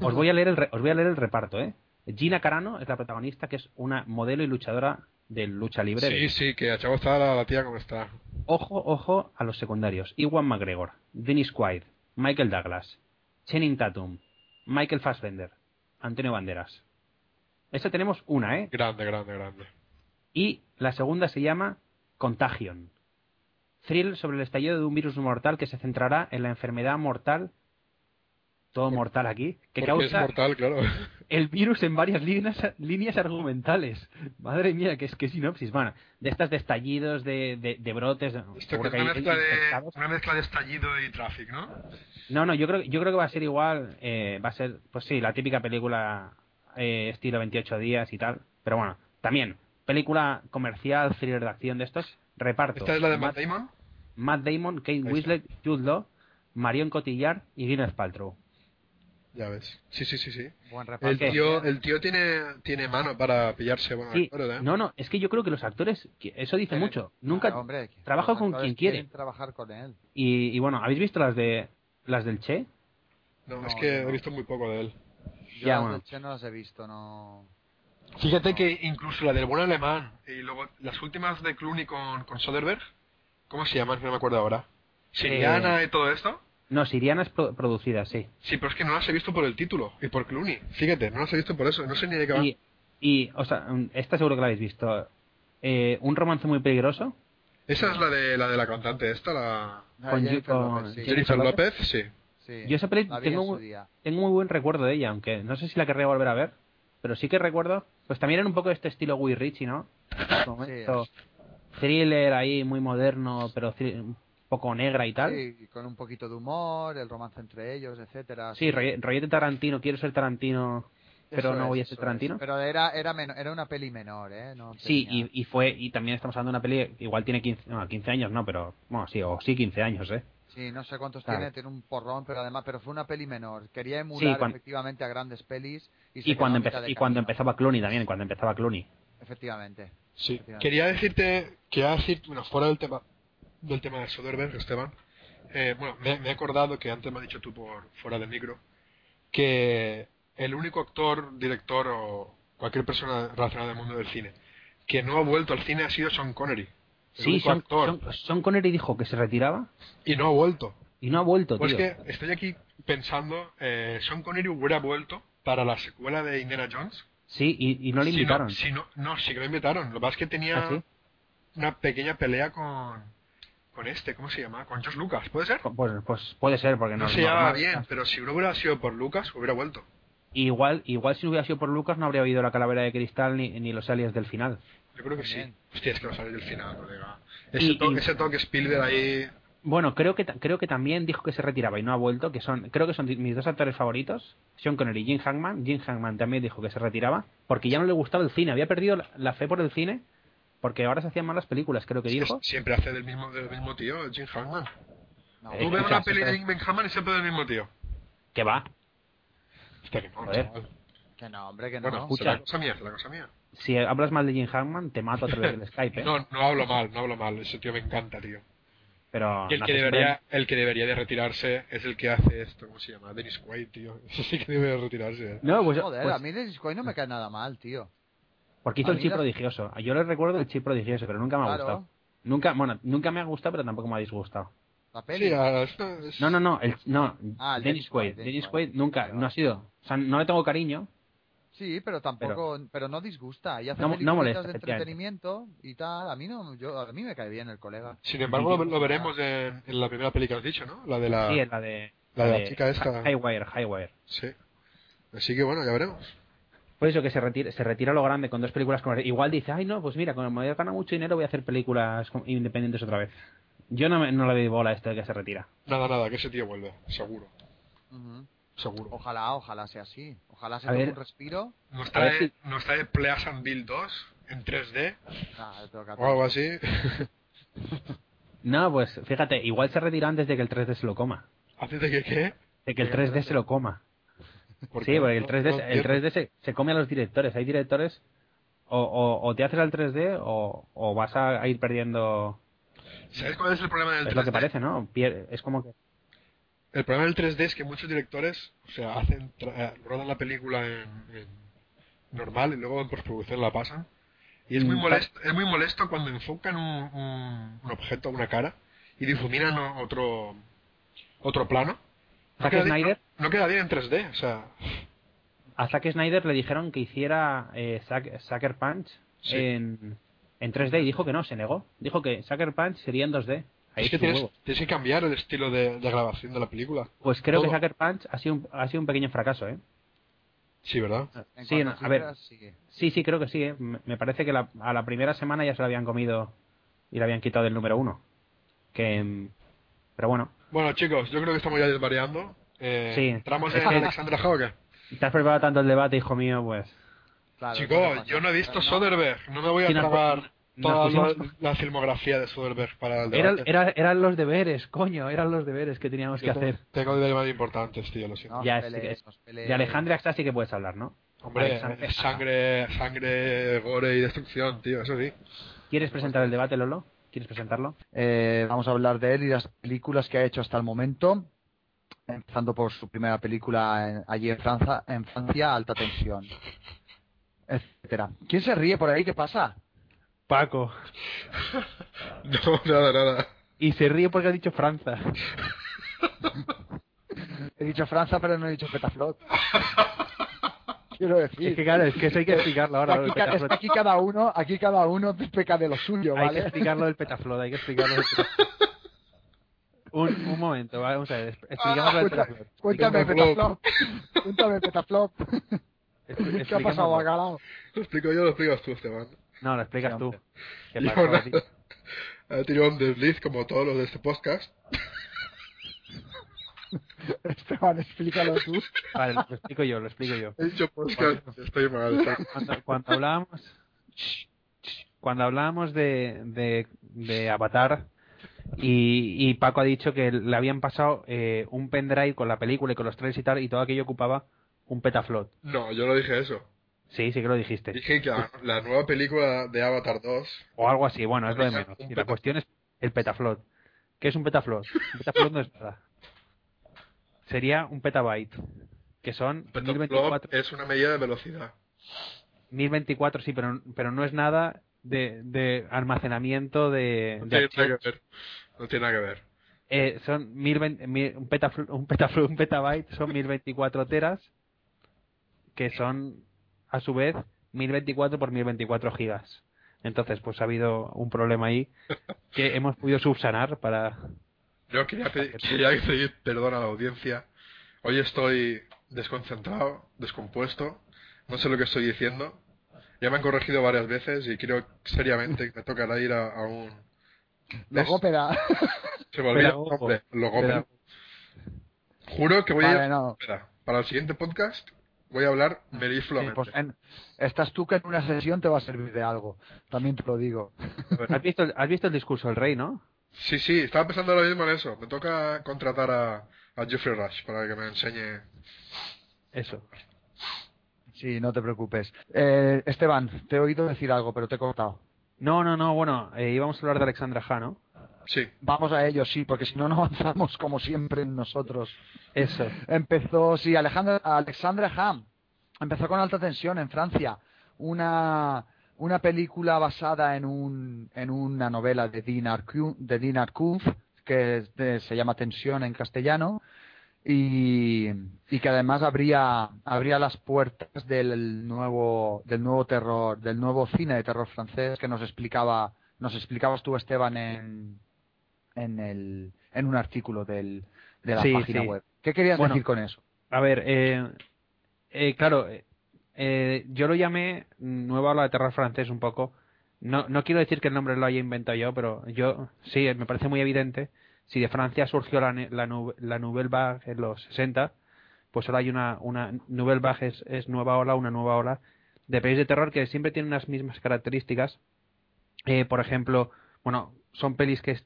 os voy a leer el re- os voy a leer el reparto, ¿eh? Gina Carano es la protagonista, que es una modelo y luchadora de lucha libre. Sí, sí, que a chavo está la, la tía como está. Ojo, ojo a los secundarios. Iwan McGregor, Dennis Quaid, Michael Douglas, Channing Tatum, Michael Fassbender, Antonio Banderas. Esta tenemos una, ¿eh? Grande, grande, grande. Y la segunda se llama Contagion. Thrill sobre el estallido de un virus mortal que se centrará en la enfermedad mortal, todo mortal aquí, que Porque es causa mortal, claro. el virus en varias líneas, líneas argumentales. Madre mía, que es que sinopsis. Bueno, de estas de estallidos, de, de, de brotes. Esto que es una hay mezcla, de, una mezcla de estallido y tráfico, ¿no? No, no, yo creo, yo creo que va a ser igual. eh, va a ser, pues sí, la típica película eh, estilo 28 días y tal. Pero bueno, también, película comercial, thriller de acción de estos. Reparto. Esta es la de Matt, Matt Damon. Matt Damon, Kate. Winslet, Jude Law, Marion Cotillard y Gwyneth Paltrow. Ya ves. Sí, sí, sí, sí. Buen reparto. El tío, el tío tiene, tiene mano para pillarse buenos Sí, actores, ¿eh? no, no, es que yo creo que los actores, eso dice Tienen- mucho. Nunca, hombre, trabaja con quien quiere. quieren trabajar con él. Y, y bueno, ¿habéis visto las de las del Che? No, No, es que no. he visto muy poco de él. Yo Ya, las bueno. del Che no las he visto, no. Fíjate que incluso la del buen alemán y luego las últimas de Clooney con, con Soderbergh, ¿cómo se llaman? Que no me acuerdo ahora. Siriana y todo esto. No, Siriana es pro- producida, sí. Sí, pero es que no las he visto por el título y por Clooney. Fíjate, no las he visto por eso. No sé ni de qué va. Y, y, o sea, mm, esta seguro que la habéis visto. Eh, un romance muy peligroso. Esa es la de la de la cantante esta, la Ah, Con Jennifer con López, sí. Jennifer López? López, sí. Sí, Yo esa peli tengo. Tengo muy buen recuerdo de ella, aunque no sé si la querría volver a ver. Pero sí que recuerdo. Pues también era un poco de este estilo Guy Ritchie, ¿no? Momento thriller ahí muy moderno, pero un poco negra y tal. Sí, con un poquito de humor, el romance entre ellos, etcétera. Sí, rolle- rollete Tarantino, quiero ser Tarantino, pero Eso no es, voy a ser Tarantino. es. Pero era era era una peli menor, ¿eh? No Sí, y, y fue, y también estamos hablando de una peli, igual tiene 15, no, 15 años, no, pero, bueno, sí, o sí 15 años, ¿eh? Sí, no sé cuántos Claro. tiene, tiene un porrón, pero además, pero fue una peli menor. Quería emular efectivamente a grandes pelis y, se Y cuando, y cuando empezaba Clooney también, cuando empezaba Clooney. Efectivamente. Sí. Efectivamente. Quería decirte, quería decir, bueno, fuera del tema del tema de Soderbergh, Esteban. eh, bueno, me, me he acordado que antes me has dicho tú por fuera del micro que el único actor, director o cualquier persona relacionada al mundo del cine que no ha vuelto al cine ha sido Sean Connery. Sí, Sean. Sean- Sean Connery dijo que se retiraba Y no ha vuelto. y no ha vuelto, Pues tío. que estoy aquí pensando, eh, Sean Connery hubiera vuelto para la secuela de Indiana Jones. Sí, y, y no le Si invitaron. si no, no, sí que lo invitaron. Lo que pasa es que tenía ¿Ah, sí? una pequeña pelea con, con este, ¿cómo se llama? Con George Lucas, ¿puede ser? Pues, pues puede ser, porque no, No, se no- llevaba no- bien, pero si no hubiera sido por Lucas, hubiera vuelto. Igual, igual si no hubiera sido por Lucas no habría habido la calavera de cristal ni, ni los aliens del final. Yo creo que sí. Hostia, es que va a salir del final, colega. Ese, Y- toque, y- ese toque Spielberg ahí... Bueno, creo que creo que también dijo que se retiraba y no ha vuelto, que son creo que son mis dos actores favoritos, Sean Connery y Jim Hackman. Jim Hackman también dijo que se retiraba porque ya no le gustaba el cine, había perdido la, la fe por el cine porque ahora se hacían malas películas, creo que dijo. siempre hace del mismo, del mismo tío, el Jim Hackman. No, Eh, Tú ves una peli de Jim Hackman y siempre del mismo tío. Que va. Hostia, que no, que no, hombre, que no. Bueno, escucha. la cosa mía, la cosa mía. Si hablas mal de Jim Hackman, te mato a través del Skype, ¿eh? [LAUGHS] No, no hablo mal, no hablo mal. Ese tío me encanta, tío. Pero Y el que, debería, el que debería de retirarse es el que hace esto, ¿cómo se llama? Dennis Quaid, tío. [LAUGHS] Ese sí que debería retirarse. ¿eh? No, pues, Joder, pues a mí Dennis Quaid no me cae nada mal, tío. porque hizo a el chip prodigioso. Yo le recuerdo el chip prodigioso, pero nunca me ha Claro. gustado. Nunca, bueno, nunca me ha gustado, pero tampoco me ha disgustado. La peli. Sí, es- No, no, no, el, no, Ah, Dennis Dennis Quaid. Quaid, Dennis Quaid Quaid. nunca, no ha sido, o sea, no le tengo cariño, Sí, pero tampoco, pero, no disgusta. Y hace No- molesta, de entretenimiento y tal. A mí no, yo, a mí me cae bien el colega. Sin embargo, lo, lo veremos en, en la primera peli que has dicho, ¿no? La de la... sí, es la de, la de la chica esta. Highwire, Highwire. Sí. Así que bueno, ya veremos. Por eso que se retira, se retira lo grande con dos películas con igual dice, ay no, pues mira, como me gana mucho dinero voy a hacer películas independientes otra vez. Yo no, me- no le doy bola a esto de que se retira. Nada, nada, que ese tío vuelve, seguro. Ujú. Seguro. Ojalá, ojalá sea así. Ojalá se A tome ver. un respiro. Nos trae, nos trae Pleasant Bill 2 en 3D Ah, o algo así. [LAUGHS] No, pues fíjate, igual se retira antes de que el 3D se lo coma. ¿Haces de que qué? De que el 3D se lo coma. Sí, porque el no- 3D, no se- el entiendo. 3D se, se come a los directores. Hay directores o, o, o te haces al 3D o, o vas a, a ir perdiendo... ¿Sabes cuál es el problema del 3D? Es lo que parece, ¿no? Es como que... El problema del 3D es que muchos directores, o sea, hacen tra- eh, rodan la película en, en normal y luego en postproducción la pasan. Y es muy Mm, molesto, es muy molesto cuando enfocan un, un, un objeto, una cara, y difuminan otro otro plano. No Zack queda, Snyder, no, no queda bien en 3D, o sea, a Zack Snyder le dijeron que hiciera eh, Zack- Sucker Punch Sí. en, en 3D y dijo que no, se negó. Dijo que Sucker Punch sería en 2D. Ahí es que su tienes, que cambiar el estilo de, de grabación de la película. Pues creo que. Sucker Punch ha sido un, ha sido un pequeño fracaso, ¿eh? Sí, ¿verdad? En Sí, no, a ver. sí. Sí, creo que sí. ¿eh? Me parece que la- a la primera semana ya se lo habían comido y le habían quitado del número uno. Que, pero bueno, Bueno, chicos, yo creo que estamos ya desvariando. Eh, Sí. ¿Entramos en Alexandra Hauge? te has preparado tanto el debate, hijo mío, pues. Claro, Chico, eso pasa. yo no he visto Soderbergh. No me voy a nos toda la, filmografía de Soderbergh para el Era- debate. era- eran los deberes, coño, eran los deberes que teníamos que tengo- hacer. Tengo deberes más importantes, tío, lo siento. No, Ya, os sí que- peleéis. De Alejandra Axá sí que puedes hablar, ¿no? Hombre, Alexandre- sangre, sangre, gore y destrucción, tío, eso sí. ¿Quieres presentar el debate, Lolo? ¿Quieres presentarlo? Eh, vamos a hablar de él y las películas que ha hecho hasta el momento. Empezando por su primera película en- allí en Francia, en Francia, Alta Tensión. Etcétera. ¿Quién se ríe por ahí? ¿Qué pasa? Paco. [LAUGHS] No, nada, nada. Y se ríe porque ha dicho Franza. [LAUGHS] He dicho Francia, pero no he dicho Petaflot. [LAUGHS] Quiero decir. Es que claro, es que eso hay que explicarlo ahora. aquí, ca- petaflot. aquí cada uno, aquí cada uno peca de lo suyo, Hay que ¿vale? explicarlo del petaflot, hay que explicarlo del petaflot. Un, un momento, vamos a ver, expl- expliquemos lo del Cuenta- petaflot. Cuéntame, Petaflop. Petaflop. Cuéntame, Petaflop. ¿Qué ha pasado. Bacalao? Lo explico yo, lo explicas tú, Esteban. No, lo explicas Sí, tú. ¿Qué pasó, nada. tío? He tirado un desliz como todos los de este podcast. [LAUGHS] Esteban, explícalo tú. [LAUGHS] Vale, lo explico yo, lo explico yo. He dicho podcast, estoy mal. estoy- Cuando, cuando hablábamos cuando hablábamos de, de, de Avatar y, y Paco ha dicho que le habían pasado eh, un pendrive con la película y con los trailers y tal y todo aquello ocupaba un petaflot. No, yo no dije eso. Sí, sí que lo dijiste. Dije que la, la nueva película de Avatar 2 O algo así, bueno, es lo de menos. Y la petaflot. cuestión es el petaflot. ¿Qué es un petaflot? Un petaflot no es nada. Sería un petabyte, que son Petaflop 1024, es una medida de velocidad. 1024 sí, pero, pero no es nada de, de almacenamiento de, No de tiene nada que ver. No tiene nada que ver. Eh, son 1020, mil- un, petafl- un, petafl- un petabyte son 1024 teras, que son a su vez 1024 por 1024 gigas. Entonces, pues ha habido un problema ahí [LAUGHS] que hemos podido subsanar para. Yo quería pedir, quería pedir perdón a la audiencia. Hoy estoy desconcentrado, descompuesto. No sé lo que estoy diciendo. Ya me han corregido varias veces y creo seriamente que me tocará ir a, a un... Logópeda. [LAUGHS] Se me olvida el nombre. logópeda. Juro que voy a ir... no. Para el siguiente podcast voy a hablar Sí, melifluamente. pues en- estás tú que en una sesión te va a servir de algo. También te lo digo. ¿Has [LAUGHS] visto, el- has visto el discurso del rey, no? Sí, sí, estaba pensando ahora mismo en eso. Me toca contratar a, a Jeffrey Rush para que me enseñe. Eso. Sí, no te preocupes. Eh, Esteban, te he oído decir algo, pero te he cortado. No, no, no, bueno, eh, íbamos a hablar de Alexandra Ha, ¿no? Sí. Vamos a ello, sí, porque si no, no [LAUGHS] avanzamos como siempre en nosotros. Eso. Empezó, sí, Alejandra, Alexandra Ham. Empezó con alta tensión en Francia. Una, una película basada en, un, en una novela de Dean, Arcu, de Dean Arcunz, que es de- se llama Tensión en castellano. Y, y que además abría, abría las puertas del nuevo, del nuevo terror, del nuevo cine de terror francés que nos explicaba, nos explicabas tú, Esteban, en, en, el, en un artículo del, de la Sí, página sí. web. ¿Qué querías Bueno. decir con eso? A ver, eh, eh, claro, eh, eh, yo lo llamé nueva ola de terror francés un poco. No, no quiero decir que el nombre lo haya inventado yo, pero yo sí, me parece muy evidente. Si de Francia surgió la, la, la Nouvelle Vague en los 60, pues ahora hay una, una Nouvelle Vague es, es nueva ola, una nueva ola de pelis de terror que siempre tienen las mismas características. Eh, por ejemplo, bueno, son pelis que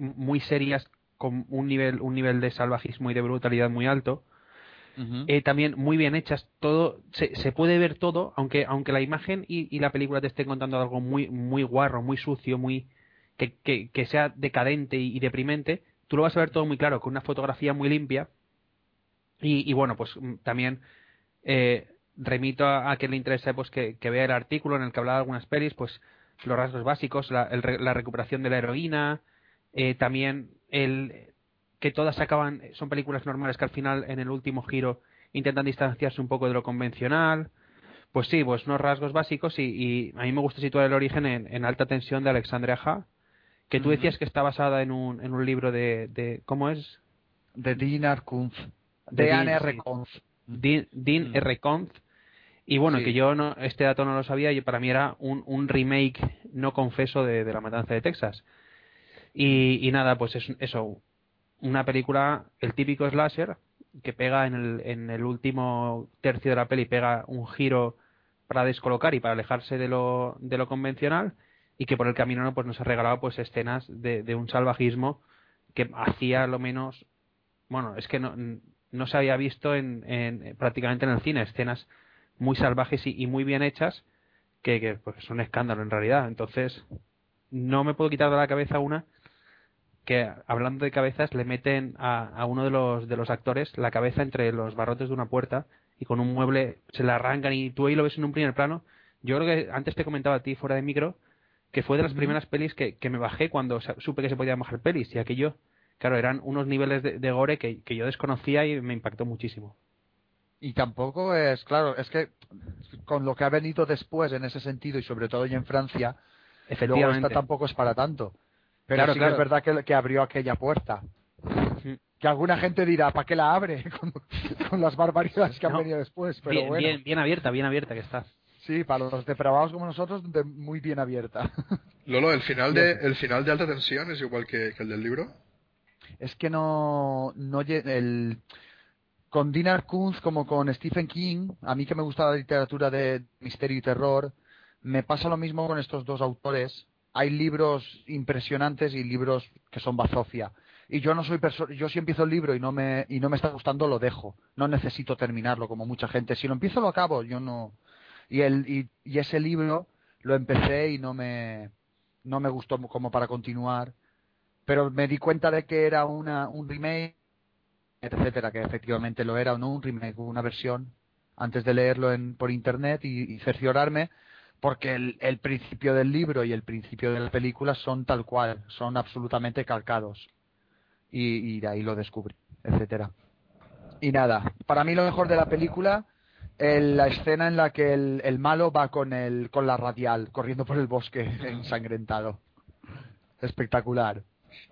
muy serias con un nivel un nivel de salvajismo y de brutalidad muy alto. Eh, también muy bien hechas todo se, se puede ver todo aunque aunque la imagen y, y la película te estén contando algo muy muy guarro muy sucio muy que, que, que sea decadente y, y deprimente tú lo vas a ver todo muy claro con una fotografía muy limpia. Y, y bueno pues mm, también eh, remito a, a quien le interese pues que, que vea el artículo en el que hablaba de algunas pelis pues los rasgos básicos la, el la recuperación de la heroína eh, también el que todas acaban son películas normales que al final en el último giro intentan distanciarse un poco de lo convencional pues sí pues unos rasgos básicos y, y a mí me gusta situar el origen en, en alta tensión de Alexandria Ha que tú decías que está basada en un, en un libro de, de cómo es De Dean Kunz. De Dean Dean, R. Kunz. Dean, Dean Mm. R. Conth. Y bueno, Sí. que yo no, este dato no lo sabía y para mí era un, un remake no confeso de, de La Matanza de Texas. Y, y nada, pues es eso, una película, el típico slasher, que pega en el, en el último tercio de la peli, pega un giro para descolocar y para alejarse de lo, de lo convencional y que por el camino no, pues nos ha regalado pues escenas de, de un salvajismo que hacía lo menos bueno es que no, no se había visto en, en prácticamente en el cine escenas muy salvajes y, y muy bien hechas que, que pues es un escándalo en realidad. Entonces no me puedo quitar de la cabeza una que hablando de cabezas le meten a, a uno de los de los actores la cabeza entre los barrotes de una puerta y con un mueble se la arrancan. Y tú ahí lo ves en un primer plano. Yo creo que antes te comentaba a ti fuera de micro que fue de las primeras pelis que, que me bajé cuando supe que se podían bajar pelis. Y aquello claro eran unos niveles de, de gore que, que yo desconocía y me impactó muchísimo. Y tampoco es, claro, es que con lo que ha venido después en ese sentido y sobre todo ya en Francia, luego efectivamente. esta tampoco es para tanto. Pero Claro, sí claro. que es verdad que, que abrió aquella puerta. Ujú. Que alguna gente dirá, ¿para qué la abre? [LAUGHS] Con, con las barbaridades que han venido después. Pero bien, bueno, bien, bien abierta bien abierta que está sí, para los depravados como nosotros, de- muy bien abierta. [LAUGHS] Lolo, el final de, el final de alta tensión es igual que, que el del libro. es que no, no lle- el con Dinar Kunz como con Stephen King, a mí que me gusta la literatura de misterio y terror, me pasa lo mismo con estos dos autores. Hay libros impresionantes y libros que son bazofia. Y yo no soy yo si empiezo el libro y no me y no me está gustando lo dejo. No necesito terminarlo como mucha gente. Si lo empiezo lo acabo, yo no. Y el y, y ese libro lo empecé y no me no me gustó como para continuar pero me di cuenta de que era una, un remake, etcétera, que efectivamente lo era, no un remake, una versión, antes de leerlo en, por internet y cerciorarme, porque el, el principio del libro y el principio de la película son tal cual, son absolutamente calcados. Y, y de ahí lo descubrí, etcétera. Y nada, para mí lo mejor de la película, el- la escena en la que el, el malo va con, el, con la radial, corriendo por el bosque [LAUGHS] ensangrentado. Espectacular.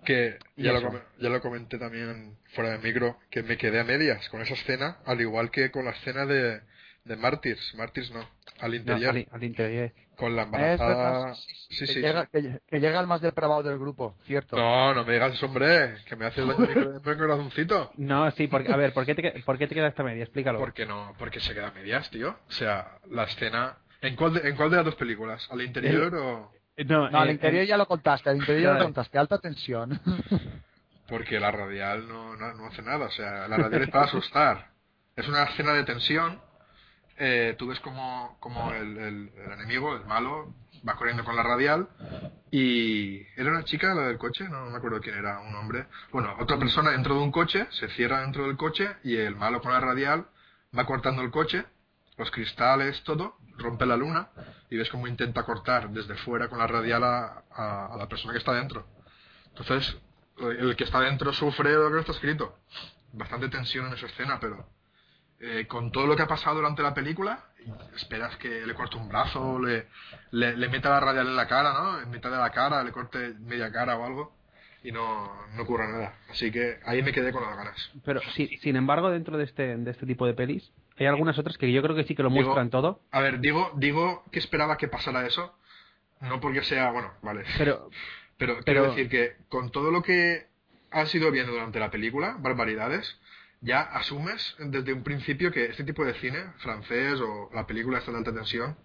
Que ya lo, ya lo comenté también fuera de micro, que me quedé a medias con esa escena, al igual que con la escena de, de Martyrs. Martyrs no, al No, interior, al, al interior con la Es verdad, embarazada. sí, sí, Sí, que, sí, llega, sí. que- que llega el más depravado del grupo, cierto. No, no me digas eso, hombre, que me hace daño mi cor- mi corazoncito. no sí porque a ver ¿por qué te, por qué te quedaste a media explícalo ¿Por qué no? Porque se queda a medias, tío. O sea, la escena... ¿En cuál de, en cuál de las dos películas? ¿Al interior o...? no, No, al eh, interior eh, ya lo contaste, al interior ya lo Vale. contaste, alta tensión. [LAUGHS] Porque la radial no, no, no hace nada, o sea, la radial es para asustar. Es una escena de tensión eh, tú ves como, como el, el- enemigo, el malo, va corriendo con la radial y... ¿Era una chica la del coche? No, me acuerdo quién era, un hombre. Bueno, otra persona dentro de un coche, se cierra dentro del coche y el malo con la radial va cortando el coche, los cristales, todo, rompe la luna y ves cómo intenta cortar desde fuera con la radial a- a la persona que está dentro. Entonces, el que está dentro sufre lo que no está escrito. Bastante tensión en esa escena, pero eh, con todo lo que ha pasado durante la película, esperas que le corte un brazo, le, le, le meta la radial en la cara, ¿no? En mitad de la cara, le corte media cara o algo, y no, no ocurre nada. Así que ahí me quedé con las ganas. Pero sí, sin embargo, dentro de este, de este tipo de pelis, hay algunas otras que yo creo que sí que lo Digo- muestran todo, A ver, digo, digo que esperaba que pasara eso, no porque sea, bueno, vale. pero Pero, [LAUGHS] Pero- quiero decir que con todo lo que has ido viendo durante la película, barbaridades, ya asumes desde un principio que este tipo de cine, francés o la película esta de alta tensión,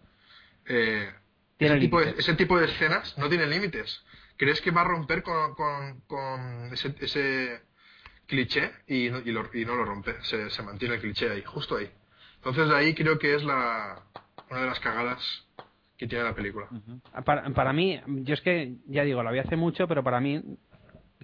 eh, ese, tipo de, ese tipo de escenas no tiene límites. ¿Crees que va a romper con, con, con ese, ese cliché y no, y, lo- y no lo rompe? Se, se mantiene el cliché ahí, justo ahí. Entonces ahí creo que es la, una de las cagadas que tiene la película. para, para mí, yo es que, ya digo, la vi hace mucho, pero para mí,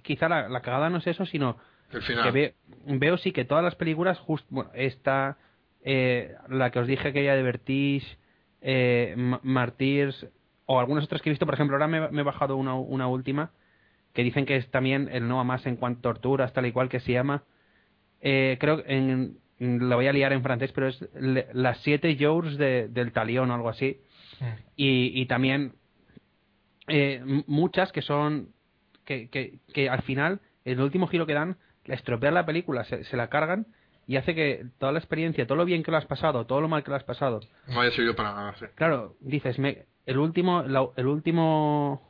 quizá la, la cagada no es eso, sino El final. que ve- veo sí que todas las películas, just, bueno, esta, eh, la que os dije que era de Vertige, eh, Ma- Martyrs, o algunas otras que he visto, por ejemplo, ahora me, me he bajado una, una última, que dicen que es también el no a más en cuanto a torturas, tal y cual que se llama. Eh, creo que en, la voy a liar en francés, pero es le- las siete jours de- del talión o algo así. Mm. Y, y también eh, muchas que son que, que, que al final el último giro que dan la estropean la película se, se la cargan y hace que toda la experiencia todo lo bien que lo has pasado todo lo mal que lo has pasado. No haya servido para nada, sí. claro dices me, el último la- el último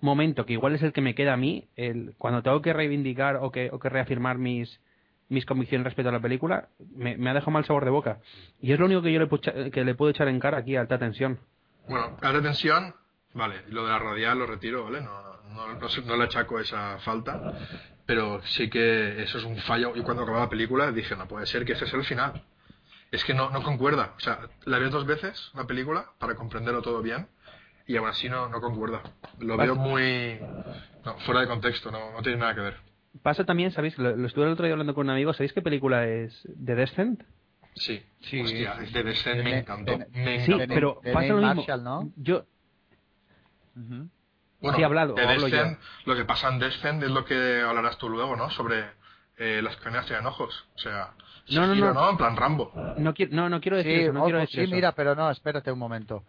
momento que igual es el que me queda a mí el cuando tengo que reivindicar o que, o que reafirmar mis mis convicciones respecto a la película me, me ha dejado mal sabor de boca. Y es lo único que yo le, puedo que le puedo echar en cara aquí a alta tensión. Bueno, la retención, vale, lo de la radial lo retiro, ¿vale? No, no, no, no le achaco esa falta, pero sí que eso es un fallo. Y cuando acabó la película dije, no puede ser que ese sea el final. Es que no, no concuerda. O sea, la veo dos veces, la película, para comprenderlo todo bien, y aún así no, no concuerda. Lo veo muy... no, fuera de contexto, no, no tiene nada que ver. Pasa también, ¿sabéis? Lo, lo estuve el otro día hablando con un amigo. ¿Sabéis qué película es The Descent? Sí, Sí, hostia, sí, sí. de Descent me encantó. me Sí, encantó. de- pero pasa lo mismo. Marshall, ¿no? Yo, Bueno, Sí, hablado, de. Descent, lo que pasa en Descent es lo que hablarás tú luego, ¿no? Sobre eh, las cadenas tienen ojos. O sea, No, no, Sekiro, no. En plan Rambo. no, quiero, no, no quiero decir Sí, eso. No ojo, quiero decir sí, eso. mira, pero no, espérate un momento.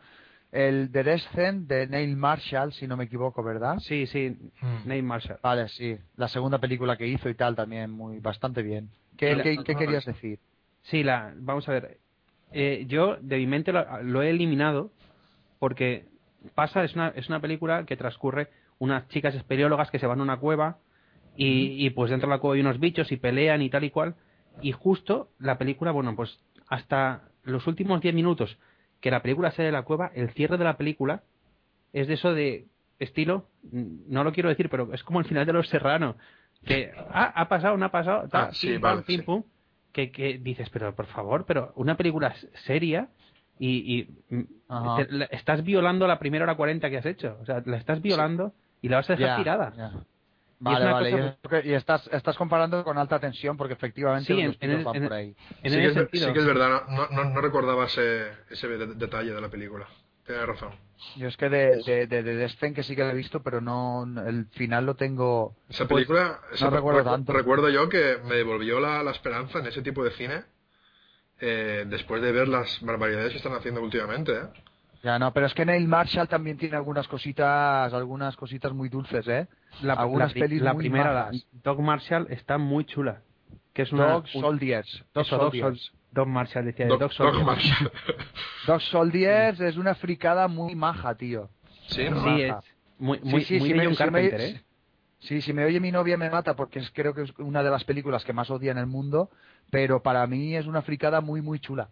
El The Descent de Neil Marshall, si no me equivoco, ¿verdad? Sí, sí, Mm. Nate Marshall. Vale, sí. La segunda película que hizo y tal también muy bastante bien. ¿Qué, qué- no, qué no, querías no. decir? Sí, la, vamos a ver. Eh, yo de mi mente lo, lo he eliminado porque pasa, es una, es una película que transcurre unas chicas espeleólogas que se van a una cueva y, y pues dentro de la cueva hay unos bichos y pelean y tal y cual. Y justo la película, bueno, pues hasta los últimos 10 minutos que la película sale de la cueva, el cierre de la película es de eso de estilo, no lo quiero decir, pero es como el final de Los Serrano. Que ah, ha pasado, no ha pasado, Ah, sí, pim, pam, vale, pim, sí. pum, que, que dices, pero por favor, pero una película seria y, y, mm, te- la- estás violando la primera hora 40 que has hecho. O sea, la estás violando y la vas a dejar tirada. ya. Y Vale, vale. cosa Y, es porque- y estás, estás comparando con alta tensión porque efectivamente Sí, los en- dos tiros en el- van en por el- ahí. En sí, ese que es, ver- sentido. sí que es verdad, no, no, no recordaba ese, ese de- detalle de la película. Tienes razón. Yo es que de, de, de, de Descent que sí que lo he visto, pero no el final lo tengo... Esa Pues, película, esa- recuerdo recu- tanto. recuerdo yo que me devolvió la, la esperanza en ese tipo de cine eh, después de ver las barbaridades que están haciendo últimamente. ¿eh? Ya no, pero es que Neil Marshall también tiene algunas cositas, algunas cositas muy dulces, ¿eh? la, algunas la pelis la muy primera, la majas. Dog Marshall, está muy chula. Que es una. Dog un- Soldiers. Dog Soldiers. Sol- Dog Marshall, decía. Doc- Dog Doc Soldiers. Marshall. [LAUGHS] Dog Soldiers es una fricada muy maja, tío. sí. Sí, es muy, Sí, muy, sí, muy sí, de me- John sí me- Carpenter, ¿eh? Sí, si me oye mi novia me mata porque es, creo que es una de las películas que más odia en el mundo, pero para mí es una fricada muy, muy chula.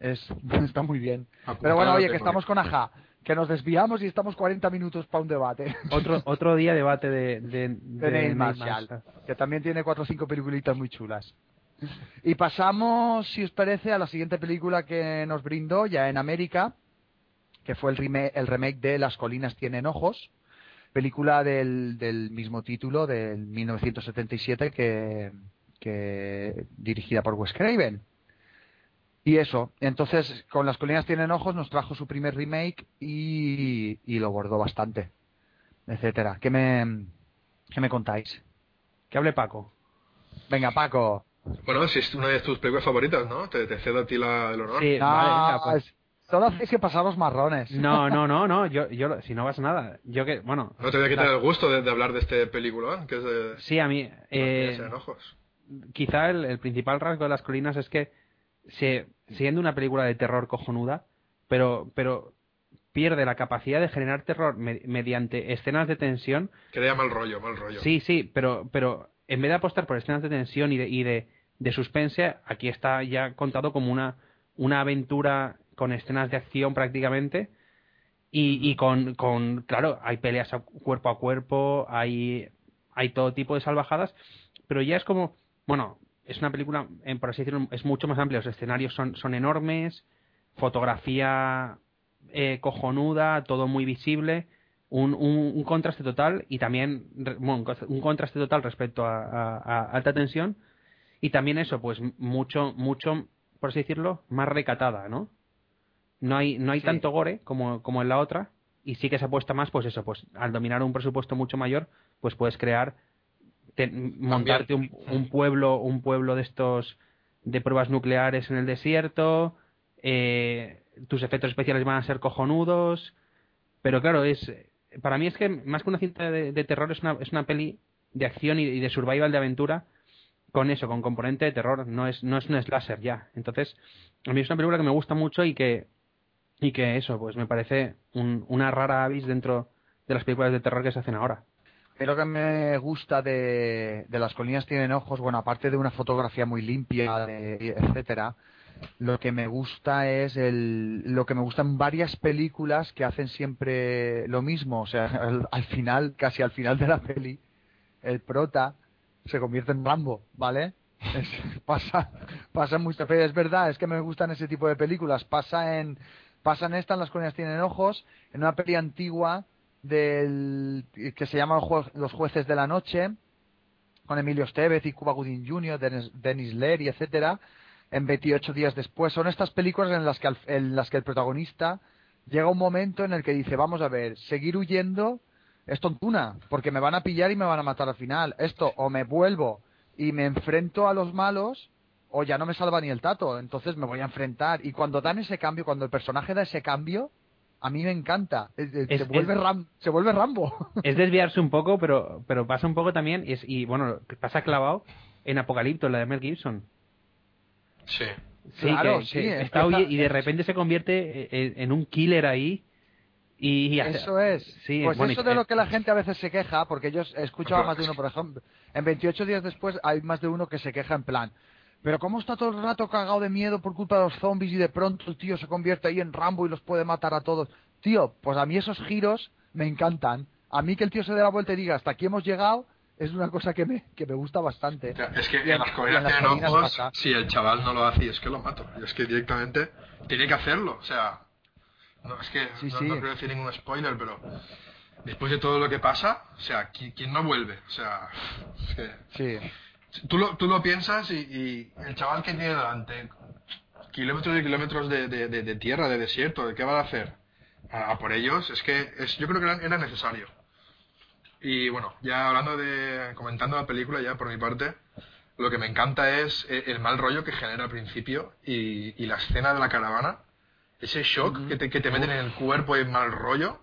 Es, [LAUGHS] está muy bien. Pero bueno, oye, que estamos con Aja, que nos desviamos y estamos 40 minutos para un debate. Otro, [LAUGHS] otro día debate de, de, De Neil Neil Marshall, que también tiene cuatro o cinco peliculitas muy chulas. Y pasamos, si os parece, a la siguiente película que nos brindó ya en América, que fue el, remake, el remake de Las colinas tienen ojos, película del, del mismo título del 1977 que, que dirigida por Wes Craven. Y eso, entonces con Las colinas tienen ojos nos trajo su primer remake y, y lo bordó bastante, etcétera. ¿Qué me, qué me contáis? Que hable Paco. Venga, Paco. Bueno, si es una de tus películas favoritas, ¿no? Te, te cedo a ti la, el honor. Sí, No, vale, venga, pues. Es- Solo hacéis que pasar los marrones. No, no, no, no. Yo, yo, si no pasa nada. Yo que, bueno. No te voy a quitar la- el gusto de, de hablar de este película, que es de... Sí, a mí. eh, en ojos. quizá el, el principal rasgo de las colinas es que se, siendo una película de terror cojonuda, pero, pero pierde la capacidad de generar terror me- mediante escenas de tensión. Crea mal rollo, mal rollo. Sí, sí, pero, pero en vez de apostar por escenas de tensión y de, y de, de suspense, aquí está ya contado como una, una aventura con escenas de acción prácticamente. Y, y con, con, claro, hay peleas a cuerpo a cuerpo, hay, hay todo tipo de salvajadas, pero ya es como, bueno, es una película, por así decirlo, es mucho más amplia, los escenarios son, son enormes, fotografía eh, cojonuda, todo muy visible, un, un, un contraste total y también bueno, un contraste total respecto a- a alta tensión y también eso, pues mucho, mucho, por así decirlo, más recatada, ¿no? No hay, no hay Sí. tanto gore como, como en la otra y sí que se apuesta más, pues eso, pues al dominar un presupuesto mucho mayor, pues puedes crear, te- montarte un, un pueblo, un pueblo de estos de pruebas nucleares en el desierto, eh, tus efectos especiales van a ser cojonudos, pero claro, es para mí es que más que una cinta de, de terror es una, es una peli de acción y, y de survival de aventura con eso, con componente de terror, no es, no es un slasher ya. Entonces, a mí es una película que me gusta mucho y que, y que eso, pues me parece un- una rara avis dentro de las películas de terror que se hacen ahora. Lo que me gusta de, de Las colinas tienen ojos, bueno, aparte de una fotografía muy limpia, de- etcétera, lo que me gusta es el, lo que me gustan varias películas que hacen siempre lo mismo, o sea, al, al final, casi al final de la peli, el prota se convierte en Rambo, ¿vale? [LAUGHS] Pasa, pasa mucho, pero es verdad, es que me gustan ese tipo de películas. Pasa en, pasa en esta, en Las colinas tienen ojos, en una peli antigua del que se llama Los Jue- Los jueces de la noche, con Emilio Estevez y Cuba Gooding Jr., Dennis, Leary, etcétera, en 28 días después. Son estas películas en las que al- en las que el protagonista llega un momento en el que dice, vamos a ver, seguir huyendo es tontuna, porque me van a pillar y me van a matar al final. Esto, o me vuelvo y me enfrento a los malos, o ya no me salva ni el tato, entonces me voy a enfrentar. Y cuando dan ese cambio, cuando el personaje da ese cambio, a mí me encanta. Eh, eh, Es- se, vuelve es- Ram- se vuelve Rambo. [LAUGHS] Es desviarse un poco, pero, pero pasa un poco también, y, es, y bueno, pasa clavado en Apocalipto, la de Mel Gibson. Sí. Sí, Claro, que- sí, que está huye- y de repente se convierte en, en un killer ahí. Y, y hace- Eso es. Sí, pues bueno, eso de lo que la gente a veces se queja, porque yo he escuchado a más de uno, por ejemplo, en 28 días después hay más de uno que se queja en plan, pero ¿cómo está todo el rato cagado de miedo por culpa de los zombies y de pronto el tío se convierte ahí en Rambo y los puede matar a todos? Tío, pues a mí esos giros me encantan. A mí que el tío se dé la vuelta y diga, hasta aquí hemos llegado, es una cosa que me, que me gusta bastante. O sea, es que en- en las las tienen ojos, si el chaval no lo hace, es que lo mato. Y es que directamente tiene que hacerlo. O sea, no, es que Sí, no, sí. no quiero decir ningún spoiler, pero después de todo lo que pasa, o sea, ¿qui- ¿quién no vuelve? O sea, es que Sí. Tú lo, tú lo piensas y, y el chaval que tiene delante, kilómetros y kilómetros de, de- de- de tierra, de desierto, ¿de qué van a hacer? A, a por ellos, es que es, yo creo que era, era necesario. Y bueno, ya hablando de, comentando la película ya por mi parte, lo que me encanta es eh, el mal rollo que genera al principio y, y la escena de la caravana, ese shock que, te, que te meten en el cuerpo y mal rollo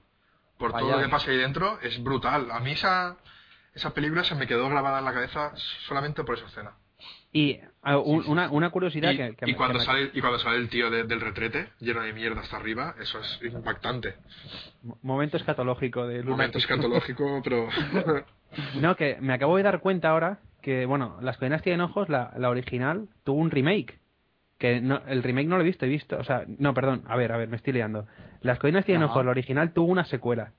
por todo lo que pasa ahí dentro es brutal. A mí esa, esa película se me quedó grabada en la cabeza solamente por esa escena. Y ah, un- una, una curiosidad Y, que, que y me- cuando que me- sale, y cuando sale el tío de- del retrete, lleno de mierda hasta arriba, eso es impactante. mo- momento escatológico de Luna. Momento escatológico, [LAUGHS] pero... No, que me acabo de dar cuenta ahora que, bueno, Las colinas tienen ojos, la, la original, tuvo un remake. Que no, el remake no lo he visto, he visto, o sea, no, perdón, a ver, a ver, me estoy liando. Las colinas tienen ojos, la original tuvo una secuela.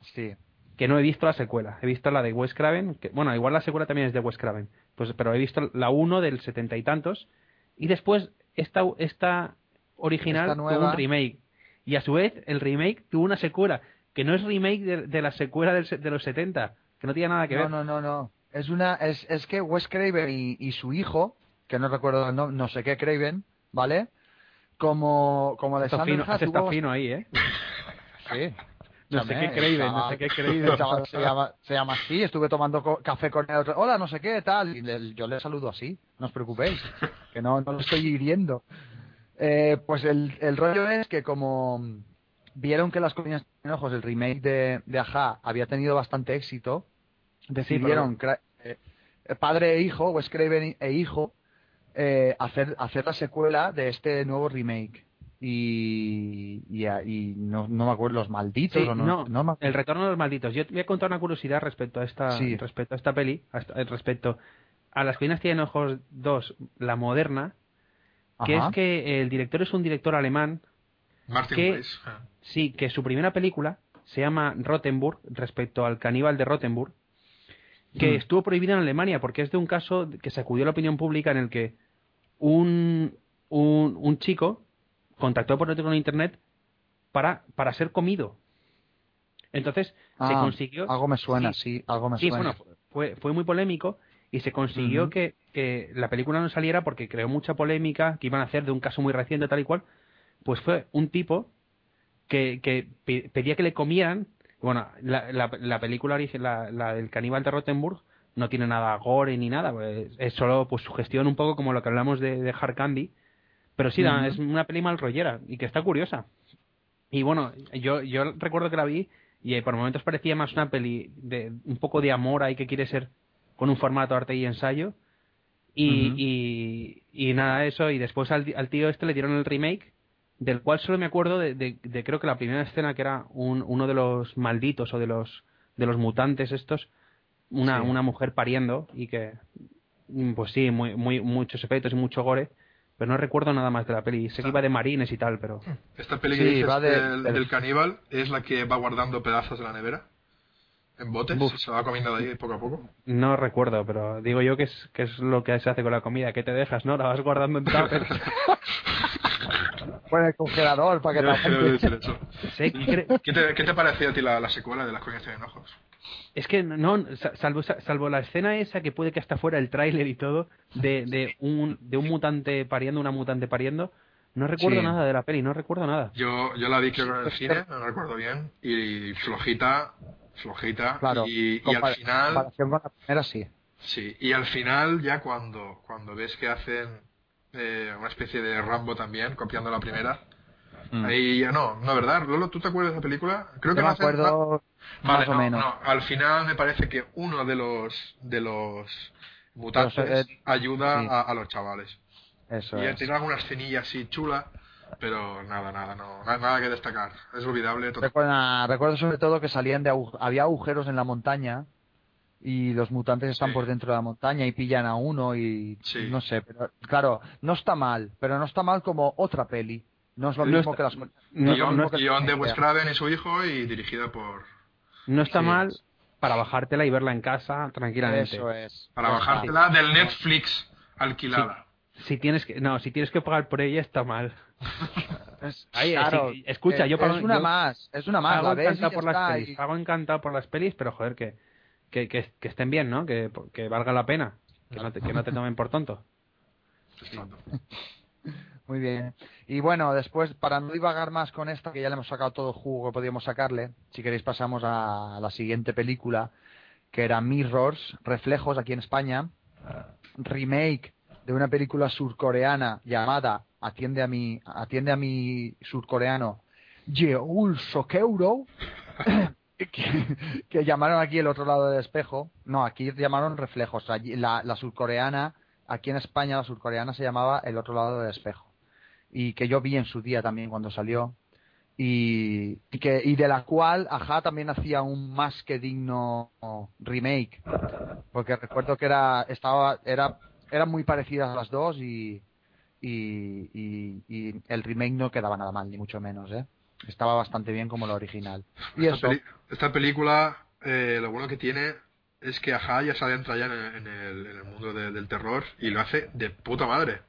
Sí. Que no he visto la secuela. He visto la de Wes Craven, que, bueno, igual la secuela también es de Wes Craven, pues, pero he visto la 1 del setenta y tantos, y después esta, esta original Esta tuvo un remake. Y a su vez, el remake tuvo una secuela, que no es remake de, de la secuela del de los 70, que no tiene nada que No, ver. no, no, no. Es una, es, es que Wes Craven y, y su hijo, que no recuerdo, no, no sé qué Craven, ¿vale? Como, como Alexander fino, estado tuvo- fino ahí, ¿eh? [LAUGHS] Sí. No sé qué Craven, no sé qué Craven. [LAUGHS] se, llama, se llama así, estuve tomando co- café con él. otro- Hola, no sé qué, tal. Y le- yo le saludo así, no os preocupéis, que no, no lo estoy hiriendo. Eh, pues el, el rollo es que como vieron que Las Colinas Tienen Ojos, el remake de, de Aja, había tenido bastante éxito, decidieron, eh, padre e hijo, Wes Craven e hijo, eh, hacer, hacer la secuela de este nuevo remake. Y, y, no, no me acuerdo, los malditos Sí, o no, no, no el retorno de los malditos. Yo te voy a contar una curiosidad respecto a esta, Sí. respecto a esta peli, respecto a Las colinas tienen ojos 2, la moderna, que Ajá. es que el director es un director alemán, Martin. Ah. sí, que su primera película se llama Rottenburg, respecto al caníbal de Rottenburg, que Mm. estuvo prohibida en Alemania porque es de un caso que sacudió la opinión pública en el que un, un, un chico contactó por otro en internet para, para ser comido. Entonces se Ah, consiguió Algo me suena, sí. sí, algo me Sí, suena. bueno, fue, fue muy polémico y se consiguió que, que la película no saliera porque creó mucha polémica, que iban a hacer de un caso muy reciente tal y cual. Pues fue un tipo que, que pe- pedía que le comieran. Bueno, la, la, la película origen, la, la del caníbal de Rottenburg no tiene nada gore ni nada, pues, es solo pues sugestión un poco como lo que hablamos de, de Hard Candy. Pero sí, es una peli mal rollera y que está curiosa. Y bueno, yo, yo recuerdo que la vi y eh, por momentos parecía más una peli de un poco de amor ahí que quiere ser con un formato arte y ensayo. Y, Ujú. y, y nada eso. Y después al, al tío este le dieron el remake, del cual solo me acuerdo de, de- de creo que la primera escena que era un, uno de los malditos o de los de los mutantes estos, una, Sí. una mujer pariendo y que mm, pues sí, muy, muy, muchos efectos y mucho gore. Pero no recuerdo nada más de la peli. Sé que iba de marines y tal, pero... Esta peli Sí, que dices va de- del, del- del caníbal es la que va guardando pedazos de la nevera en botes Buf. y se va comiendo de ahí poco a poco. No recuerdo, pero digo yo que es, que es lo que se hace con la comida, que te dejas, ¿no? La vas guardando en [LAUGHS] tupper. Pon el congelador para que te de ¿Qué te, qué te pareció a ti la, la secuela de Las coñas tienen ojos? Es que no, sa- salvo, sa- salvo la escena esa que puede que hasta fuera el tráiler y todo, de, de, un, de un mutante pariendo, una mutante pariendo, no recuerdo Sí. nada de la peli, no recuerdo nada. Yo, yo la vi creo que en el cine, no recuerdo bien, y flojita, flojita, Claro, y, al final, comparación con la primera, sí. sí, y al final ya cuando, cuando ves que hacen eh, una especie de Rambo también, copiando la primera, Mm. ahí ya no, no, ¿verdad? Lolo, ¿tú te acuerdas de la película? Creo que Yo me no acuerdo Vale, más o no, menos. no, al final me parece que uno de los de los mutantes Pero, eh, ayuda sí. a, a los chavales. Eso y es. tiene alguna escenilla así chula, pero nada, nada, no, na- nada que destacar. Es olvidable. Recuerda- recuerdo sobre todo que salían de agu- había agujeros en la montaña y los mutantes están Sí. por dentro de la montaña y pillan a uno y Sí. no sé, pero claro, no está mal, pero no está mal como otra peli. No es lo No mismo está- que las no- no es Guión, mismo que guion de Wes Craven y su hijo y dirigida por... No está Sí. mal para bajártela y verla en casa tranquilamente. Eso es. Para está. bajártela del Netflix alquilada. Si tienes que, no, si tienes que pagar por ella está mal. [LAUGHS] Es- Ay, claro, sí, escucha, eh, yo pago- es una yo más, es una más, pago la encantado por las pelis, y- pago encantado por las pelis, pero joder, que, que, que, que estén bien, ¿no? Que, que valga la pena. Que no, te, que no te tomen por tonto. [LAUGHS] [LAUGHS] Muy bien. Y bueno, después, para no divagar más con esta, que ya le hemos sacado todo el jugo que podíamos sacarle, si queréis pasamos a la siguiente película, que era Mirrors, Reflejos, aquí en España, remake de una película surcoreana llamada Atiende a mi, atiende a mi surcoreano, Yeul Sokeuro, [COUGHS] que, llamaron aquí el otro lado del espejo. No, aquí llamaron Reflejos. La, la surcoreana, aquí en España la surcoreana se llamaba El otro lado del espejo y que yo vi en su día también cuando salió y, y que y de la cual Aja también hacía un más que digno remake porque recuerdo que era estaba era eran muy parecidas las dos y y, y, y el remake no quedaba nada mal ni mucho menos ¿eh? estaba bastante bien como la original y Esta, eso peli- esta película eh, lo bueno que tiene es que Aja ya se adentra ya en el, en el, mundo de- del terror y lo hace de puta madre.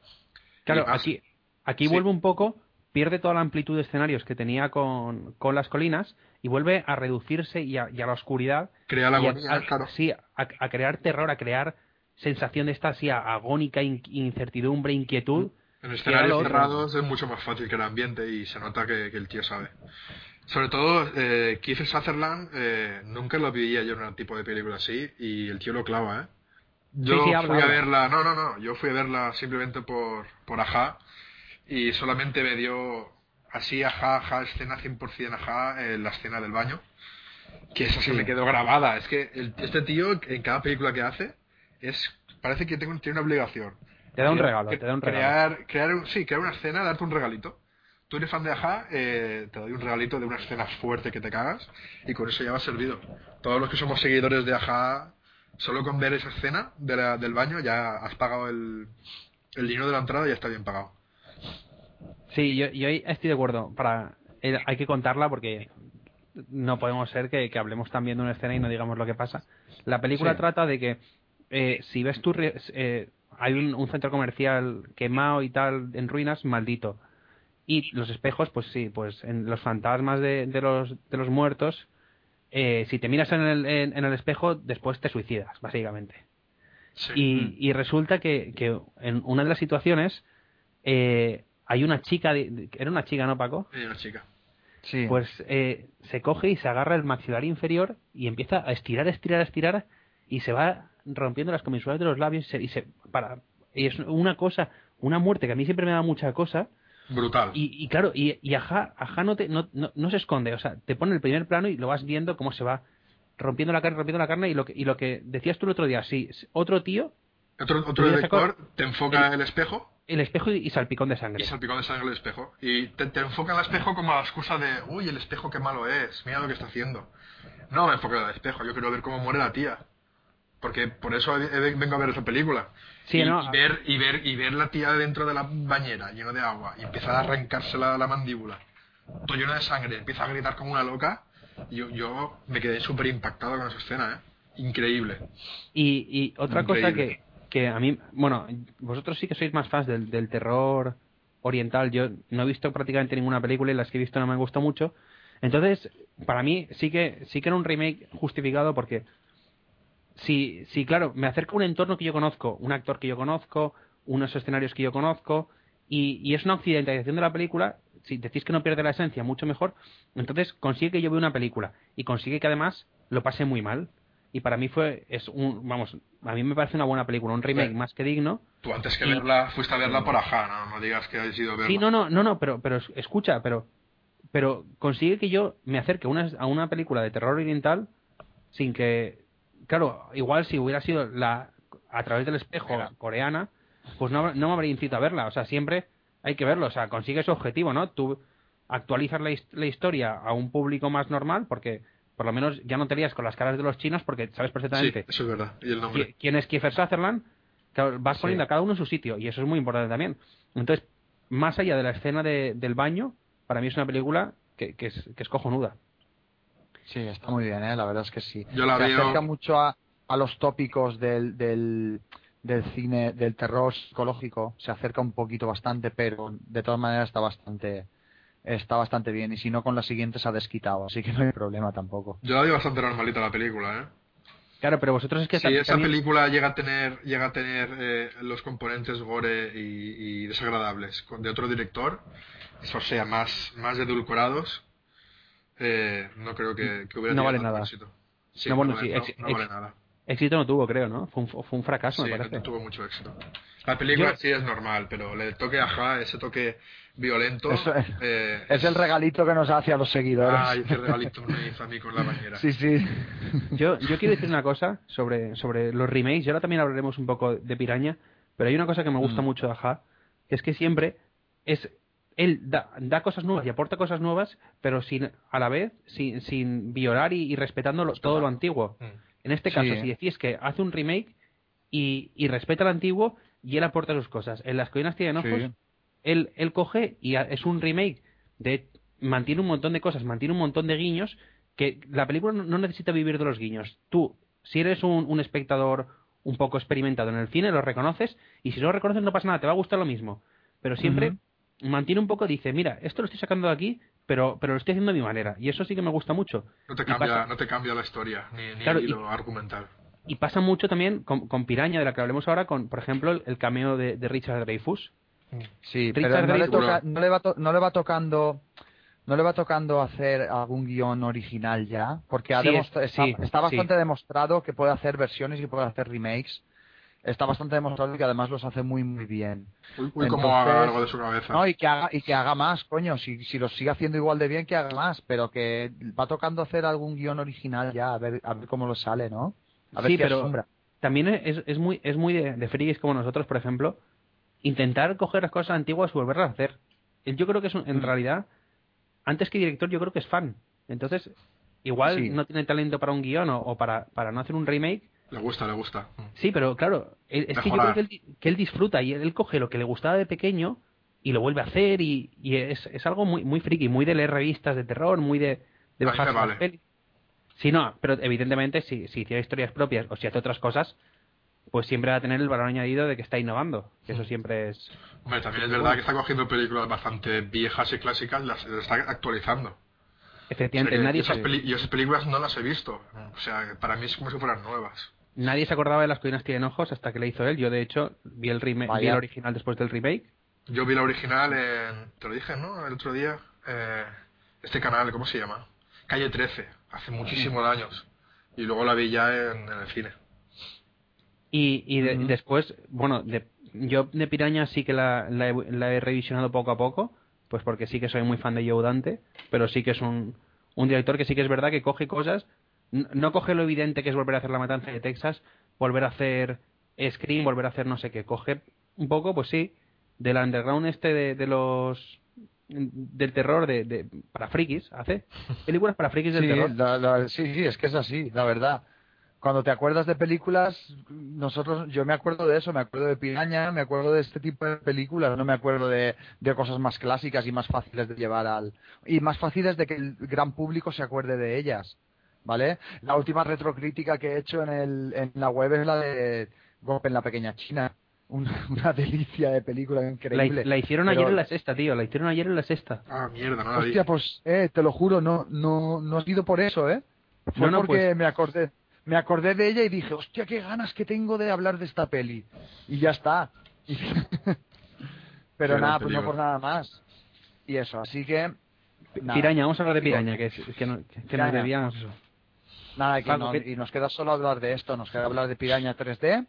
Claro, más- aquí, aquí sí. vuelve un poco, pierde toda la amplitud de escenarios que tenía con, con las colinas y vuelve a reducirse y a, y a la oscuridad. Crea la a- agonía, a- claro. Sí, a, crear terror, a crear sensación de esta así agónica, in- incertidumbre, inquietud. En era escenarios cerrados es mucho más fácil que el ambiente y se nota que, que el tío sabe. Sobre todo, eh, Keith Sutherland eh, nunca lo veía yo en un tipo de película así y el tío lo clava, ¿eh? Yo Sí, sí, fui a verla, no, no, no, yo fui a verla simplemente por, por Aja y solamente me dio así Aja, Aja, escena 100% Aja, eh, la escena del baño, que esa se me quedó grabada. Es que el- este tío en cada película que hace es parece que tengo- tiene una obligación. Te da un regalo, te da un regalo. crear, crear un- sí, crear una escena, darte un regalito. Tú eres fan de Aja, eh, te doy un regalito de una escena fuerte que te cagas y con eso ya va servido. Todos los que somos seguidores de Aja, solo con ver esa escena de la- del baño ya has pagado el, el dinero de la entrada y ya está bien pagado. Sí, yo, yo estoy de acuerdo. Para, eh, hay que contarla porque no podemos ser que, que hablemos también de una escena y no digamos lo que pasa. La película Sí. trata de que eh, si ves re- eh, hay un, un centro comercial quemado y tal en ruinas, maldito. Y los espejos, pues sí, pues en los fantasmas de, de los, de los muertos, eh, si te miras en el, en, en el espejo, después te suicidas, básicamente. Sí. Y, y resulta que, que en una de las situaciones eh, hay una chica, de- de- era una chica, ¿no, Paco? Y una chica. Sí. Pues eh, se coge y se agarra el maxilar inferior y empieza a estirar, estirar, estirar y se va rompiendo las comisuras de los labios y se, y se- para y es una cosa, una muerte que a mí siempre me da mucha cosa Brutal. y, y claro, y, y Aja, Aja no, te, no, no, no se esconde, o sea, te pone el primer plano y lo vas viendo cómo se va rompiendo la carne, rompiendo la carne y lo que, y lo que decías tú el otro día, sí, otro tío, Otro, otro director te enfoca el espejo el espejo y, y salpicón de y sangre. salpicón de sangre el espejo. Y te, te enfoca el espejo como a la excusa de, uy, el espejo qué malo es, mira lo que está haciendo. No me enfoca el espejo, yo quiero ver cómo muere la tía. Porque por eso he- he- vengo a ver esa película. Sí, y, ¿no? y ver, y, ver, y ver la tía dentro de la bañera, lleno de agua, y empezar a arrancarse la, la mandíbula, todo lleno de sangre, empieza a gritar como una loca. y Yo, yo me quedé súper impactado con esa escena, ¿eh? Increíble. Y, y otra cosa que, que a mí, bueno, vosotros sí que sois más fans del, del terror oriental. Yo no he visto prácticamente ninguna película y las que he visto no me han gustado mucho. Entonces, para mí sí que sí que era un remake justificado porque si, si claro, me acerca un entorno que yo conozco, un actor que yo conozco, unos escenarios que yo conozco y, y es una occidentalización de la película, si decís que no pierde la esencia, mucho mejor, entonces consigue que yo vea una película y consigue que además lo pase muy mal. Y para mí fue, es un, vamos, a mí me parece una buena película, un remake Sí. más que digno. Tú antes que Y- verla, fuiste a verla por ajá, no, no digas que has ido a verla. Sí, no, no, no, no, pero, pero es- escucha, pero, pero consigue que yo me acerque a una, a una película de terror oriental sin que, claro, igual si hubiera sido la a través del espejo coreana, pues no, no me habría incitado a verla. O sea, siempre hay que verlo, o sea, consigue su objetivo, ¿no? Tú actualizas la, la historia a un público más normal porque por lo menos ya no te lías con las caras de los chinos porque sabes Sí, perfectamente eso es verdad. Y el nombre. qui- quién es Kiefer Sutherland, vas Sí. poniendo a cada uno en su sitio y eso es muy importante también. Entonces, más allá de la escena de- del baño, para mí es una película que, que es, que es cojonuda. Sí, está muy bien, ¿eh? la verdad es que sí. Yo la Se veo- acerca mucho a, a los tópicos del, del, del cine, del terror psicológico, se acerca un poquito bastante, pero de todas maneras está bastante está bastante bien y si no con la siguiente se ha desquitado, así que no hay problema tampoco. Yo la vi bastante normalita la película, ¿eh? Claro, pero vosotros es que si esa también- película llega a tener llega a tener eh, los componentes gore y, y desagradables de otro director, eso sea más más edulcorados, eh, no creo que, que hubiera No tenido vale nada. Sí, No, bueno, vale- sí, no- ex- no vale ex- nada. Éxito no tuvo, creo, ¿no? Fue un, fue un fracaso, Sí, me parece. no tuvo mucho éxito. La película Yo- sí es normal, pero le toque ajá, ese toque violento. Es- eh, Es el regalito que nos hace a los seguidores. Ay, qué regalito me hizo a mí con la bañera. sí, sí. Yo, yo quiero decir una cosa sobre, sobre los remakes, y ahora también hablaremos un poco de Piraña, pero hay una cosa que me gusta Mm. mucho de Aja, que es que siempre es él da, da cosas nuevas y aporta cosas nuevas, pero sin a la vez sin, sin violar y, y respetando lo- todo lo antiguo. Mm. En este Sí. caso, si decís que hace un remake y, y respeta lo antiguo y él aporta sus cosas. En Las Colinas Tienen Ojos, Sí. él, él coge y es un remake de mantiene un montón de cosas, mantiene un montón de guiños que la película no- necesita vivir de los guiños. Tú, si eres un, un espectador un poco experimentado en el cine, lo reconoces, y si no lo reconoces no pasa nada, te va a gustar lo mismo. Pero siempre mantiene un poco, dice, mira, esto lo estoy sacando de aquí, pero, pero lo estoy haciendo a mi manera. Y eso sí que me gusta mucho. No te cambia, pasa- no te cambia la historia, ni, ni Claro, el y- hilo argumental. Y pasa mucho también con, con Piraña, de la que hablemos ahora, con, por ejemplo, el, el cameo de, de Richard Dreyfuss. Sí, Richard pero no le, Dreyfuss. toca- no, le va to- no le va tocando no le va tocando hacer algún guion original ya, porque ha Sí, demostra- es- está, sí, está bastante sí. demostrado que puede hacer versiones y puede hacer remakes. Está bastante demostrado que además los hace muy muy bien. Uy, uy, como haga algo de su cabeza. No, y que haga, y que haga más, coño. Si, si lo sigue haciendo igual de bien, que haga más. Pero que va tocando hacer algún guion original ya, a ver, a ver cómo lo sale, ¿no? A ver Sí, pero- asombra. También es, es muy, es muy de, de frikis como nosotros, por ejemplo, intentar coger las cosas antiguas y volverlas a hacer. Él Yo creo que es, un- en Mm. realidad, antes que director, yo creo que es fan. Entonces, igual Sí. no tiene talento para un guion o, o para, para no hacer un remake. Le gusta, le gusta. Sí, pero claro, es que yo creo que él, que él disfruta y él, coge lo que le gustaba de pequeño y lo vuelve a hacer y, y es, es algo muy, muy friki, muy de leer revistas de terror, muy de, de las vale. pelis. Sí, no, pero evidentemente si, si hiciera historias propias o si hace otras cosas, pues siempre va a tener el valor añadido de que está innovando, que eso siempre es... Hombre, también es verdad que está cogiendo películas bastante viejas y clásicas, las, las está actualizando. Efectivamente, O sea, que nadie, esas yo esas películas no las he visto. O sea, para mí es como si fueran nuevas. Nadie se acordaba de Las colinas tienen ojos hasta que le hizo él. Yo, de hecho, vi el, vi original después del remake. Yo vi la original en... Te lo dije, ¿no? El otro día. Eh, este canal, ¿cómo se llama? Calle 13, hace muchísimos años. Y luego la vi ya en, en el cine. Y, y de- después, bueno, de, yo de Piraña sí que la, la he, la he revisionado poco a poco, pues porque sí que soy muy fan de Joe Dante, pero sí que es un, un director que sí que es verdad que coge cosas, no coge lo evidente que es volver a hacer La Matanza de Texas, volver a hacer Scream, volver a hacer no sé qué, coge un poco, pues sí, del underground este de, de los del terror de, de para frikis, hace películas para frikis del Sí, terror. la- la- sí, sí, es que es así, la verdad. Cuando te acuerdas de películas, nosotros, yo me acuerdo de eso, me acuerdo de Piraña, me acuerdo de este tipo de películas, no me acuerdo de, de cosas más clásicas y más fáciles de llevar al, y más fáciles de que el gran público se acuerde de ellas, ¿vale? La última retrocrítica que he hecho en el, en la web es la de Golpe en la pequeña China, [LAUGHS] una, una delicia de película La, increíble. la hicieron Pero- ayer en la sexta, tío, la hicieron ayer en la sexta. Ah, mierda, no la vi. Hostia, pues, eh, te lo juro, no, no, no ha sido por eso, ¿eh? Fue No, no, porque pues- me acordé, me acordé de ella y dije, hostia, qué ganas que tengo de hablar de esta peli. Y ya está. [LAUGHS] Pero Qué nada, pues no por nada más. Y eso, así que... Nada, Piraña, vamos a hablar de Piraña, que, que, no- que- que nos debíamos eso. Nada, que Paco, no- ¿qué- y nos queda solo hablar de esto, nos queda hablar de Piraña 3D.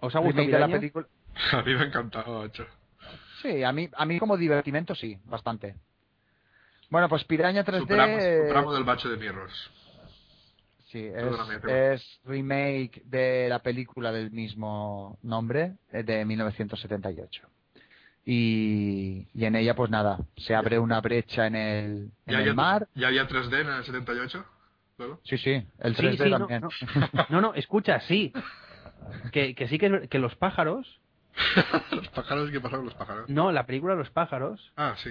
¿Os ha gustado la película. [LAUGHS] A mí me ha encantado, macho. Sí, a mí, a mí como divertimento sí, bastante. Bueno, pues Piraña 3D... Superamos, superamos del bache de Mirrors. Sí, es, es remake de la película del mismo nombre, eh, de 1978. Y, y en ella, pues nada, se abre una brecha en el, en ¿Ya, el había, mar. ¿Ya había 3D en el 78? Sí, sí, el Sí, 3D sí, no, también. no. [LAUGHS] No, no, escucha, sí. Que, que sí que, los pájaros, [LAUGHS] los pájaros, ¿qué pasó con los pájaros? no, la película Los pájaros Ah, sí.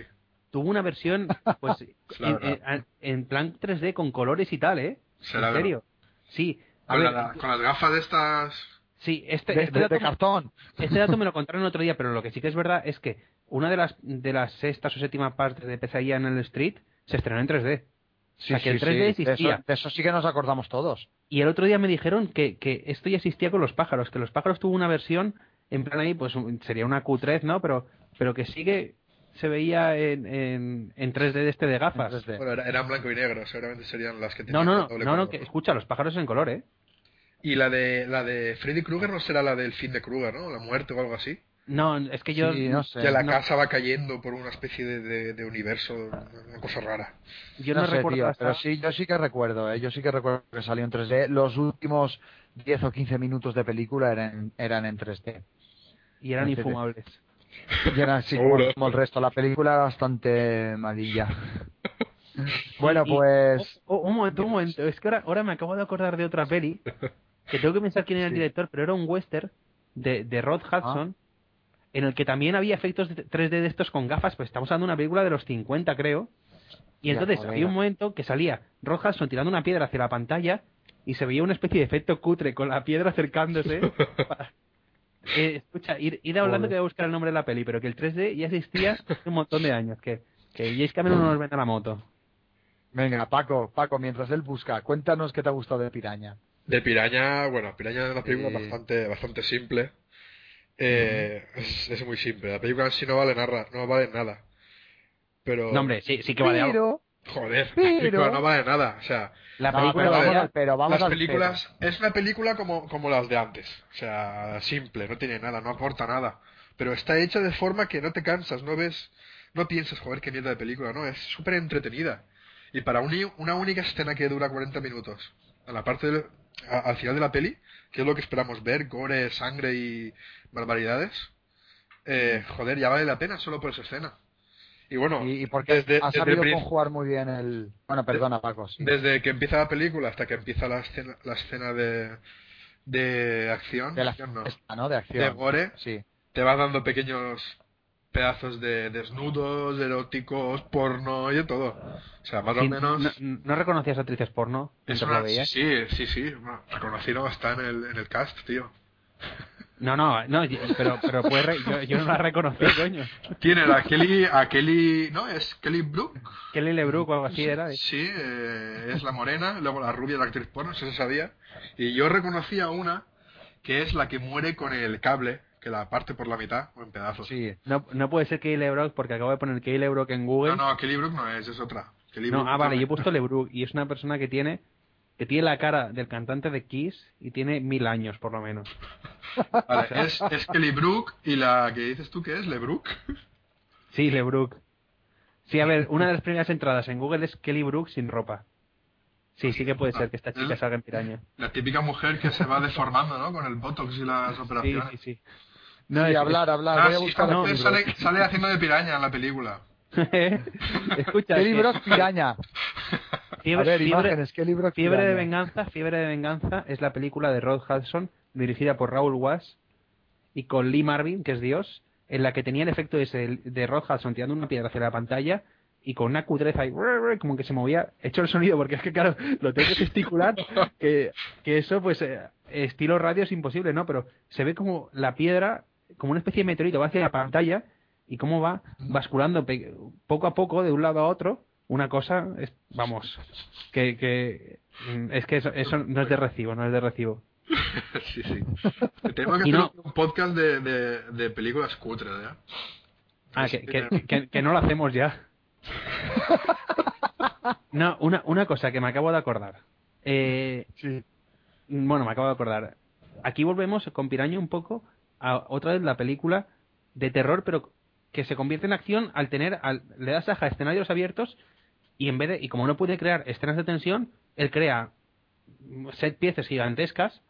tuvo una versión, pues, [LAUGHS] en, verdad. en- en plan 3D con colores y tal, ¿eh? Será en serio. Sí. A Con, ver, la- con las gafas de estas... sí, este, De, este de- de dato, cartón. este dato me lo contaron el otro día, pero lo que sí que es verdad es que una de las de las sextas o séptimas partes de Pesadilla en el Street se estrenó en 3D. Sí, sea, que el sí, 3D sí, de existía. eso, de eso sí que nos acordamos todos. Y el otro día me dijeron que, que esto ya existía con los pájaros, que los pájaros tuvo una versión, en plan ahí, pues sería una Q3, ¿no? Pero, pero que sí que se veía en, en, en 3D de este de gafas. En 3D. Bueno, era- eran blanco y negro, seguramente serían las que No, tenían no, no, doble no, no, color. que escucha, los pájaros en color, ¿eh? Y la de la de Freddy Krueger no será la del fin de Krueger, ¿no? La muerte o algo así. No, es que yo, Sí, no sé. que la no. casa va cayendo por una especie de, de- de universo, una cosa rara. yo no, no sé, recuerdo tío, hasta- pero sí, yo sí que recuerdo, ¿eh? yo sí que recuerdo que salió en 3D. Los últimos 10 o 15 minutos de película eran, eran en 3D. y eran infumables. Y era así como, Seguro. como el resto. La película era bastante malilla. [LAUGHS] bueno, y- pues... oh, oh, un momento, un momento, es que ahora, ahora me acabo de acordar de otra peli, que tengo que pensar quién era el director, pero era un western de, de Rod Hudson, en el que también había efectos de 3D de estos con gafas, pues estamos hablando de una película de los 50, creo, Y entonces había un momento que salía Rod Hudson tirando una piedra hacia la pantalla y se veía una especie de efecto cutre con la piedra acercándose. [LAUGHS] Eh, escucha, id, id hablando Joder. que voy a buscar el nombre de la peli, pero que el 3D ya existía hace un montón de años. Que, que James Cameron no nos vende la moto. Venga, Paco, Paco, mientras él busca, cuéntanos qué te ha gustado de Piraña. De Piraña, bueno, Piraña es una película Sí. bastante, bastante simple. Eh, es, es muy simple. La película en sí no vale nada, no vale nada. Pero, No, hombre, sí, sí que vale algo. Pero, joder, la pero- película no vale nada. O sea, La No, película pero a vamos pero, vamos las películas es una película como, como las de antes. O sea, simple, no tiene nada, no aporta nada. Pero está hecha de forma que no te cansas, no ves, no piensas, joder, qué mierda de película, no, es súper entretenida. Y para uni- una única escena que dura 40 minutos, a la parte del- a- al final de la peli, que es lo que esperamos ver, gore, sangre y barbaridades, eh, joder, ya vale la pena solo por esa escena. Y bueno, Y, porque desde, ha desde sabido prin- conjugar muy bien el... Bueno, perdona, Paco, sí. desde que empieza la película hasta que empieza la escena, la escena de, de acción, de la acción no, esta, ¿no? De acción. de gore, Sí. te vas dando pequeños pedazos de desnudos, eróticos, porno y de todo. O sea, más o menos... no, ¿no reconocías actrices porno? es una- sí, sí, sí, bueno, reconocido está en el, en el cast, tío. [LAUGHS] No, no, no, pero, pero puede re- yo, yo no la reconocí, coño. Tiene a Kelly, a Kelly, ¿no? Es Kelly Brook. Kelly LeBrook o algo así era. Sí, eh, es la morena, luego la rubia, la actriz porno, eso se sabía. Y yo reconocí a una que es la que muere con el cable, que la parte por la mitad o en pedazos. Sí. No, no puede ser Kelly LeBrook porque acabo de poner Kelly LeBrook en Google. No, no, Kelly Brook no es, es otra. Kelly No, Brook ah, vale, yo he puesto LeBrook y es una persona que tiene que tiene la cara del cantante de Kiss y tiene mil años por lo menos. [LAUGHS] Vale, es, es Kelly Brook y la que dices tú que es LeBrook. Sí, LeBrook. Sí, a ver, una de las primeras entradas en Google es Kelly Brook sin ropa. Sí, sí que puede ser que esta chica salga en piraña. La típica mujer que se va deformando, ¿no? Con el botox y las Sí, operaciones. sí, sí. No, es- hablar, hablar. Ah, Voy a sí, buscar no, sale, sale haciendo de piraña en la película. [LAUGHS] Escucha, [LAUGHS] Kelly que- Brook Piraña. [LAUGHS] fiebre, a ver, fiebre- imágenes, Kelly Brook Fiebre de venganza, Fiebre de venganza es la película de Rod Hudson dirigida por Raúl Wass y con Lee Marvin, que es Dios, en la que tenía el efecto ese de Rod Hudson tirando una piedra hacia la pantalla y con una cutreza y como que se movía, he hecho el sonido porque es que claro, lo tengo que gesticular, que, que eso pues eh, estilo radio es imposible, ¿no? Pero se ve como la piedra, como una especie de meteorito va hacia la pantalla y cómo va basculando poco a poco de un lado a otro, una cosa, es, vamos, que, que mm, es que eso, eso no es de recibo, no es de recibo. [LAUGHS] sí, sí. Tenemos que hacer no- un podcast de, de, de películas cutres, ¿ya? Ah, que, que, que- que no lo hacemos ya. [LAUGHS] No, una, una cosa que me acabo de acordar. Eh, Sí. bueno, me acabo de acordar. Aquí volvemos con Piraña un poco a otra vez la película de terror, pero que se convierte en acción al tener, al, le das a escenarios abiertos y en vez de, y como no puede crear escenas de tensión, él crea set piezas gigantescas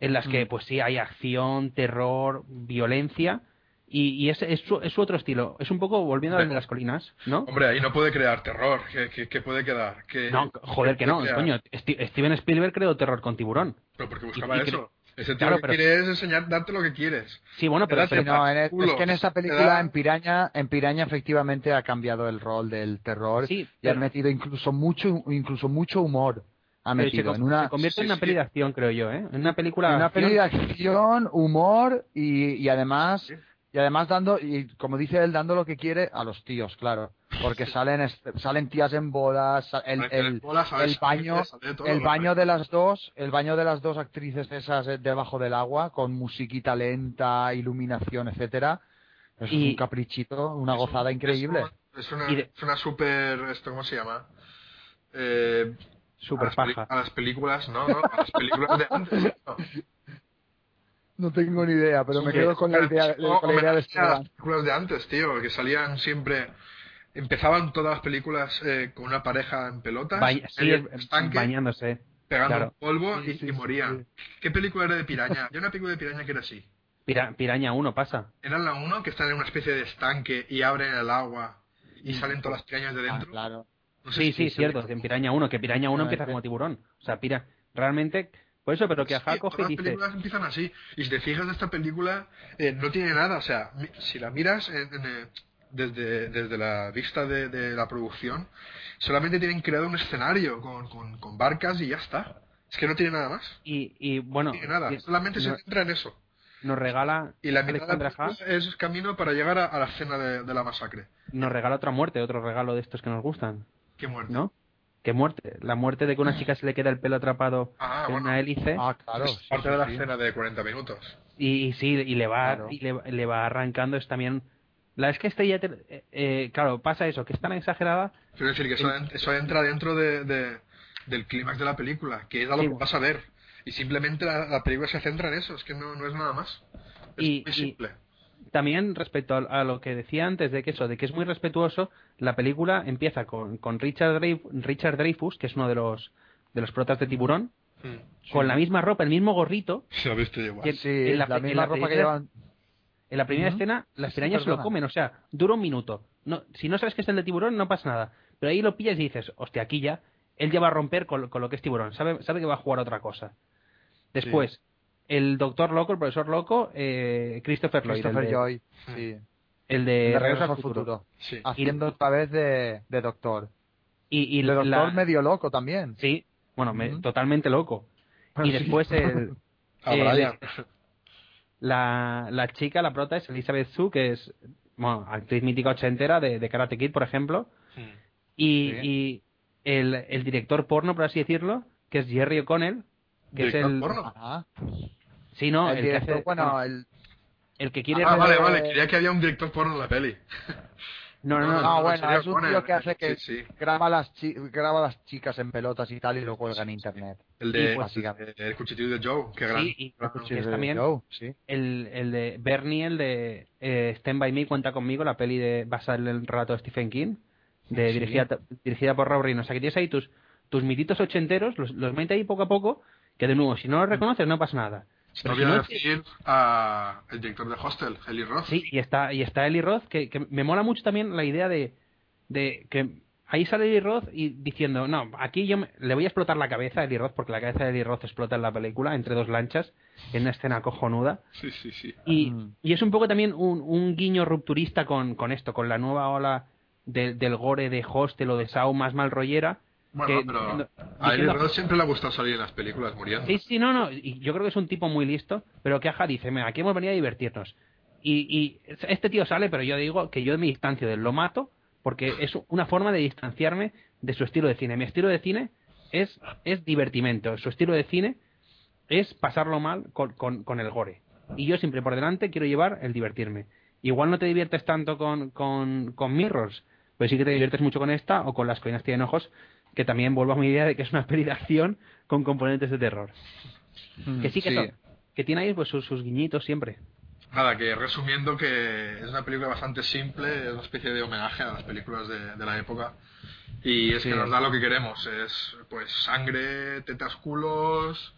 en las que Mm. pues sí hay acción, terror, violencia y, y ese es su, es su otro estilo. Es un poco volviendo de las colinas, ¿no? Hombre, ahí no puede crear terror. ¿Qué, qué- qué puede quedar? ¿Qué- No, joder que no, coño. Steven Spielberg creó terror con tiburón. Pero porque buscaba Y- y eso. Ese tío Claro, lo que pero- quiere es enseñar, darte lo que quieres. Sí, bueno, pero, no, en el- es que en esta película, da- en Piraña, en Piraña efectivamente ha cambiado el rol del terror sí, y pero- han metido incluso mucho, incluso mucho humor. Ha se, metido con- en una, se convierte en sí, una peli sí. de acción, creo yo, ¿eh? En una película. en una acción- peli de acción, humor y, y además y además dando y como dice él dando lo que quiere a los tíos, claro, porque salen salen tías en bodas, el, el, el baño el baño de las dos, el baño de las dos actrices esas eh, debajo del agua con musiquita lenta, iluminación, etcétera. Es Y- un caprichito, una Es un- gozada increíble. Es, un- es una, es una super... ¿Esto cómo se llama? Eh, a, Super las paja. a las películas, ¿no? no a las películas de antes. no. [LAUGHS] No tengo ni idea, pero me Sí, quedo con la idea, no, con la idea de a las Esteban. películas de antes, tío, que salían siempre... Empezaban todas las películas eh, con una pareja en pelotas, Ba- en sí, estanque, bañándose. pegando claro. polvo Sí, y, sí, y sí, morían. sí. ¿Qué película era de piraña? Yo una película de piraña que era así. Pira- Piraña 1 pasa. Era la uno que están en una especie de estanque y abren el agua y salen todas las pirañas de Ah, dentro. claro. No sé Sí, si- sí, cierto. En Piraña 1, que Piraña 1 empieza como tiburón. O sea, pira. Realmente. Por eso, pero que Ajá coge y las dice. películas empiezan así. Y si te fijas de esta película, eh, no tiene nada. O sea, si la miras, en- en, eh, desde, desde la vista de, de la producción, solamente tienen creado un escenario con, con, con barcas y ya está. Es que no tiene nada más. Y, y bueno, No tiene nada. y- Solamente se centra en eso. nos regala Y la mitad de la es camino para llegar a, a la escena de, de la masacre. nos regala otra muerte, otro regalo de estos que nos gustan, Qué muerte. ¿no? ¿Qué muerte? La muerte de que una chica se le queda el pelo atrapado Ah, en bueno. una hélice Ah, claro. es sí, parte sí, de la sí. escena de 40 minutos. y, y sí, y le va Claro. y le, le va arrancando es también la es que este ya te- eh, eh, claro, pasa eso, que es tan exagerada Quiero decir que eso, en- eso entra dentro de, de- del clímax de la película, que es a lo Sí. que vas a ver. Y simplemente la, la película se centra en eso, es que no, no es nada más. Es Y- muy y- simple. También respecto a, a lo que decía antes de que eso, de que es muy respetuoso, la película empieza con, con Richard, Dreyf- Richard Dreyfus, que es uno de los de los protas de Tiburón, Mm. con la misma ropa, el mismo gorrito. Se igual. que- Sí, en la, la- en la ropa que primera- llevan. En la primera Ujú. escena, las sí, pirañas se lo comen, o sea, dura un minuto. No, si no sabes que es el de tiburón, no pasa nada. Pero ahí lo pillas y dices, hostia, aquí ya, él ya va a romper con, con lo que es tiburón, sabe, sabe que va a jugar otra cosa. Después, el doctor loco, el profesor loco, eh, Christopher Lloyd, Christopher el de, Joy. Sí. el de De Regreso al Futuro. futuro. Sí. Haciendo otra vez de, de doctor. Y, y de doctor la- medio loco también. Sí, bueno, me- totalmente loco. Y Sí. después el, [LAUGHS] la, la chica, la prota es Elizabeth Sue, que es bueno, actriz mítica ochentera de, de Karate Kid, por ejemplo. Y, Sí. y el, el director porno, por así decirlo, que es Jerry O'Connell, que ¿Director es el... porno? Ajá. Sí, no, el el, que director, hace- bueno, el... el que quiere... Ah, vale, vale, creía que había un director porno en la peli. [LAUGHS] No, no, No, no, no, bueno, es un tío que hace que Sí, sí. graba las chi- graba las chicas en pelotas y tal y lo cuelga en internet. El Y de pues, el, el cuchitril de Joe, qué gran. Sí, y- que es también Joe, sí. el, el de Bernie, el de eh, Stand By Me, Cuenta Conmigo, la peli de basada en el relato de Stephen King, de, Sí. dirigida, dirigida por Rob Reiner. O sea, que tienes ahí tus, tus mititos ochenteros, los, los mete ahí poco a poco, que de nuevo, si no los reconoces no pasa nada. No Pero si voy a no, decir a el director de Hostel, Eli Roth. Sí, y está, y está Eli Roth, que, que me mola mucho también la idea de, de que ahí sale Eli Roth y diciendo, no, aquí yo me- le voy a explotar la cabeza a Eli Roth, porque la cabeza de Eli Roth explota en la película, entre dos lanchas, en una escena cojonuda. Sí, sí, sí. Y, Mm. y es un poco también un, un guiño rupturista con, con esto, con la nueva ola de- del gore de Hostel o de Saw más mal rollera. Bueno, que pero a Eli Roth siempre le ha gustado salir en las películas muriendo. Sí, sí, no, no. Y yo creo que es un tipo muy listo, pero que Aja dice, mira, aquí hemos venido a divertirnos. Y, y este tío sale, pero yo digo que yo me distancio de él, lo mato, porque es una forma de distanciarme de su estilo de cine. Mi estilo de cine es, es divertimento, su estilo de cine es pasarlo mal con, con, con el gore. Y yo siempre por delante quiero llevar el divertirme. Igual no te diviertes tanto con, con, con Mirrors, pero sí que te diviertes mucho con esta o con Las Colinas Tienen Ojos, que también vuelvo a mi idea de que es una peli de acción con componentes de terror. Que sí que Sí. son- que tiene ahí pues sus, sus guiñitos siempre. Nada, que resumiendo que es una película bastante simple, es una especie de homenaje a las películas de, de la época. Y es Sí. que nos da lo que queremos, es pues sangre, tetas, culos...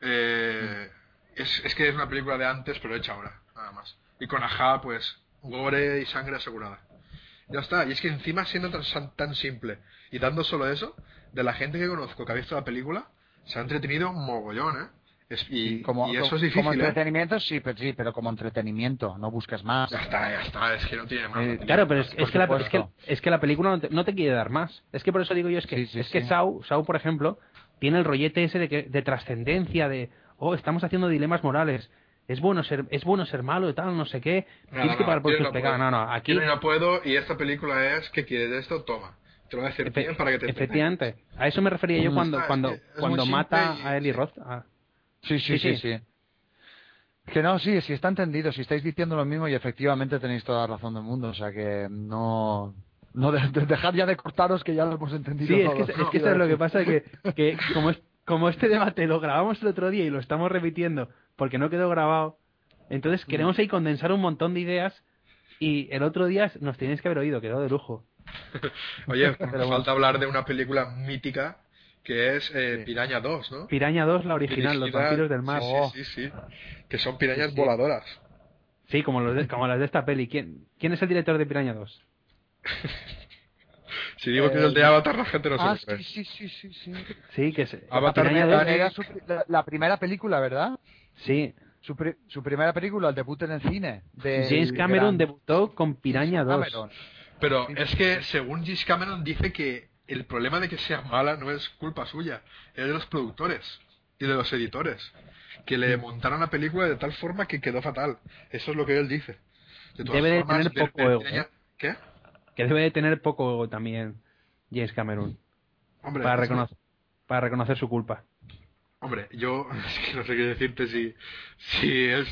eh, es, es que es una película de antes, pero hecha ahora, nada más. Y con Aja, pues, gore y sangre asegurada. Ya está, y es que encima siendo tan, tan simple y dando solo eso, de la gente que conozco que ha visto la película, se ha entretenido un mogollón, ¿eh? Es- y, Como, y eso es como difícil, ¿eh? entretenimiento, sí, pero sí, pero como entretenimiento, no busques más. Ya está, ya está, es que no tiene más. Eh, Claro, pero es, que, la, es, que, es que la película no te, no te quiere dar más. Es que por eso digo yo, es que, Sí, sí, es que sí. Saw, Saw, por ejemplo, tiene el rollete ese de, que, de trascendencia, de, oh, estamos haciendo dilemas morales. Es bueno ser, es bueno ser malo y tal, no sé qué. No, Tienes no, que pagar por tus no pecados. No, no, aquí... Quiero y no puedo, y esta película es que quieres de esto, toma. Te lo voy a decir efe- bien para que te efectivamente. A eso me refería yo Mm, cuando, es cuando, es cuando mata y- a Eli. Roth. a- Sí, sí, Sí, sí, sí. sí. Que no, sí, sí está entendido, si estáis diciendo lo mismo y efectivamente tenéis toda la razón del mundo, o sea que no... No de, [LAUGHS] de- dejad ya de cortaros que ya lo hemos entendido Sí, es que, es que [LAUGHS] eso es lo que pasa, que, que como, es- como este debate lo grabamos el otro día y lo estamos repitiendo porque no quedó grabado, entonces queremos ahí condensar un montón de ideas y el otro día nos tenéis que haber oído, quedó de lujo. [LAUGHS] Oye, [LAUGHS] bueno. falta hablar de una película mítica que es eh, Sí. Piraña 2, ¿no? Piraña 2, la original, los Dirigida- vampiros del mar. Oh. Sí, sí, sí. Que son pirañas Sí, sí. voladoras. Sí, como, los de- como las de esta peli. ¿Quién, ¿Quién es el director de Piraña 2? [LAUGHS] Si digo que es Eh, el de Avatar, la gente no se Ah, lo sí, sí, sí, sí, sí. Sí, que es... Avatar Piraña de 2, Dani. Era su- la, la primera película, ¿verdad? Sí, Su, pri- su primera película, el debut en el cine. De James Cameron debutó con Piraña 2. Cameron. Pero es que, según James Cameron, dice que el problema de que sea mala no es culpa suya, es de los productores y de los editores, que le montaron la película de tal forma que quedó fatal. Eso es lo que él dice. De todas Debe de formas, tener ver- poco ego, ¿eh? ¿Qué? Que debe de tener poco también James Cameron Hombre, para reconocer, para reconocer su culpa. Hombre, yo [LAUGHS] es que no sé qué decirte si, si es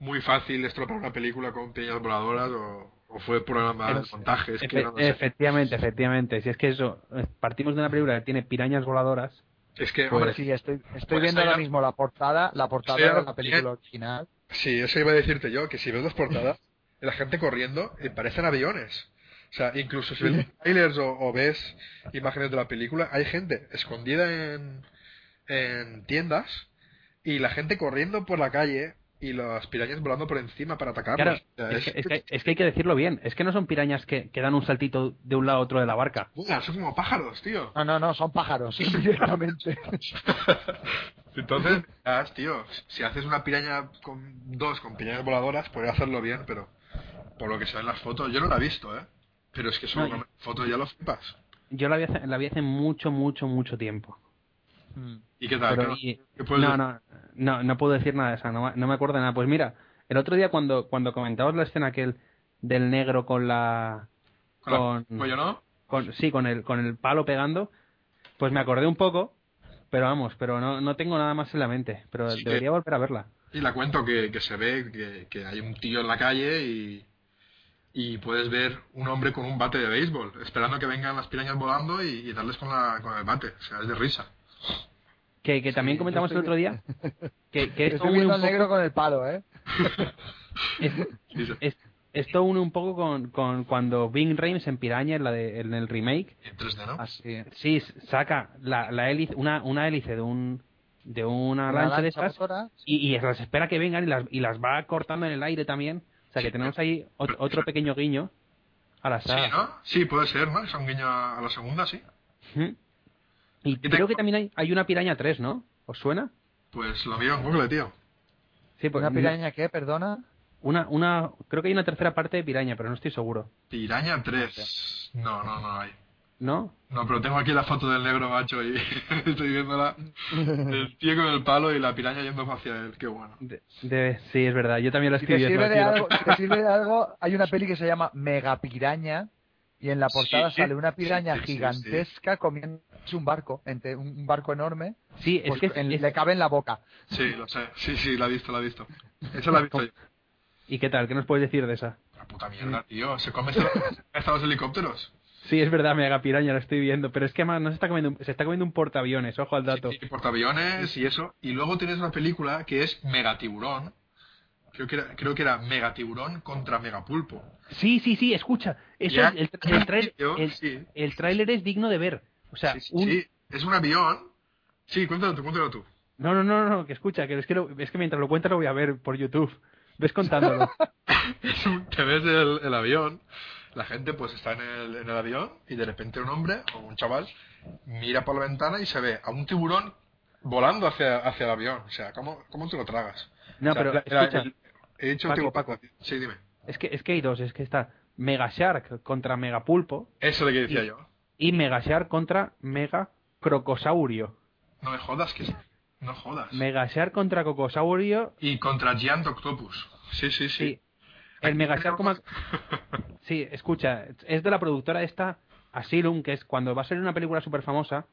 muy fácil estropear una película con piñas voladoras o, o fue por una mal Pero- montaje. Es que Efe- no lo sé. efectivamente, efectivamente. Si es que eso, eh, partimos de una película que tiene pirañas voladoras. Es que, Pues hombre, Sí, estoy, estoy Pues viendo ahora mismo la portada, la portada de la película original. Sí, eso iba a decirte yo, que si ves las portadas, la gente corriendo, eh, parecen aviones. O sea, incluso si ves trailers o, o ves imágenes de la película, hay gente escondida en, en tiendas y la gente corriendo por la calle y las pirañas volando por encima para atacarlos. Claro, O sea, es que, es que- es que hay que decirlo bien. Es que no son pirañas que, que dan un saltito de un lado a otro de la barca. Buah, son como pájaros, tío. No, no, no, son pájaros, [LAUGHS] [LAUGHS] directamente. Entonces, tío, si haces una piraña con dos con pirañas voladoras, podría hacerlo bien, pero por lo que se ve en las fotos, yo no la he visto, ¿eh? Pero es que solo No, con las fotos ya lo flipas. Yo la vi hace, la vi hace mucho, mucho, mucho tiempo. Mm. ¿Y qué tal? Pero ¿Qué- y- qué puedes no, decir? no, no, no puedo decir nada de esa, no, me- no me acuerdo de nada. Pues mira, el otro día cuando, cuando comentabas la escena aquel del negro con la... Con con- no. con, sí, con el, con el palo pegando, pues me acordé un poco, pero vamos, pero no, no tengo nada más en la mente, pero Sí, debería que- volver a verla. Y la cuento que, que se ve que, que hay un tío en la calle y, y puedes ver un hombre con un bate de béisbol, esperando que vengan las pirañas volando y, y darles con, la, con el bate. O sea, es de risa. Que, que también comentamos el otro día, que, que [LAUGHS] esto Estoy une un al negro poco, con el palo, ¿eh? [LAUGHS] es- Dice, es- esto une un poco con, con cuando Bing Rames en Piraña, en, la de, en el remake, en 3D, ¿no? Así. sí, saca la, la hélice, una, una hélice de un de una, Una lancha de estas motora, y, y las espera que vengan y las, y las va cortando en el aire también. O sea que tenemos ahí ot- otro pequeño guiño a la Sí, saga. ¿no? Sí, puede ser, ¿no? Es un guiño a la segunda, sí. Ujú. Y creo que también hay, hay una piraña 3, ¿no? ¿Os suena? Pues lo miro en Google, tío. Sí, pues ¿Una piraña qué, perdona? Una, una, creo que hay una tercera parte de piraña, pero no estoy seguro. Piraña 3. No, no, no hay. ¿No? No, pero tengo aquí la foto del negro macho y [LAUGHS] estoy viéndola. El tío con el palo y la piraña yendo hacia él. Qué bueno. De- sí, es verdad. Yo también la Si estoy te, viendo. sirve de algo, si te sirve de algo, hay una peli que se llama Megapiraña y en la portada Sí, sale una piraña sí, sí, sí. gigantesca comiendo un barco, entre un barco enorme, Sí, es pues que es- en- es- le cabe en la boca. Sí, lo sé. Sí, sí, la he visto, la he visto. Esa la he visto yo. ¿Y qué tal? ¿Qué nos puedes decir de esa? La puta mierda, tío. ¿Se come [LAUGHS] hasta los helicópteros? Sí, es verdad, mega piraña, la estoy viendo, pero es que además no se está comiendo, un- se está comiendo un portaaviones, ojo al dato. Sí, sí, portaaviones y eso. Y luego tienes una película que es Megatiburón. Creo que era, creo que era Megatiburón contra Megapulpo. Sí, sí, sí, escucha, eso es- el, el, tráiler- tío, el- sí. el tráiler es digno de ver. O sea, Sí, sí, un... Es un avión. Sí, cuéntalo tú, cuéntalo tú. No, no, no, no, que escucha, que es que, lo- es que mientras lo cuentas lo voy a ver por YouTube. Ves contándolo. [LAUGHS] Es un- Te ves el, el avión, la gente pues está en el, en el avión y de repente un hombre o un chaval mira por la ventana y se ve a un tiburón volando hacia, hacia el avión. O sea, ¿cómo, cómo te lo tragas? No, O sea, pero escucha, el- he dicho Paco. Paco. Sí, dime. es que, es que hay dos, es que está Mega Shark contra Mega Pulpo Eso es lo que decía Y- yo. y Mega Shark contra Mega Crocosaurio. No me jodas, que no jodas. Mega Shark contra Crocosaurio Y contra Giant Octopus. Sí, sí, sí. Sí. El Mega Shark como... [LAUGHS] Sí, escucha, es de la productora esta Asylum, que es cuando va a ser una película súper famosa,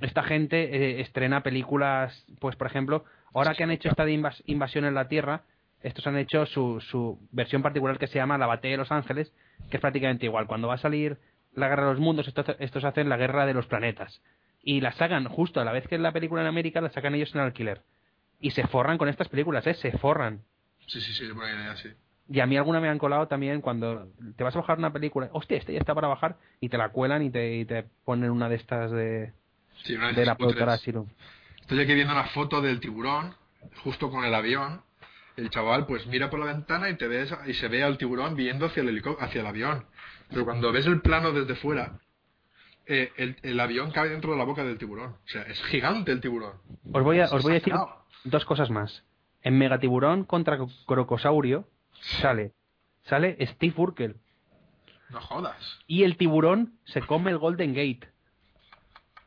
esta gente eh, estrena películas, pues por ejemplo, ahora que han hecho esta de invas- invasión en la Tierra, estos han hecho su, su versión particular que se llama La Batalla de los Ángeles, que es prácticamente igual. Cuando va a salir la Guerra de los Mundos, estos, estos hacen la Guerra de los Planetas. Y la sacan justo a la vez que la película en América, la sacan ellos en alquiler. Y se forran con estas películas, ¿eh? Se forran. Sí, sí, sí, buena idea, sí. Y a mí alguna me han colado también cuando te vas a bajar una película, hostia, esta ya está para bajar, y te la cuelan y te, y te ponen una de estas de, Sí, de la productora Asylum. Estoy aquí viendo una foto del tiburón, justo con el avión. El chaval pues mira por la ventana y te ves y se ve al tiburón viendo hacia el helicó- hacia el avión. Pero cuando ves el plano desde fuera, eh, el, el avión cabe dentro de la boca del tiburón. O sea, es gigante el tiburón. Os voy a, os voy a decir dos cosas más. en Megatiburón contra Crocosaurio sale, sale Steve Urkel. No jodas. Y el tiburón se come el Golden Gate.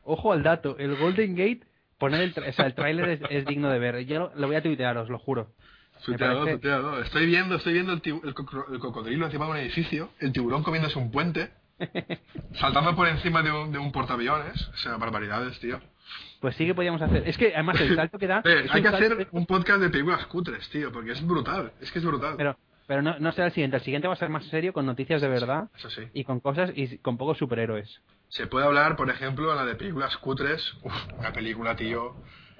Ojo al dato, el Golden Gate, poner el, tra- o sea, el tráiler es, es digno de ver. Yo lo, lo voy a tuitear, os lo juro. Tuteado, parece-. Estoy viendo, estoy viendo el, cocodrilo encima de un edificio, el tiburón comiéndose un puente, [LAUGHS] saltando por encima de un, de un portaaviones. O sea, barbaridades, tío. Pues sí que podíamos hacer. Es que además el salto que da. [LAUGHS] Eh, hay que hacer de- un podcast de películas cutres, tío, porque es brutal. Es que es brutal. Pero, pero no, no será el siguiente. El siguiente va a ser más serio, con noticias de verdad Eso sí. y con cosas y con pocos superhéroes. Se puede hablar, por ejemplo, la de películas cutres. Uf, una película, tío.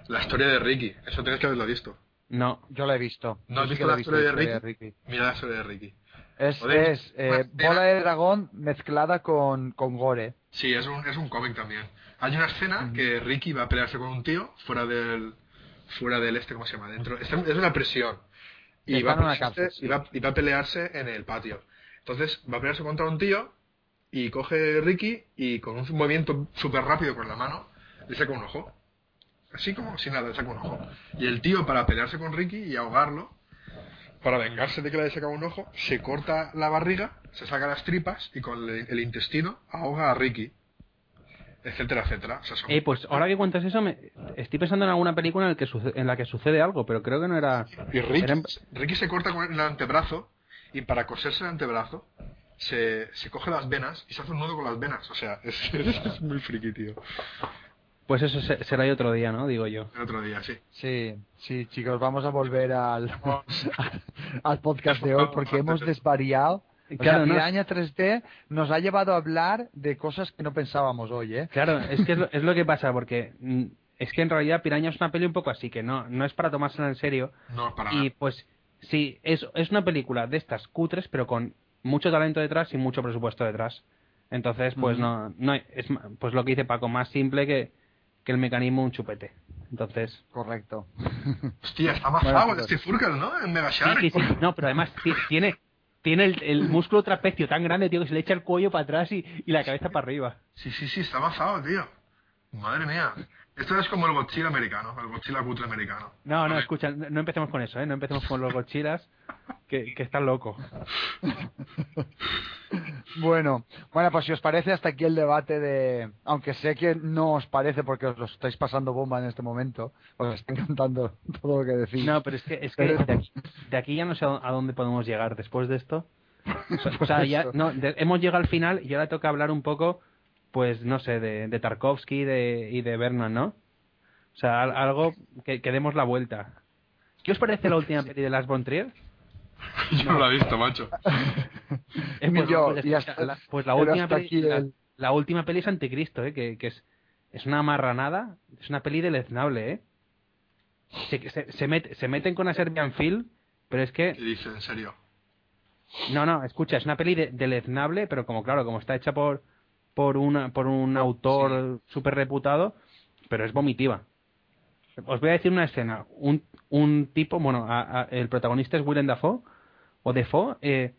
La historia de Ricky. Eso tienes que haberlo visto. No. Yo la he visto. ¿No has visto la historia de Ricky? Mira la historia de Ricky. Es, Joder, es eh, escena- bola de dragón mezclada con, con gore. Sí, es un, es un cómic también. Hay una escena que Ricky va a pelearse con un tío fuera del fuera del este, ¿cómo se llama? Dentro. está- es una prisión. Y va, a pelearse- cárcel, sí. y, va, y va a pelearse en el patio. Entonces va a pelearse contra un tío y coge Ricky y con un movimiento súper rápido con la mano le saca un ojo. Así como sin nada, le saca un ojo. Y el tío, para pelearse con Ricky y ahogarlo, para vengarse de que le haya sacado un ojo, se corta la barriga, se saca las tripas y con el, el intestino ahoga a Ricky. Etcétera, etcétera. O sea, son- Eh, pues ahora que cuentas eso, me, estoy pensando en alguna película en, el que suce- en la que sucede algo, pero creo que no era. Y Ricky, se corta con el antebrazo y para coserse el antebrazo se, se coge las venas y se hace un nudo con las venas. O sea, [LAUGHS] es, es muy friki, tío. Pues eso se- será otro día, ¿no? Digo yo. El otro día, sí. Sí, sí, chicos, vamos a volver al, [LAUGHS] al podcast de hoy porque hemos desvariado. O Claro, sea, Piraña 3D nos ha llevado a hablar de cosas que no pensábamos hoy, ¿eh? Claro, es que es lo, [LAUGHS] es lo que pasa, porque mm, es que en realidad Piraña es una peli un poco así, que no, no es para tomársela en serio. No, para Y pues sí, es, es una película de estas cutres, pero con mucho talento detrás y mucho presupuesto detrás. Entonces, pues no, no hay- es pues lo que dice Paco, más simple que, que el mecanismo un chupete. Entonces, Correcto. [LAUGHS] Hostia, está más Bueno, el chicos. Steve Urkel, ¿no? En Mega sí, Shark. sí, sí, no, pero además ti- tiene tiene el, el músculo trapecio tan grande, tío, que se le echa el cuello para atrás y, y la cabeza para arriba. Sí, sí, sí, está basado, tío. Madre mía. Esto es como el Godzilla americano, el Godzilla cutre americano. No, no, Vale. escucha, no empecemos con eso, ¿eh? No empecemos con los gochilas, que, que están locos. [LAUGHS] Bueno, bueno, pues si os parece hasta aquí el debate de, aunque sé que no os parece porque os lo estáis pasando bomba en este momento, os está encantando [LAUGHS] todo lo que decís. No, pero es que, es que de, aquí, de aquí ya no sé a dónde podemos llegar después de esto. O sea, ya, [LAUGHS] no, de- hemos llegado al final y ahora toca hablar un poco, pues no sé, de, de Tarkovsky de, y de Berman, ¿no? O sea, al- algo que, que demos la vuelta. ¿Qué os parece la última peli de Las von Trier? [LAUGHS] Yo no lo he visto, macho. [LAUGHS] Eh, pues, yo, pues, y hasta- la, pues la última peli, la, la última peli es Anticristo, ¿eh? Que, que es, es una marranada, es una peli deleznable, ¿eh? Se, se, se, met- se meten con a Serbian Phil, pero es que ¿Qué dice? En serio. no, no, escucha, es una peli de, deleznable, pero como claro, como está hecha por por una por un autor súper reputado, pero es vomitiva. Os voy a decir una escena. Un, un tipo, bueno, a- a- el protagonista es Willem Dafoe, o Defoe, eh,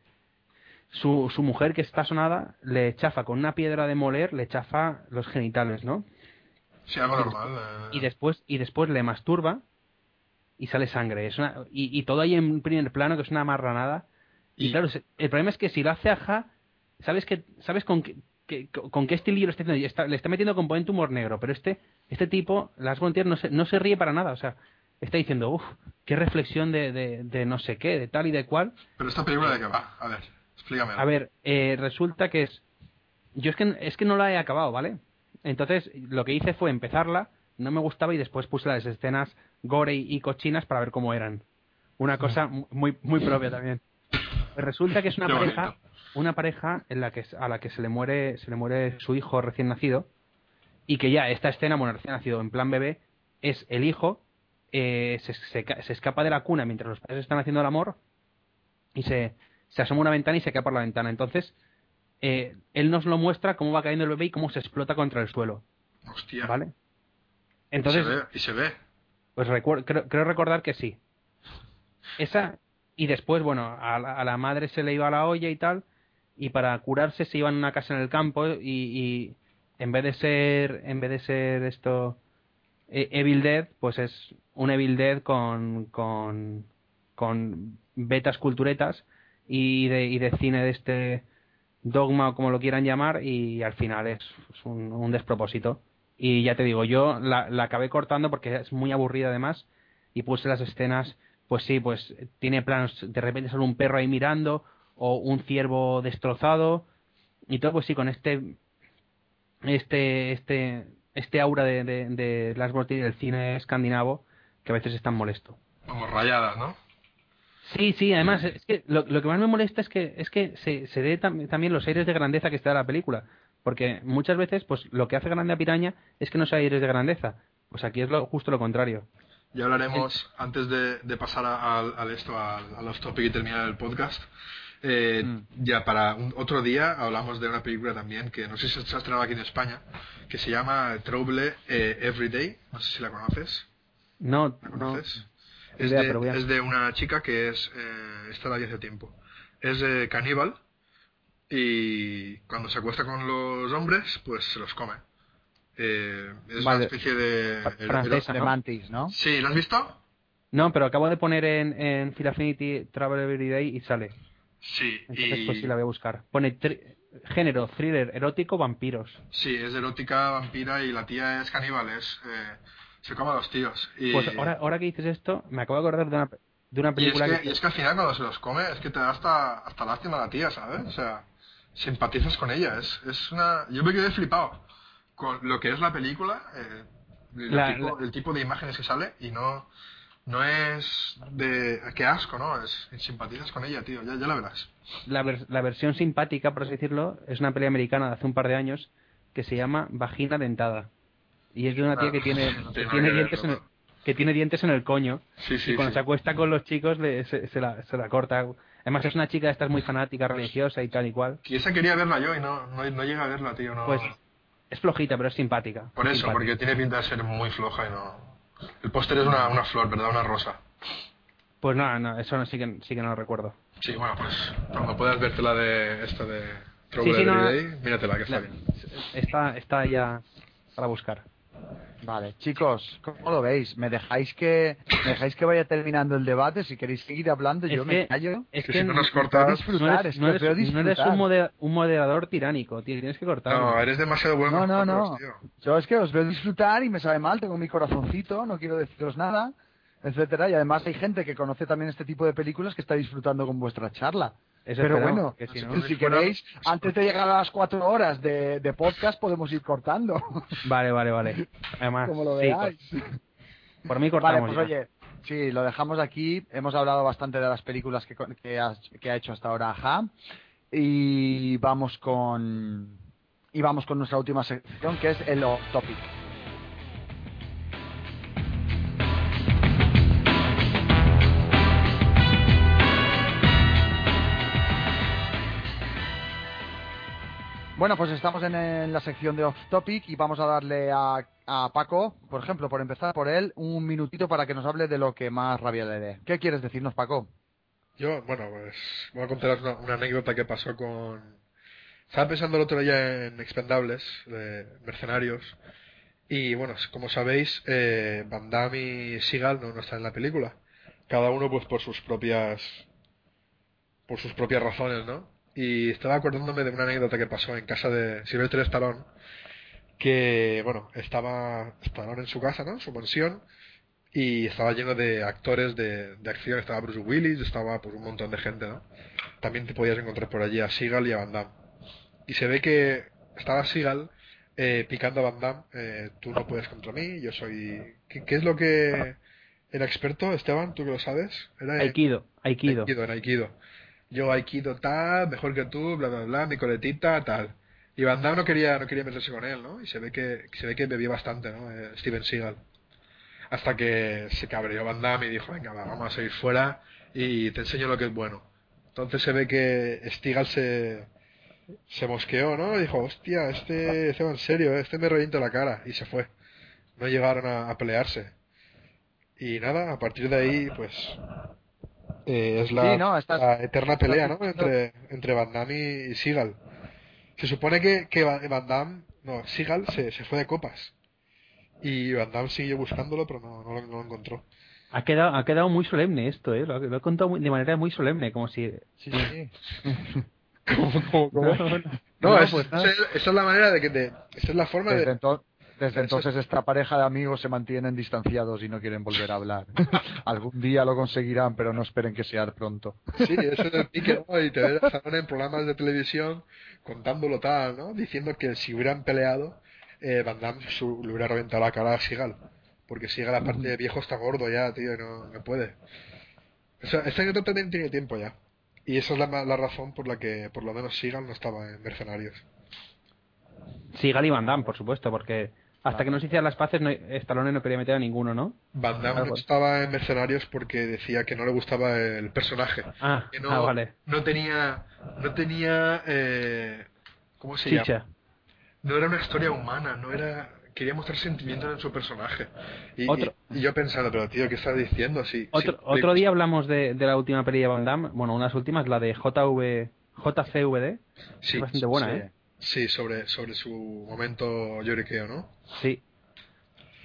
su, su mujer que está sonada le chafa con una piedra de moler, le chafa los genitales, ¿no? Sí, algo normal. eh. y después y después le masturba y sale sangre es una, y, y todo ahí en primer plano que es una marranada y, Y- claro el problema es que si lo hace Aja sabes que sabes con qué que- con qué estilillo lo está haciendo está- le está metiendo componente humor negro pero este este tipo Las Gontier no se no se ríe para nada o sea está diciendo uff qué reflexión de, de, de no sé qué de tal y de cual Pero esta película de qué va? A ver, explícame. a ver, eh, resulta que es. Yo es que, es que no la he acabado, ¿vale? Entonces, lo que hice fue empezarla, no me gustaba y después puse las escenas gore y, cochinas para ver cómo eran. Una cosa mu- muy, muy propia también. [LAUGHS] Resulta que es una pareja. Una pareja en la que a la que se le muere, se le muere su hijo recién nacido y que ya esta escena, bueno, recién nacido en plan bebé, es el hijo eh, se, se se escapa de la cuna mientras los padres están haciendo el amor y se, se asoma a una ventana y se cae por la ventana. Entonces, eh, él nos lo muestra cómo va cayendo el bebé y cómo se explota contra el suelo, Hostia. ¿vale? y Entonces, se ve. Y se ve. pues recuer- creo, creo recordar que sí. Esa, y después, bueno, a la, a la madre se le iba la olla y tal, y para curarse se iban a una casa en el campo y, y en vez de ser, en vez de ser esto, eh, Evil Dead, pues es un Evil Dead con, con, con betas culturetas y de, y de cine de este dogma o como lo quieran llamar y al final es, es un, un despropósito. Y ya te digo, yo la, la acabé cortando porque es muy aburrida además y puse las escenas, pues sí, pues tiene planos, de repente sale un perro ahí mirando o un ciervo destrozado y todo pues sí con este este este este aura de, de, de Last Volta y del cine escandinavo que a veces es tan molesto. Como rayadas, ¿no? Sí, sí, además es que lo, lo que más me molesta es que es que se, se dé tam- también los aires de grandeza que está la película, porque muchas veces pues lo que hace grande a Piraña es que no sea aires de grandeza. Pues aquí es lo, justo lo contrario. Ya hablaremos, antes de, de pasar a- esto, al, al off topic y terminar el podcast. Eh, Mm. Ya para un- otro día hablamos de una película también que no sé si se ha estrenado aquí en España, que se llama Trouble eh, Everyday. No sé si la conoces. No, ¿La no. conoces? Es, idea, de, a- es de una chica que es. Eh, está ahí hace tiempo. Es caníbal y cuando se acuesta con los hombres, pues se los come. Eh, es Vale. una especie de. Fra- el- francesa. De ¿no? Mantis, ¿no? Sí, ¿la has visto? No, pero acabo de poner en, en Fear Affinity Travel Every Day y sale. Sí, Entonces y pues sí la voy a buscar. Pone género, thriller, erótico, vampiros. sí, es erótica, vampira y la tía es caníbal, es eh, se come a los tíos. Y, Pues ahora, ahora que dices esto, me acabo de acordar de una, de una y es, película que, y es que al final cuando se los come es que te da hasta, hasta lástima a la tía, ¿sabes? O sea, simpatizas con ella, es, es una... Yo me quedé flipado con lo que es la película, eh, La- tipo, la- el tipo de imágenes que sale y no... No es de... Qué asco, ¿no? Es simpatizas con ella, tío, ya, ya la verás. la, la versión simpática, por así decirlo, es una peli americana de hace un par de años que se llama Vagina Dentada. Y es de una tía Ah, que tiene, [LAUGHS] no que tiene tiene que dientes en el, que tiene dientes en el coño. Sí, sí, y cuando sí. se acuesta con los chicos le- se, se la, se la corta. Además es una chica de estas muy fanática, religiosa y tal y cual. Que esa quería verla yo y no, no, no llega a verla, tío, no... Pues es flojita, pero es simpática. Por eso, Simpática. porque tiene pinta de ser muy floja y no... El póster es una, una flor, ¿verdad? Una rosa. Pues no, no, eso no, sí, que, sí que no lo recuerdo. Sí, bueno, pues cuando puedas verte la de esta de Trouble Sí, sí, no, Everyday, míratela, que está La- bien. está, está ya para buscar. Vale, chicos, ¿cómo lo veis? ¿Me dejáis que me dejáis que vaya terminando el debate? Si queréis seguir hablando, Es yo que- me callo. Es Que que si no nos cortas... disfrutar, no eres, es no eres- no un, mode- un moderador tiránico, tío, tienes que cortar. No, eres demasiado bueno No, no, no. tío. Yo es que os veo disfrutar y me sabe mal, tengo mi corazoncito, no quiero deciros nada, etcétera. Y además hay gente que conoce también este tipo de películas que está disfrutando con vuestra charla. Eso Pero bueno, que si no- fuera- queréis, antes de llegar a las cuatro horas de, de podcast podemos ir cortando, Vale, vale, vale. [LAUGHS] Además, como lo sí, veáis. por, por mí Vale, cortamos. pues ya. oye, sí, lo dejamos aquí. Hemos hablado bastante de las películas que, que, has- que ha hecho hasta ahora Aja. Y vamos con y vamos con nuestra última sección que es el off topic. Bueno, pues estamos en, la sección de off topic y vamos a darle a, a Paco, por ejemplo, por empezar por él, un minutito para que nos hable de lo que más rabia le dé. ¿Qué quieres decirnos, Paco? Yo, bueno, pues voy a contaros una, una anécdota que pasó con... Estaba pensando el otro día en Expendables, de Mercenarios, y bueno, como sabéis, eh, Van Damme y Seagal no, no están en la película. Cada uno pues por sus propias... por sus propias razones, ¿no? Y estaba acordándome de una anécdota que pasó en casa de Sylvester Stallone, que, bueno, estaba Stallone en su casa, ¿no? En su mansión, y estaba lleno de actores de, de acción, estaba Bruce Willis, estaba pues un montón de gente, ¿no? También te podías encontrar por allí a Seagal y a Van Damme. Y se ve que estaba Seagal eh, picando a Van Damme, eh, tú no puedes contra mí, yo soy... ¿Qué, qué es lo que era experto, Esteban? ¿Tú que lo sabes? Era Aikido, Aikido. Aikido, en Aikido. Yo Aikido tal, mejor que tú, bla bla bla, mi coletita tal. Y Van Damme no quería, no quería meterse con él, ¿no? Y se ve que, se ve que bebía bastante, ¿no? Eh, Steven Seagal. Hasta que se cabreó Van Damme y dijo, venga, va, vamos a seguir fuera y te enseño lo que es bueno. Entonces se ve que Seagal se, se mosqueó, ¿no? Y dijo, hostia, este, este va en serio, ¿eh? este me revienta la cara. Y se fue. No llegaron a pelearse. Y nada, a partir de ahí, pues... eh, es la, Sí, no, estás- la eterna pelea, ¿no? estás- Entre, entre Van Damme y, Seagal. Se supone que, que Va- Van Damme, no, Seagal se, se fue de copas. Y Van Damme siguió buscándolo, pero no, no, lo, no lo encontró. Ha quedado, ha quedado muy solemne esto, ¿eh? Lo, lo he contado muy- de manera muy solemne, como si... Sí, sí. [LAUGHS] ¿Cómo, cómo, cómo? No, no. No, No, es- pues esa, esa es la manera de que te... Esa es la forma Desde, de... ento- desde entonces esta pareja de amigos se mantienen distanciados y no quieren volver a hablar. [LAUGHS] Algún día lo conseguirán, pero no esperen que sea pronto. Sí, eso es el pique, ¿no? Y te ves en programas de televisión contándolo tal, ¿no? Diciendo que si hubieran peleado, eh, Van Damme su- le hubiera reventado la cara a Seagal. Porque Seagal, aparte de viejo, está gordo ya, tío, y no, no puede. O sea, este anécdota también tiene tiempo ya. Y esa es la, la razón por la que, por lo menos, Seagal no estaba en Mercenarios. Sigal y Van Damme, por supuesto, porque hasta que no se hicieran las paces, no, Stallone no quería meter a ninguno, ¿no? Van Damme no estaba en Mercenarios porque decía que no le gustaba el personaje. Ah, Que no, ah, vale. no tenía, no tenía, eh, ¿cómo se llama? No era una historia humana, no era quería mostrar sentimientos en su personaje. Y, Otro- y- y yo pensando, pero tío, ¿qué estás diciendo? Si, Otro, si- otro día hablamos de, de la última peli de Van Damme, bueno, unas últimas, la de JV, JCVD, sí, es bastante buena, sí. ¿eh? Sí, sobre, sobre su momento lloriqueo, ¿no? Sí.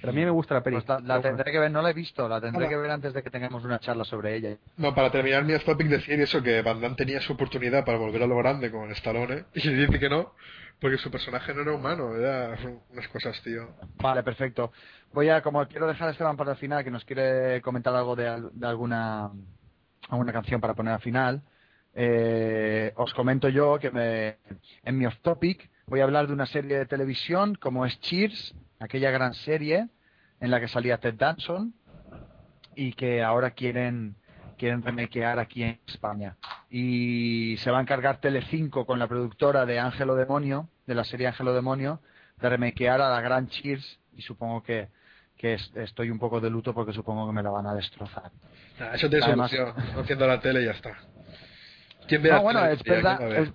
Pero a mí me gusta la peli. Pues la, la tendré que ver, no la he visto, la tendré Hola. que ver antes de que tengamos una charla sobre ella. No, para terminar mi topic decir eso, que Van Damme tenía su oportunidad para volver a lo grande con Stallone, y dice que no, porque su personaje no era humano, era unas cosas, tío. Vale, perfecto. Voy a, como quiero dejar a Esteban para el final, que nos quiere comentar algo de, al- de alguna, alguna canción para poner al final, eh, os comento yo que me, en mi off topic voy a hablar de una serie de televisión como es Cheers, aquella gran serie en la que salía Ted Danson y que ahora quieren quieren remakear aquí en España. Y se va a encargar Telecinco con la productora de Ángelo Demonio, de la serie Ángelo Demonio, de remakear a la gran Cheers y supongo que, que es- estoy un poco de luto porque supongo que me la van a destrozar. Nah, eso tiene Además- solución, enciendo la tele y ya está. ¿Quién ve No, bueno, es ¿Quién verdad. es-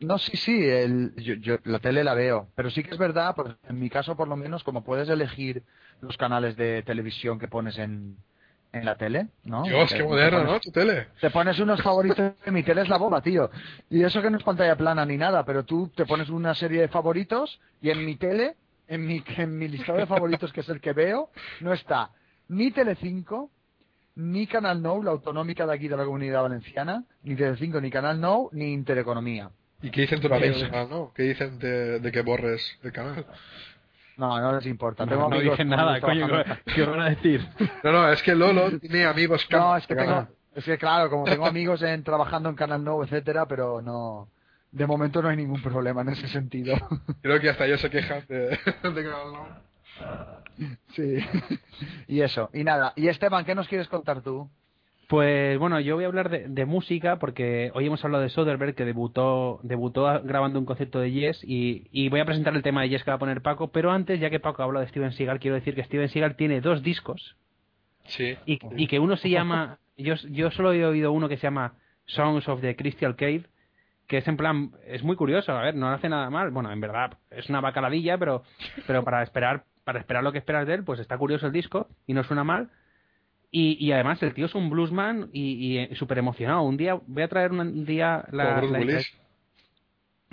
no, sí, sí, el, yo, yo la tele la veo, pero sí que es verdad, pues, en mi caso por lo menos, como puedes elegir los canales de televisión que pones en, en la tele, ¿no? Dios, qué moderno, pones- ¿no? Tu tele. Te pones unos favoritos, mi tele es la bomba, tío. Y eso que no es pantalla plana ni nada, pero tú te pones una serie de favoritos y en mi tele, en mi, en mi listado de favoritos, que es el que veo, no está ni Telecinco, ni Canal Nou, la autonómica de aquí de la Comunidad Valenciana, ni Telecinco, ni Canal Nou, ni Intereconomía. ¿Y qué dicen del canal, no? ¿Qué dicen de, de que borres el canal? No, no les importa. No, Tengo no dicen nada, coño, ¿qué, qué van a decir? No, no, es que Lolo tiene amigos No, es que de tengo, es que claro, como tengo amigos en trabajando en Canal Nou, etcétera, pero no, de momento no hay ningún problema en ese sentido. Creo que hasta ellos se quejan de, de canal, ¿no? Sí. y eso, y nada. Y Esteban, ¿qué nos quieres contar tú? Pues bueno, yo voy a hablar de, de música porque hoy hemos hablado de Soderbergh que debutó debutó a- grabando un concepto de Yes y, y voy a presentar el tema de Yes que va a poner Paco, pero antes, ya que Paco ha hablado de Steven Seagal, quiero decir que Steven Seagal tiene dos discos Sí. y, y que uno se llama, yo, yo solo he oído uno que se llama Songs of the Crystal Cave, que es en plan, es muy curioso, a ver, no hace nada mal, bueno, en verdad es una bacaladilla, pero, pero para esperar para esperar lo que esperas de él, pues está curioso el disco y no suena mal. Y, y además el tío es un bluesman y, y súper emocionado. Un día, voy a traer un, día la... Bruce la- Willis.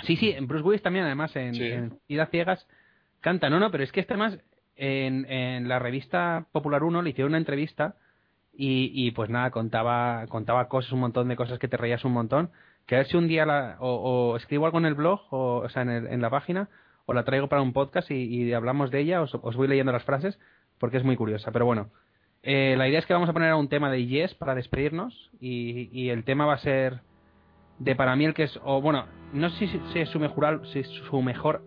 Sí, sí, en Bruce Willis también, además, en, Sí. en Idas Ciegas, canta. No, no, pero es que este más, en, en la revista Popular 1 le hicieron una entrevista y, y pues nada, contaba, contaba cosas, un montón de cosas que te reías un montón. Que a ver si un día la, o, o escribo algo en el blog, o, o sea, en, el- en la página, o la traigo para un podcast y, hablamos de ella, os, os voy leyendo las frases, porque es muy curiosa. Pero bueno, eh, la idea es que vamos a poner un tema de Yes para despedirnos y, y el tema va a ser de para mí el que es, o bueno, no sé si, es su mejor, si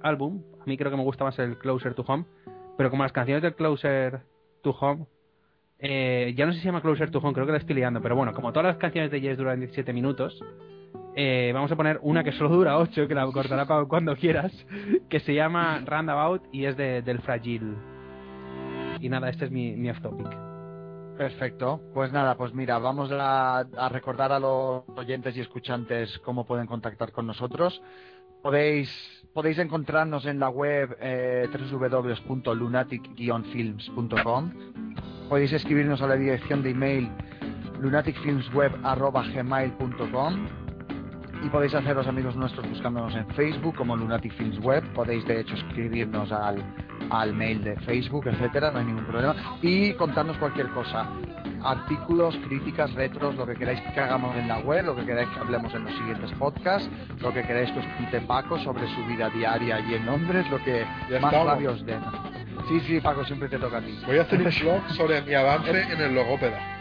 álbum, a mí creo que me gusta más el Closer to Home, pero como las canciones del Closer to Home, eh, ya no sé si se llama Closer to Home, creo que la estoy liando, pero bueno, como todas las canciones de Yes duran 17 minutos, eh, vamos a poner una que solo dura 8, que la cortará Pau cuando quieras, que se llama Roundabout y es de, del Fragile. Y nada, este es mi, mi off topic. Perfecto. Pues nada, pues mira, vamos a, a recordar a los oyentes y escuchantes cómo pueden contactar con nosotros. Podéis, podéis encontrarnos en la web eh, www.lunatic-films.com. Podéis escribirnos a la dirección de email lunaticfilmsweb.gmail.com y podéis haceros amigos nuestros buscándonos en Facebook como Lunatic Films Web. Podéis de hecho escribirnos al, al mail de Facebook, etcétera, no hay ningún problema. Y contarnos cualquier cosa. Artículos, críticas, retros, lo que queráis que hagamos en la web, lo que queráis que hablemos en los siguientes podcasts, lo que queráis que os cuente Paco sobre su vida diaria allí en Londres, lo que Ya más estamos. rabia os den. Sí, sí, Paco, siempre te toca a ti. Voy a hacer un [LAUGHS] blog sobre mi avance en el logópeda.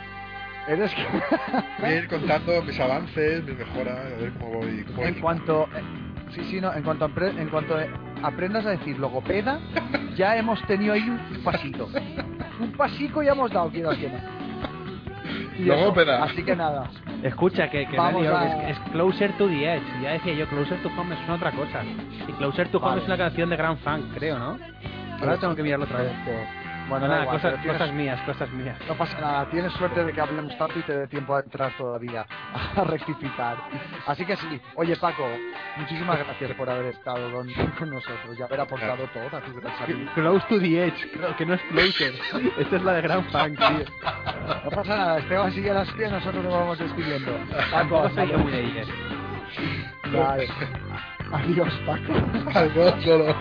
Eres. [LAUGHS] Voy a ir contando mis avances, mis mejoras, a ver cómo voy. Cómo En voy. cuanto, eh, sí, sí, no, en cuanto, apre- en cuanto eh, aprendas a decir logopeda, ya hemos tenido ahí un pasito. Un pasico ya hemos dado, quiero eso, Logópeda. Así que nada. Escucha, que, que Vamos a- es, es Closer to the Edge. Ya decía yo, Closer to Home es una otra cosa. Y Closer to Home Vale. es una canción de Grand Funk, creo, ¿no? Ahora tengo que mirarlo otra vez. Bueno, Bueno, da nada, igual, cosas, pero tienes- cosas mías, cosas mías. No pasa nada, tienes suerte de que hablemos tanto y te dé tiempo a entrar todavía [LAUGHS] a rectificar. Así que sí, oye Paco, muchísimas [LAUGHS] gracias por haber estado con, con nosotros y haber aportado todo a tu gran. [LAUGHS] Close to the Edge, creo que no es Closer. Esta es la de Grand Funk, tío. No pasa nada, Esteban sigue las pies, nosotros nos vamos despidiendo. Paco. Vale. Adiós, Paco. Algo solo.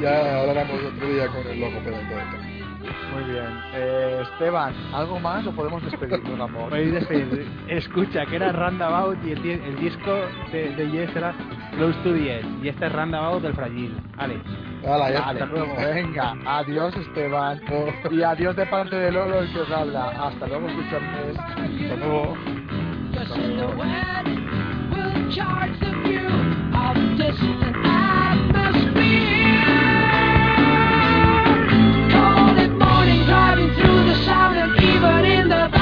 Ya hablaremos otro día con el todo esto. Muy bien. Eh, Esteban, ¿algo más o podemos despedirnos, [LAUGHS] amor? Podéis despedir. Escucha, que era Roundabout y el, di- el disco de, de Yes era Close to the Edge. Y este es Roundabout del Fragile. Vale. Hala, ya está. luego, venga. Adiós, Esteban. [LAUGHS] Y adiós de parte de Lolo, el que os habla. Hasta luego, escuchantes. Hasta luego. The silhouette shouting, driving through the sound, even in the